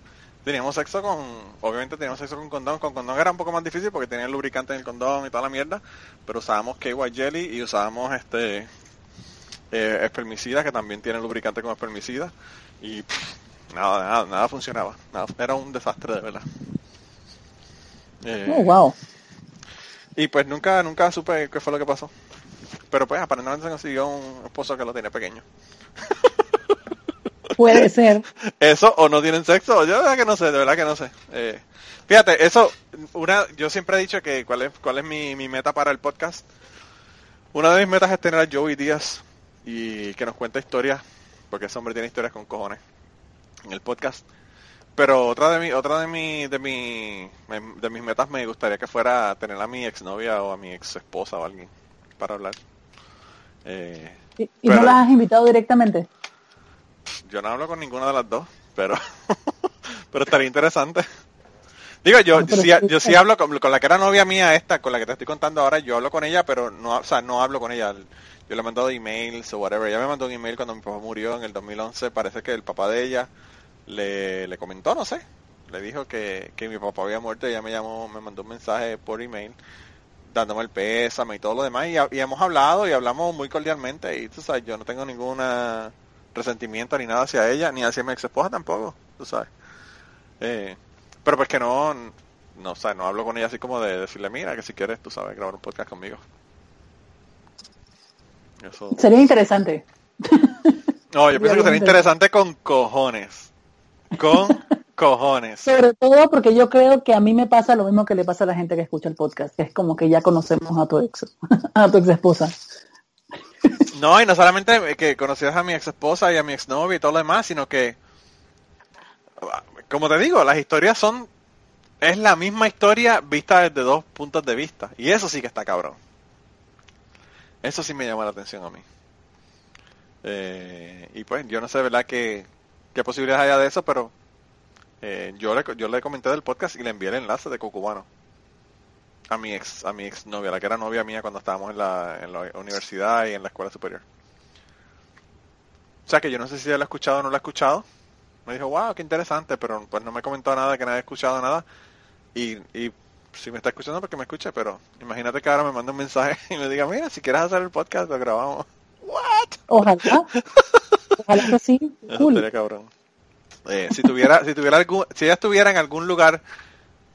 teníamos sexo con, obviamente teníamos sexo con condón, con condón era un poco más difícil porque tenía el lubricante en el condón y toda la mierda, pero usábamos KY Jelly y usábamos este eh, espermicida que también tiene lubricante con espermicida y pff, nada, nada, nada funcionaba, nada, era un desastre de verdad. Eh,
Oh, wow.
y pues nunca, nunca supe qué fue lo que pasó. Pero pues aparentemente se consiguió un esposo que lo tenía pequeño.
Puede ser.
Eso o no tienen sexo, yo de verdad que no sé, de verdad que no sé. Eh, fíjate, eso, una, yo siempre he dicho que cuál es, cuál es mi, mi meta para el podcast. Una de mis metas es tener a Joey Díaz y que nos cuente historias, porque ese hombre tiene historias con cojones en el podcast. Pero otra de mi, otra de mi, de mi, de mis metas me gustaría que fuera tener a mi exnovia o a mi ex esposa o alguien para hablar. Eh,
¿Y, y
Pero-
no las has invitado directamente?
Yo no hablo con ninguna de las dos, pero pero estaría interesante. Digo, yo
No, pero
sí, yo sí
sí.
hablo con, con la que era novia mía esta, con la que te estoy contando ahora, yo hablo con ella, pero no, o sea, no hablo con ella. Yo le he mandado emails o whatever. Ella me mandó un email cuando mi papá murió en el 2011. Parece que el papá de ella le, le comentó, no sé. Le dijo que, que mi papá había muerto y ella me llamó, me mandó un mensaje por email dándome el pésame y todo lo demás. Y, y hemos hablado y hablamos muy cordialmente. Y tú sabes, yo no tengo ninguna resentimiento ni nada hacia ella, ni hacia mi ex esposa tampoco, tú sabes. Eh, pero pues que no, no, o no hablo con ella así como de decirle, mira, que si quieres, tú sabes, grabar un podcast conmigo. Eso.
Sería interesante.
No, yo pienso que sería interesante con cojones. Con cojones.
Sobre todo porque yo creo que a mí me pasa lo mismo que le pasa a la gente que escucha el podcast, que es como que ya conocemos a tu ex, a tu ex esposa.
No, y no solamente que conocías a mi ex esposa y a mi ex novia y todo lo demás, sino que, como te digo, las historias son, es la misma historia vista desde dos puntos de vista. Y eso sí que está cabrón. Eso sí me llama la atención a mí. Eh, y pues, yo no sé, ¿verdad?, qué, qué posibilidades haya de eso, pero eh, yo, le, yo le comenté del podcast y le envié el enlace de Cucubano a mi ex a mi ex novia, la que era novia mía cuando estábamos en la, en la universidad y en la escuela superior. O sea que yo no sé si ella lo ha escuchado o no lo ha escuchado. Me dijo, wow, qué interesante, pero pues no me comentó nada, que no había escuchado nada. Y, y si me está escuchando, porque me escuche, pero imagínate que ahora me manda un mensaje y me diga, mira, si quieres hacer el podcast, lo grabamos. ¿What?
Ojalá. Ojalá que sí. Cool.
cabrón. Eh, si tuviera, si tuviera algún, si ella estuviera en algún lugar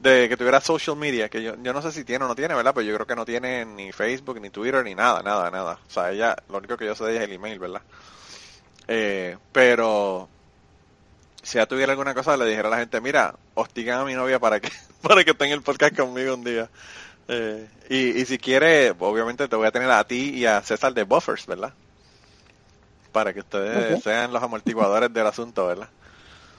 de que tuviera social media, que yo, yo no sé si tiene o no tiene, ¿verdad? Pero yo creo que no tiene ni Facebook, ni Twitter, ni nada, nada, nada. O sea, ella, lo único que yo sé de ella es el email, ¿verdad? Eh, pero si ya tuviera alguna cosa, le dijera a la gente, mira, hostigan a mi novia para que, para que esté en el podcast conmigo un día. Eh, y, y si quiere, obviamente te voy a tener a ti y a César de Buffers, ¿verdad? Para que ustedes sean los amortiguadores del asunto, ¿verdad?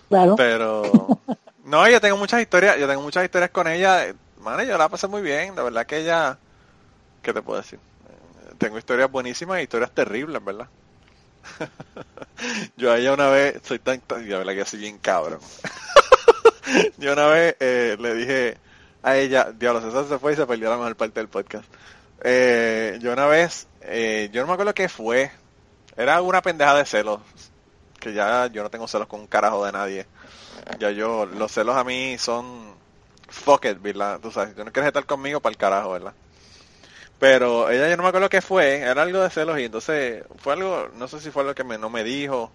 Claro.
Pero no, yo tengo muchas historias, yo tengo muchas historias con ella. Mano, yo la pasé muy bien, de verdad que ella, ¿qué te puedo decir? Tengo historias buenísimas y historias terribles, ¿verdad? yo a ella una vez, soy tan, tan- que soy bien cabrón. yo una vez eh, le dije a ella, diablo, César se fue y se perdió la mejor parte del podcast. Eh, yo una vez, eh, yo no me acuerdo qué fue, era una pendeja de celos, que ya yo no tengo celos con un carajo de nadie. Ya yo, los celos a mí son fuck it, ¿verdad? Tú sabes, tú no quieres estar conmigo para el carajo, ¿verdad? Pero ella yo no me acuerdo qué fue, era algo de celos y entonces fue algo, no sé si fue algo que me, no me dijo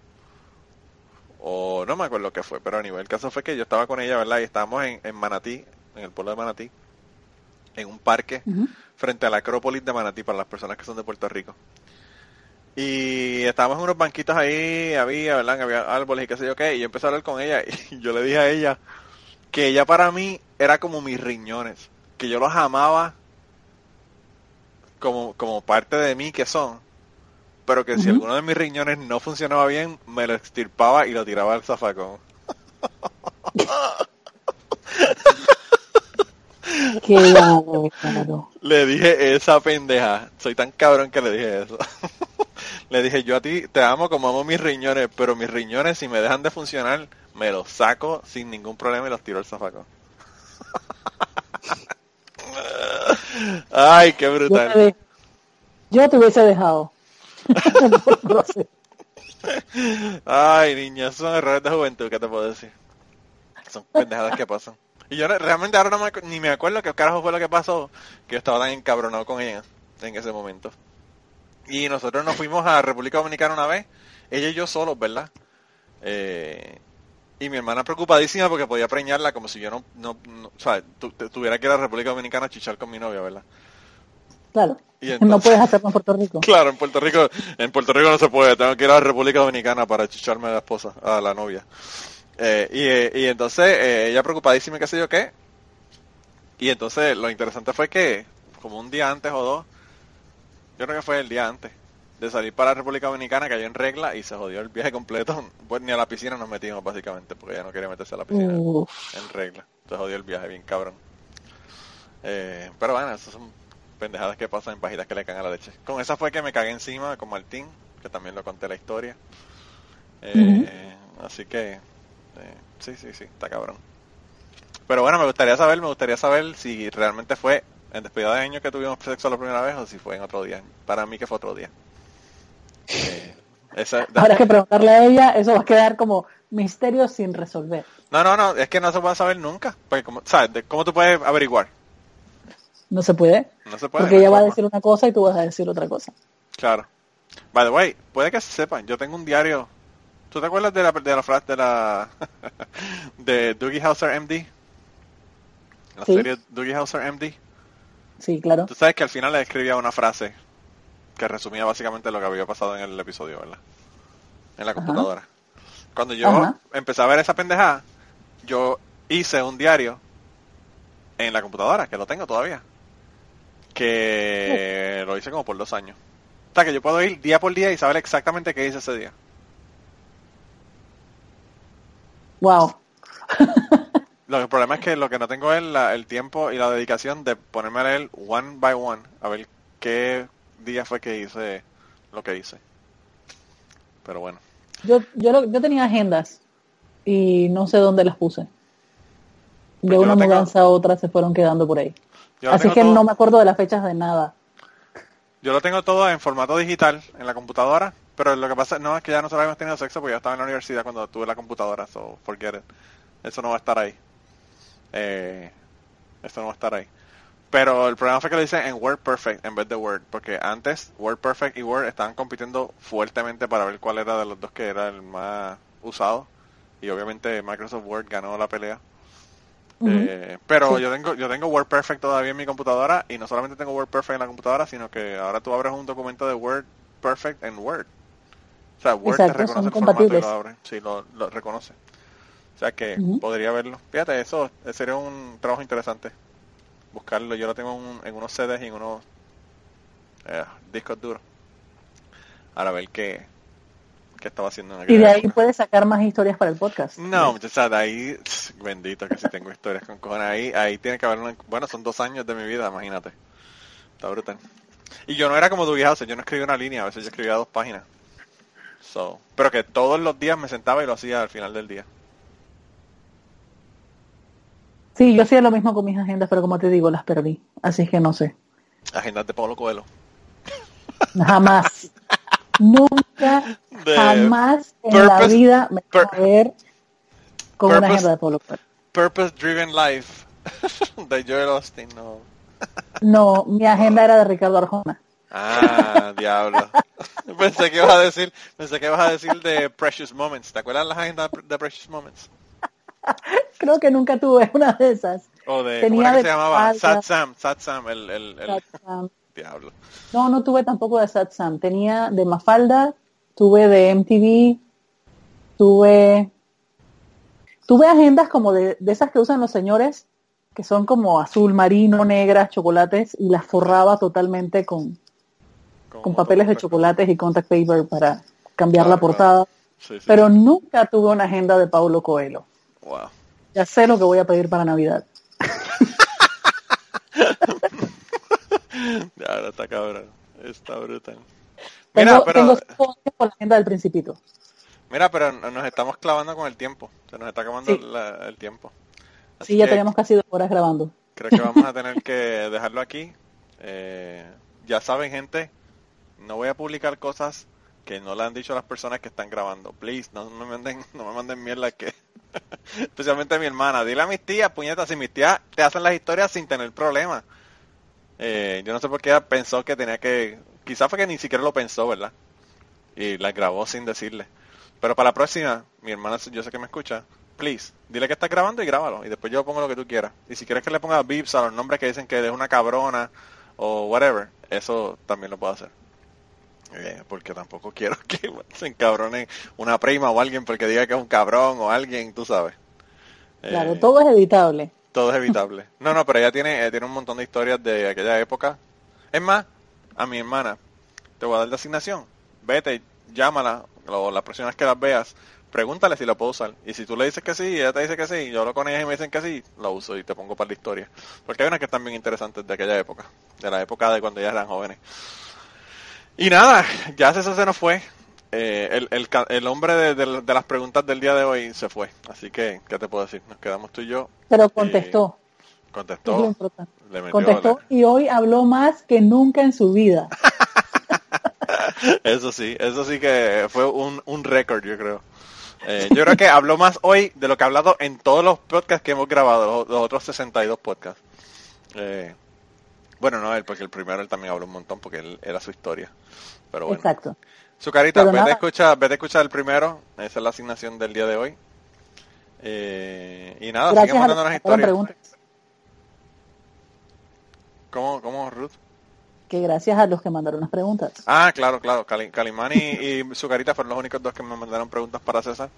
o no me acuerdo qué fue, pero a nivel el caso fue que yo estaba con ella, ¿verdad? Y estábamos en, en Manatí, en el pueblo de Manatí, en un parque frente a la Acrópolis de Manatí para las personas que son de Puerto Rico. Y estábamos en unos banquitos ahí, había, ¿verdad? Había árboles y qué sé yo qué, y yo empecé a hablar con ella y yo le dije a ella que ella para mí era como mis riñones, que yo los amaba como, como parte de mí que son, pero que si alguno de mis riñones no funcionaba bien, me lo extirpaba y lo tiraba al zafacón.
Qué.
Le dije esa pendeja. Soy tan cabrón que le dije eso. le dije, yo a ti te amo como amo mis riñones, pero mis riñones si me dejan de funcionar, me los saco sin ningún problema y los tiro al zafacón. Ay, qué
Yo te,
brutal.
yo te hubiese dejado.
Ay, niña, son errores de juventud, ¿qué te puedo decir? Son pendejadas que pasan. Y yo realmente ahora no me, ni me acuerdo qué carajo fue lo que pasó, que yo estaba tan encabronado con ella en ese momento. Y nosotros nos fuimos a República Dominicana una vez, ella y yo solos, ¿verdad? Eh, y mi hermana preocupadísima porque podía preñarla como si yo no, no, no- o sea, tu- tu- tuviera que ir a República Dominicana a chichar con mi novia, ¿verdad?
Claro.
Y
No puedes hacerlo en Puerto Rico.
Claro, en Puerto Rico, en Puerto Rico no se puede, tengo que ir a la República Dominicana para chicharme a la esposa, a la novia. Eh, y, eh, y entonces eh, ella preocupadísima, qué sé yo qué. Y entonces lo interesante fue que, como un día antes o dos, yo creo que fue el día antes de salir para la República Dominicana, cayó en regla y se jodió el viaje completo. Pues ni a la piscina nos metimos básicamente, porque ella no quería meterse a la piscina
Uf.
en regla. Se jodió el viaje bien cabrón. Eh, pero bueno, esas son pendejadas que pasan en pajitas que le caen a la leche. Con esa fue que me cagué encima con Martín, que también lo conté la historia. Eh, Así que, eh, sí, sí, sí, está cabrón. Pero bueno, me gustaría saber, me gustaría saber si realmente fue en despedida de año que tuvimos sexo la primera vez o si fue en otro día. Para mí que fue otro día. Eh, esa-
Habrá que preguntarle a ella, eso va a quedar como misterio sin resolver.
No, no, no, es que no se puede saber nunca. Porque, como, ¿sabes? ¿Cómo tú puedes averiguar?
No se puede,
No se puede.
porque
no
ella va a decir una cosa y tú vas a decir otra cosa.
Claro. By the way, puede que se sepan, yo tengo un diario. ¿Tú te acuerdas de la, de la frase de la de Doogie Howser MD? La
Sí.
serie Doogie Howser MD.
Sí, claro.
Tú sabes que al final le escribía una frase que resumía básicamente lo que había pasado en el episodio, ¿verdad? En la computadora. Cuando yo
Ajá.
empecé a ver esa pendejada, yo hice un diario en la computadora, que lo tengo todavía. Que lo hice como por dos años. O sea, que yo puedo ir día por día y saber exactamente qué hice ese día.
Wow.
Lo que el problema es que lo que no tengo es la- el tiempo y la dedicación de ponerme a leer one by one, a ver qué día fue que hice lo que hice. Pero bueno.
Yo, yo, lo- yo tenía agendas y no sé dónde las puse. De
Pues
una
tengo-
mudanza a otra se fueron quedando por ahí.
Yo
Así que
todo,
no me acuerdo de las fechas de nada.
yo lo tengo todo en formato digital en la computadora, pero lo que pasa no es que ya nosotros habíamos tenido sexo porque yo estaba en la universidad cuando tuve la computadora, so forget it. Eso no va a estar ahí. Eh, eso no va a estar ahí. Pero el problema fue que lo hice en WordPerfect en vez de Word, porque antes WordPerfect y Word estaban compitiendo fuertemente para ver cuál era de los dos que era el más usado. Y obviamente Microsoft Word ganó la pelea. Eh, pero
Sí.
yo tengo yo tengo WordPerfect todavía en mi computadora y no solamente tengo WordPerfect en la computadora, sino que ahora tú abres un documento de WordPerfect en Word. O sea, Word
Exacto,
te reconoce el formato y lo abre. Sí, lo, lo reconoce. O sea que podría verlo. Fíjate, eso sería un trabajo interesante. Buscarlo. Yo lo tengo en, en unos CDs y en unos eh, discos duros. Ahora a ver qué, qué estaba haciendo en
Y de ahí
época.
puedes sacar más historias para el podcast.
No, muchacha, de ahí, bendito que si tengo historias con cojones. Ahí, ahí tiene que haber una, bueno, son dos años de mi vida, imagínate. Está brutal. Y yo no era como tu vieja, o sea, yo no escribía una línea, a veces yo escribía dos páginas. So, pero que todos los días me sentaba y lo hacía al final del día.
Sí, yo hacía lo mismo con mis agendas, pero como te digo, las perdí. Así que no sé.
Agendas de Pablo Coelho.
Jamás. Nunca,
De
jamás en la vida me voy a ver con una agenda de Polo Coelho.
Purpose Driven Life. de Joel Austin, no.
No, mi agenda era de Ricardo Arjona.
Ah, diablo. pensé que ibas a decir, pensé que ibas a decir de Precious Moments. ¿Te acuerdas las agendas de Precious Moments?
Creo que nunca tuve una de esas.
O de, ¿cómo
Tenía
era que
de
se llamaba?
falda.
Sad Sam, Sad Sam, el, el, el
Satsam.
diablo.
No, no tuve tampoco de Satsam. Tenía de Mafalda, tuve de MTV, tuve tuve agendas como de, de esas que usan los señores, que son como azul marino, negras, chocolates, y las forraba totalmente con, con papeles de chocolates y contact paper para cambiar la portada.
Sí, sí.
Pero nunca tuve una agenda de Paulo Coelho.
Wow.
Ya sé lo que voy a pedir para Navidad.
Ahora está cabrón. Está brutal.
Tengo,
Mira, pero,
tengo cinco años con la agenda del Principito.
mira, pero nos estamos clavando con el tiempo. Se nos está acabando
Sí.
la- el tiempo. Así
Sí, ya
que
tenemos casi dos horas grabando.
Creo que vamos a tener que dejarlo aquí. Eh, ya saben, gente, no voy a publicar cosas que no le han dicho a las personas que están grabando. Please, no me manden, no me manden mierda que... Especialmente mi hermana. Dile a mis tías, puñetas, si mis tías te hacen las historias sin tener problemas. Eh, yo no sé por qué ella pensó que tenía que... Quizás fue que ni siquiera lo pensó, ¿verdad? Y las grabó sin decirle. Pero para la próxima, mi hermana, yo sé que me escucha, please, dile que estás grabando y grábalo. Y después yo pongo lo que tú quieras. Y si quieres que le ponga beeps a los nombres que dicen que es una cabrona o whatever, eso también lo puedo hacer. Eh, porque tampoco quiero que se encabronen una prima o alguien porque diga que es un cabrón o alguien, tú sabes. Eh,
Claro, todo es editable.
todo es evitable. No, no, pero ella tiene, eh, tiene un montón de historias de aquella época. Es más, a mi hermana, te voy a dar la asignación. Vete, llámala, o la próxima vez que las veas, pregúntale si la puedo usar. Y si tú le dices que sí, ella te dice que sí, yo hablo con ellas y me dicen que sí, lo uso y te pongo para la historia. Porque hay unas que están bien interesantes de aquella época, de la época de cuando ellas eran jóvenes. Y nada, ya eso se nos fue. Eh, el, el, el hombre de, de- de las preguntas del día de hoy se fue. Así que, ¿qué te puedo decir? Nos quedamos tú y yo.
Pero contestó. lo
Contestó. Le metió
Contestó y hoy habló más que nunca en su vida.
Eso sí, eso sí que fue un, un récord, yo creo. Eh, yo creo que habló más hoy de lo que ha hablado en todos los podcasts que hemos grabado, los, los otros 62 podcasts. Eh, bueno, no él, porque el primero él también habló un montón porque él era su historia. Pero bueno.
Exacto.
Su carita, vete a
nada.
escuchar, vete a escuchar el primero. Esa es la asignación del día de hoy. Eh, y nada,
Gracias a los
mandando las historias. ¿Cómo, cómo, Ruth?
Que gracias a los que mandaron las preguntas.
Ah, claro, claro. Cali- Calimán y, y Zucarita fueron los únicos dos que me mandaron preguntas para César.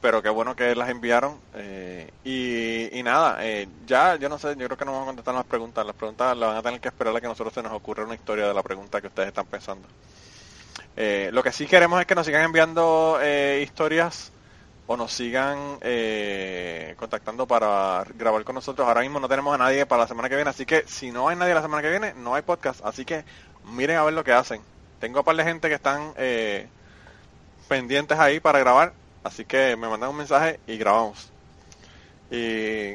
Pero qué bueno que las enviaron. eh, y, y nada, eh, ya, yo no sé, yo creo que no vamos a contestar las preguntas. Las preguntas las van a tener que esperar a que nosotros se nos ocurra una historia de la pregunta que ustedes están pensando. Eh, lo que sí queremos es que nos sigan enviando historias o nos sigan contactando para grabar con nosotros. Ahora mismo no tenemos a nadie para la semana que viene, así que si no hay nadie la semana que viene, no hay podcast. Así que miren a ver lo que hacen. Tengo un par de gente que están pendientes ahí para grabar, así que me mandan un mensaje y grabamos. Y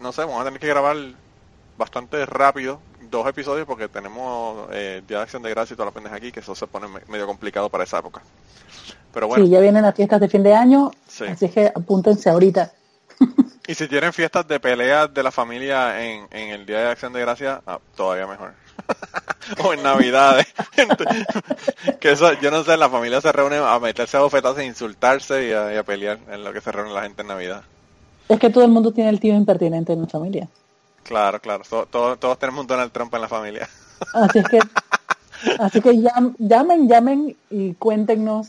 no sé, vamos a tener que grabar bastante rápido dos episodios porque tenemos eh, Día de Acción de Gracia y toda la pendeja aquí, que eso se pone me- medio complicado para esa época. Pero bueno,
Sí, ya vienen las fiestas de fin de año,
Sí.
así que apúntense ahorita.
y si tienen fiestas de peleas de la familia en, en el Día de Acción de Gracia, ah, todavía mejor. o en Navidades. que eso, yo no sé, la familia se reúne a meterse a bofetazos, a insultarse y a, y a pelear en lo que se reúne la gente en Navidad.
Es que todo el mundo tiene el tío impertinente en la familia.
Claro, claro, to- to- todos tenemos un Donald Trump en la familia.
Así es que, así que llam- llamen, llamen y cuéntenos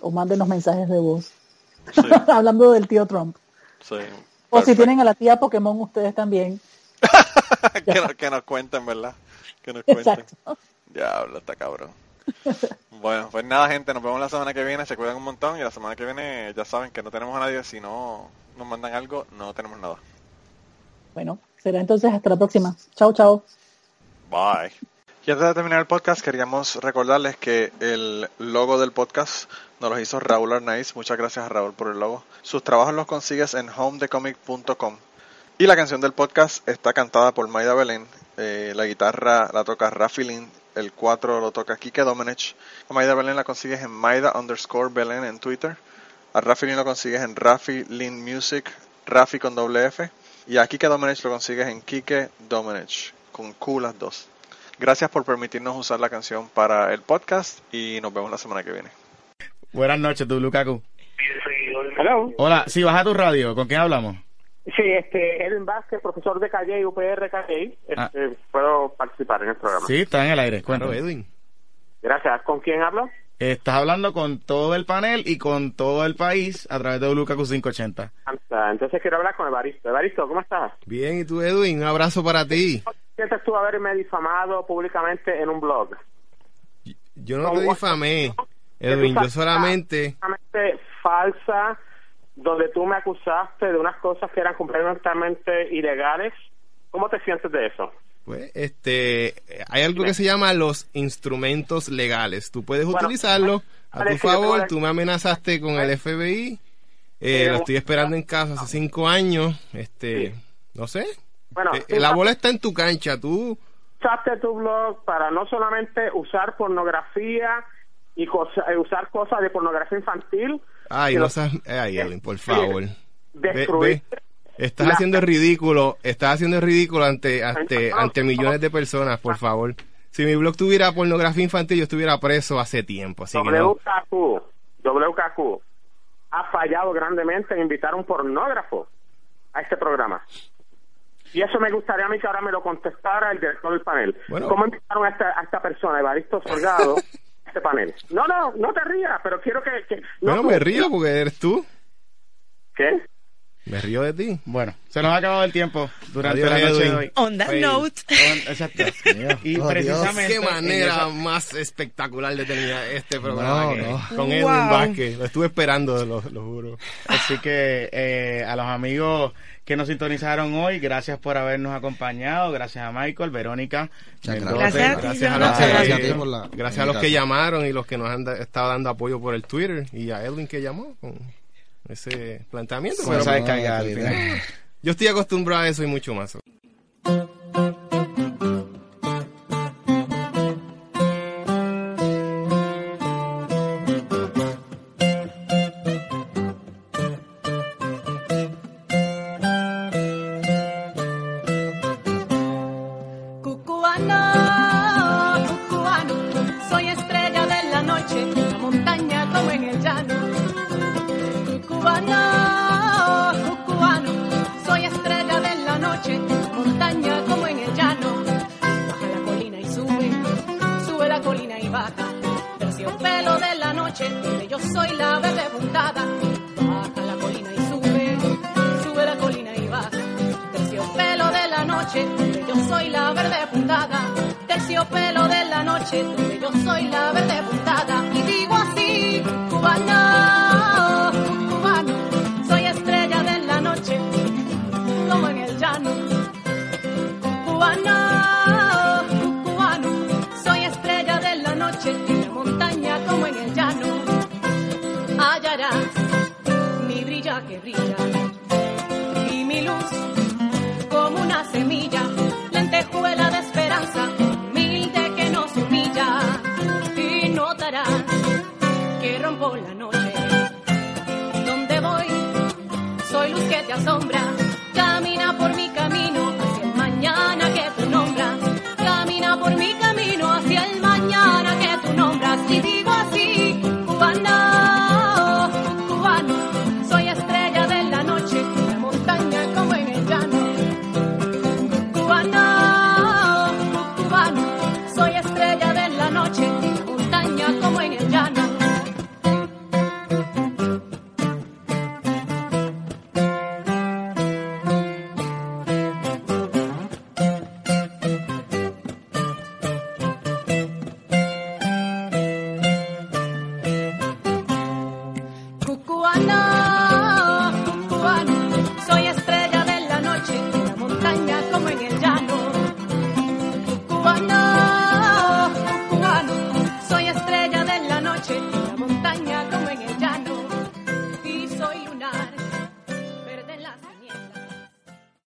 o mándenos mensajes de voz
Sí,
Hablando del tío Trump.
sí.
O si tienen a la tía Pokémon ustedes también.
que, nos, que nos cuenten, ¿verdad? Que nos cuenten.
Exacto.
Diablo, está cabrón. Bueno, pues nada, gente, nos vemos la semana que viene. Se cuidan un montón y la semana que viene ya saben que no tenemos a nadie. Si no nos mandan algo, no tenemos nada.
Bueno, será entonces hasta la próxima. Chao, chao.
Bye. Y antes de terminar el podcast, queríamos recordarles que el logo del podcast nos lo hizo Raúl Arnaiz. Muchas gracias a Raúl por el logo. Sus trabajos los consigues en homedecomic.com. Y la canción del podcast está cantada por Maida Belén. Eh, la guitarra la toca Rafi Lin. El 4 lo toca Kike Domenech. A Maida Belén la consigues en Maida underscore Belén en Twitter. A Rafi Lin lo consigues en Rafi Lin Music, Rafi con doble F. Y a Kike Domenech lo consigues en Kike Domenech, con Q las dos. Gracias por permitirnos usar la canción para el podcast y nos vemos la semana que viene.
Buenas noches, tú, Lukaku.
Hello.
Hola, sí, baja tu radio. ¿Con quién hablamos?
Sí, este, Edwin Vázquez, profesor de Calle UPR Calle.
Ah.
Este, Puedo participar en el programa.
Sí, está en el aire.
Claro,
Cuéntame.
Edwin.
Gracias. ¿Con quién hablo?
Estás hablando con todo el panel y con todo el país a través de Lukaku 580.
Ah, Entonces quiero hablar con Evaristo. Evaristo, ¿cómo estás?
Bien, ¿y tú, Edwin? Un abrazo para ti.
¿Sientes tú haberme difamado públicamente en un blog?
Yo no te difamé, Edwin, yo solamente...
Falsa, donde tú me acusaste de unas cosas que eran completamente ilegales. ¿Cómo te sientes de eso?
Pues, este, hay algo que se llama los instrumentos legales. Tú puedes
Bueno,
utilizarlo a tu favor. Tú me amenazaste con el FBI. Eh, lo estoy esperando en casa hace cinco años. Este, no sé.
Bueno,
Eh, la bola está en tu cancha. Tú,
usaste tu blog para no solamente usar pornografía y cosa- eh, usar cosas de pornografía infantil,
ay, no seas, ay, Edwin, por favor.
Destruir.
ve. Estás
la-
haciendo el ridículo, estás haciendo el ridículo ante, ante, ante millones de personas, por favor. Si mi blog tuviera pornografía infantil, yo estuviera preso hace tiempo, así no.
WKQ, ha fallado grandemente en invitar a un pornógrafo a este programa. Y eso me gustaría a mí que ahora me lo contestara el director del panel.
Bueno.
¿Cómo invitaron a esta, a esta persona, Evaristo Salgado, a este panel? No, no, no te rías, pero quiero que... que- no
Bueno,
tú.
me río porque eres tú.
¿Qué?
Me río de ti.
Bueno, se nos ha acabado el tiempo durante
Adiós,
la noche de
Edwin.
hoy.
On that
Pues,
note.
on- exacto. Y
Oh,
precisamente...
Qué manera
esa-
más espectacular de terminar este programa
No,
que-
no.
con Edwin
Wow.
Vázquez. Lo estuve esperando, lo, lo juro.
Así que eh, a los amigos que nos sintonizaron hoy, gracias por habernos acompañado. Gracias a Michael, Verónica, Mendoza,
gracias. Gracias a
los que,
Gracias a ti por la
gracias a los que
invitación.
llamaron y los que nos han da- estado dando apoyo por el Twitter y a Edwin que llamó con ese planteamiento. Pero
no,
yo estoy acostumbrado a eso y mucho más.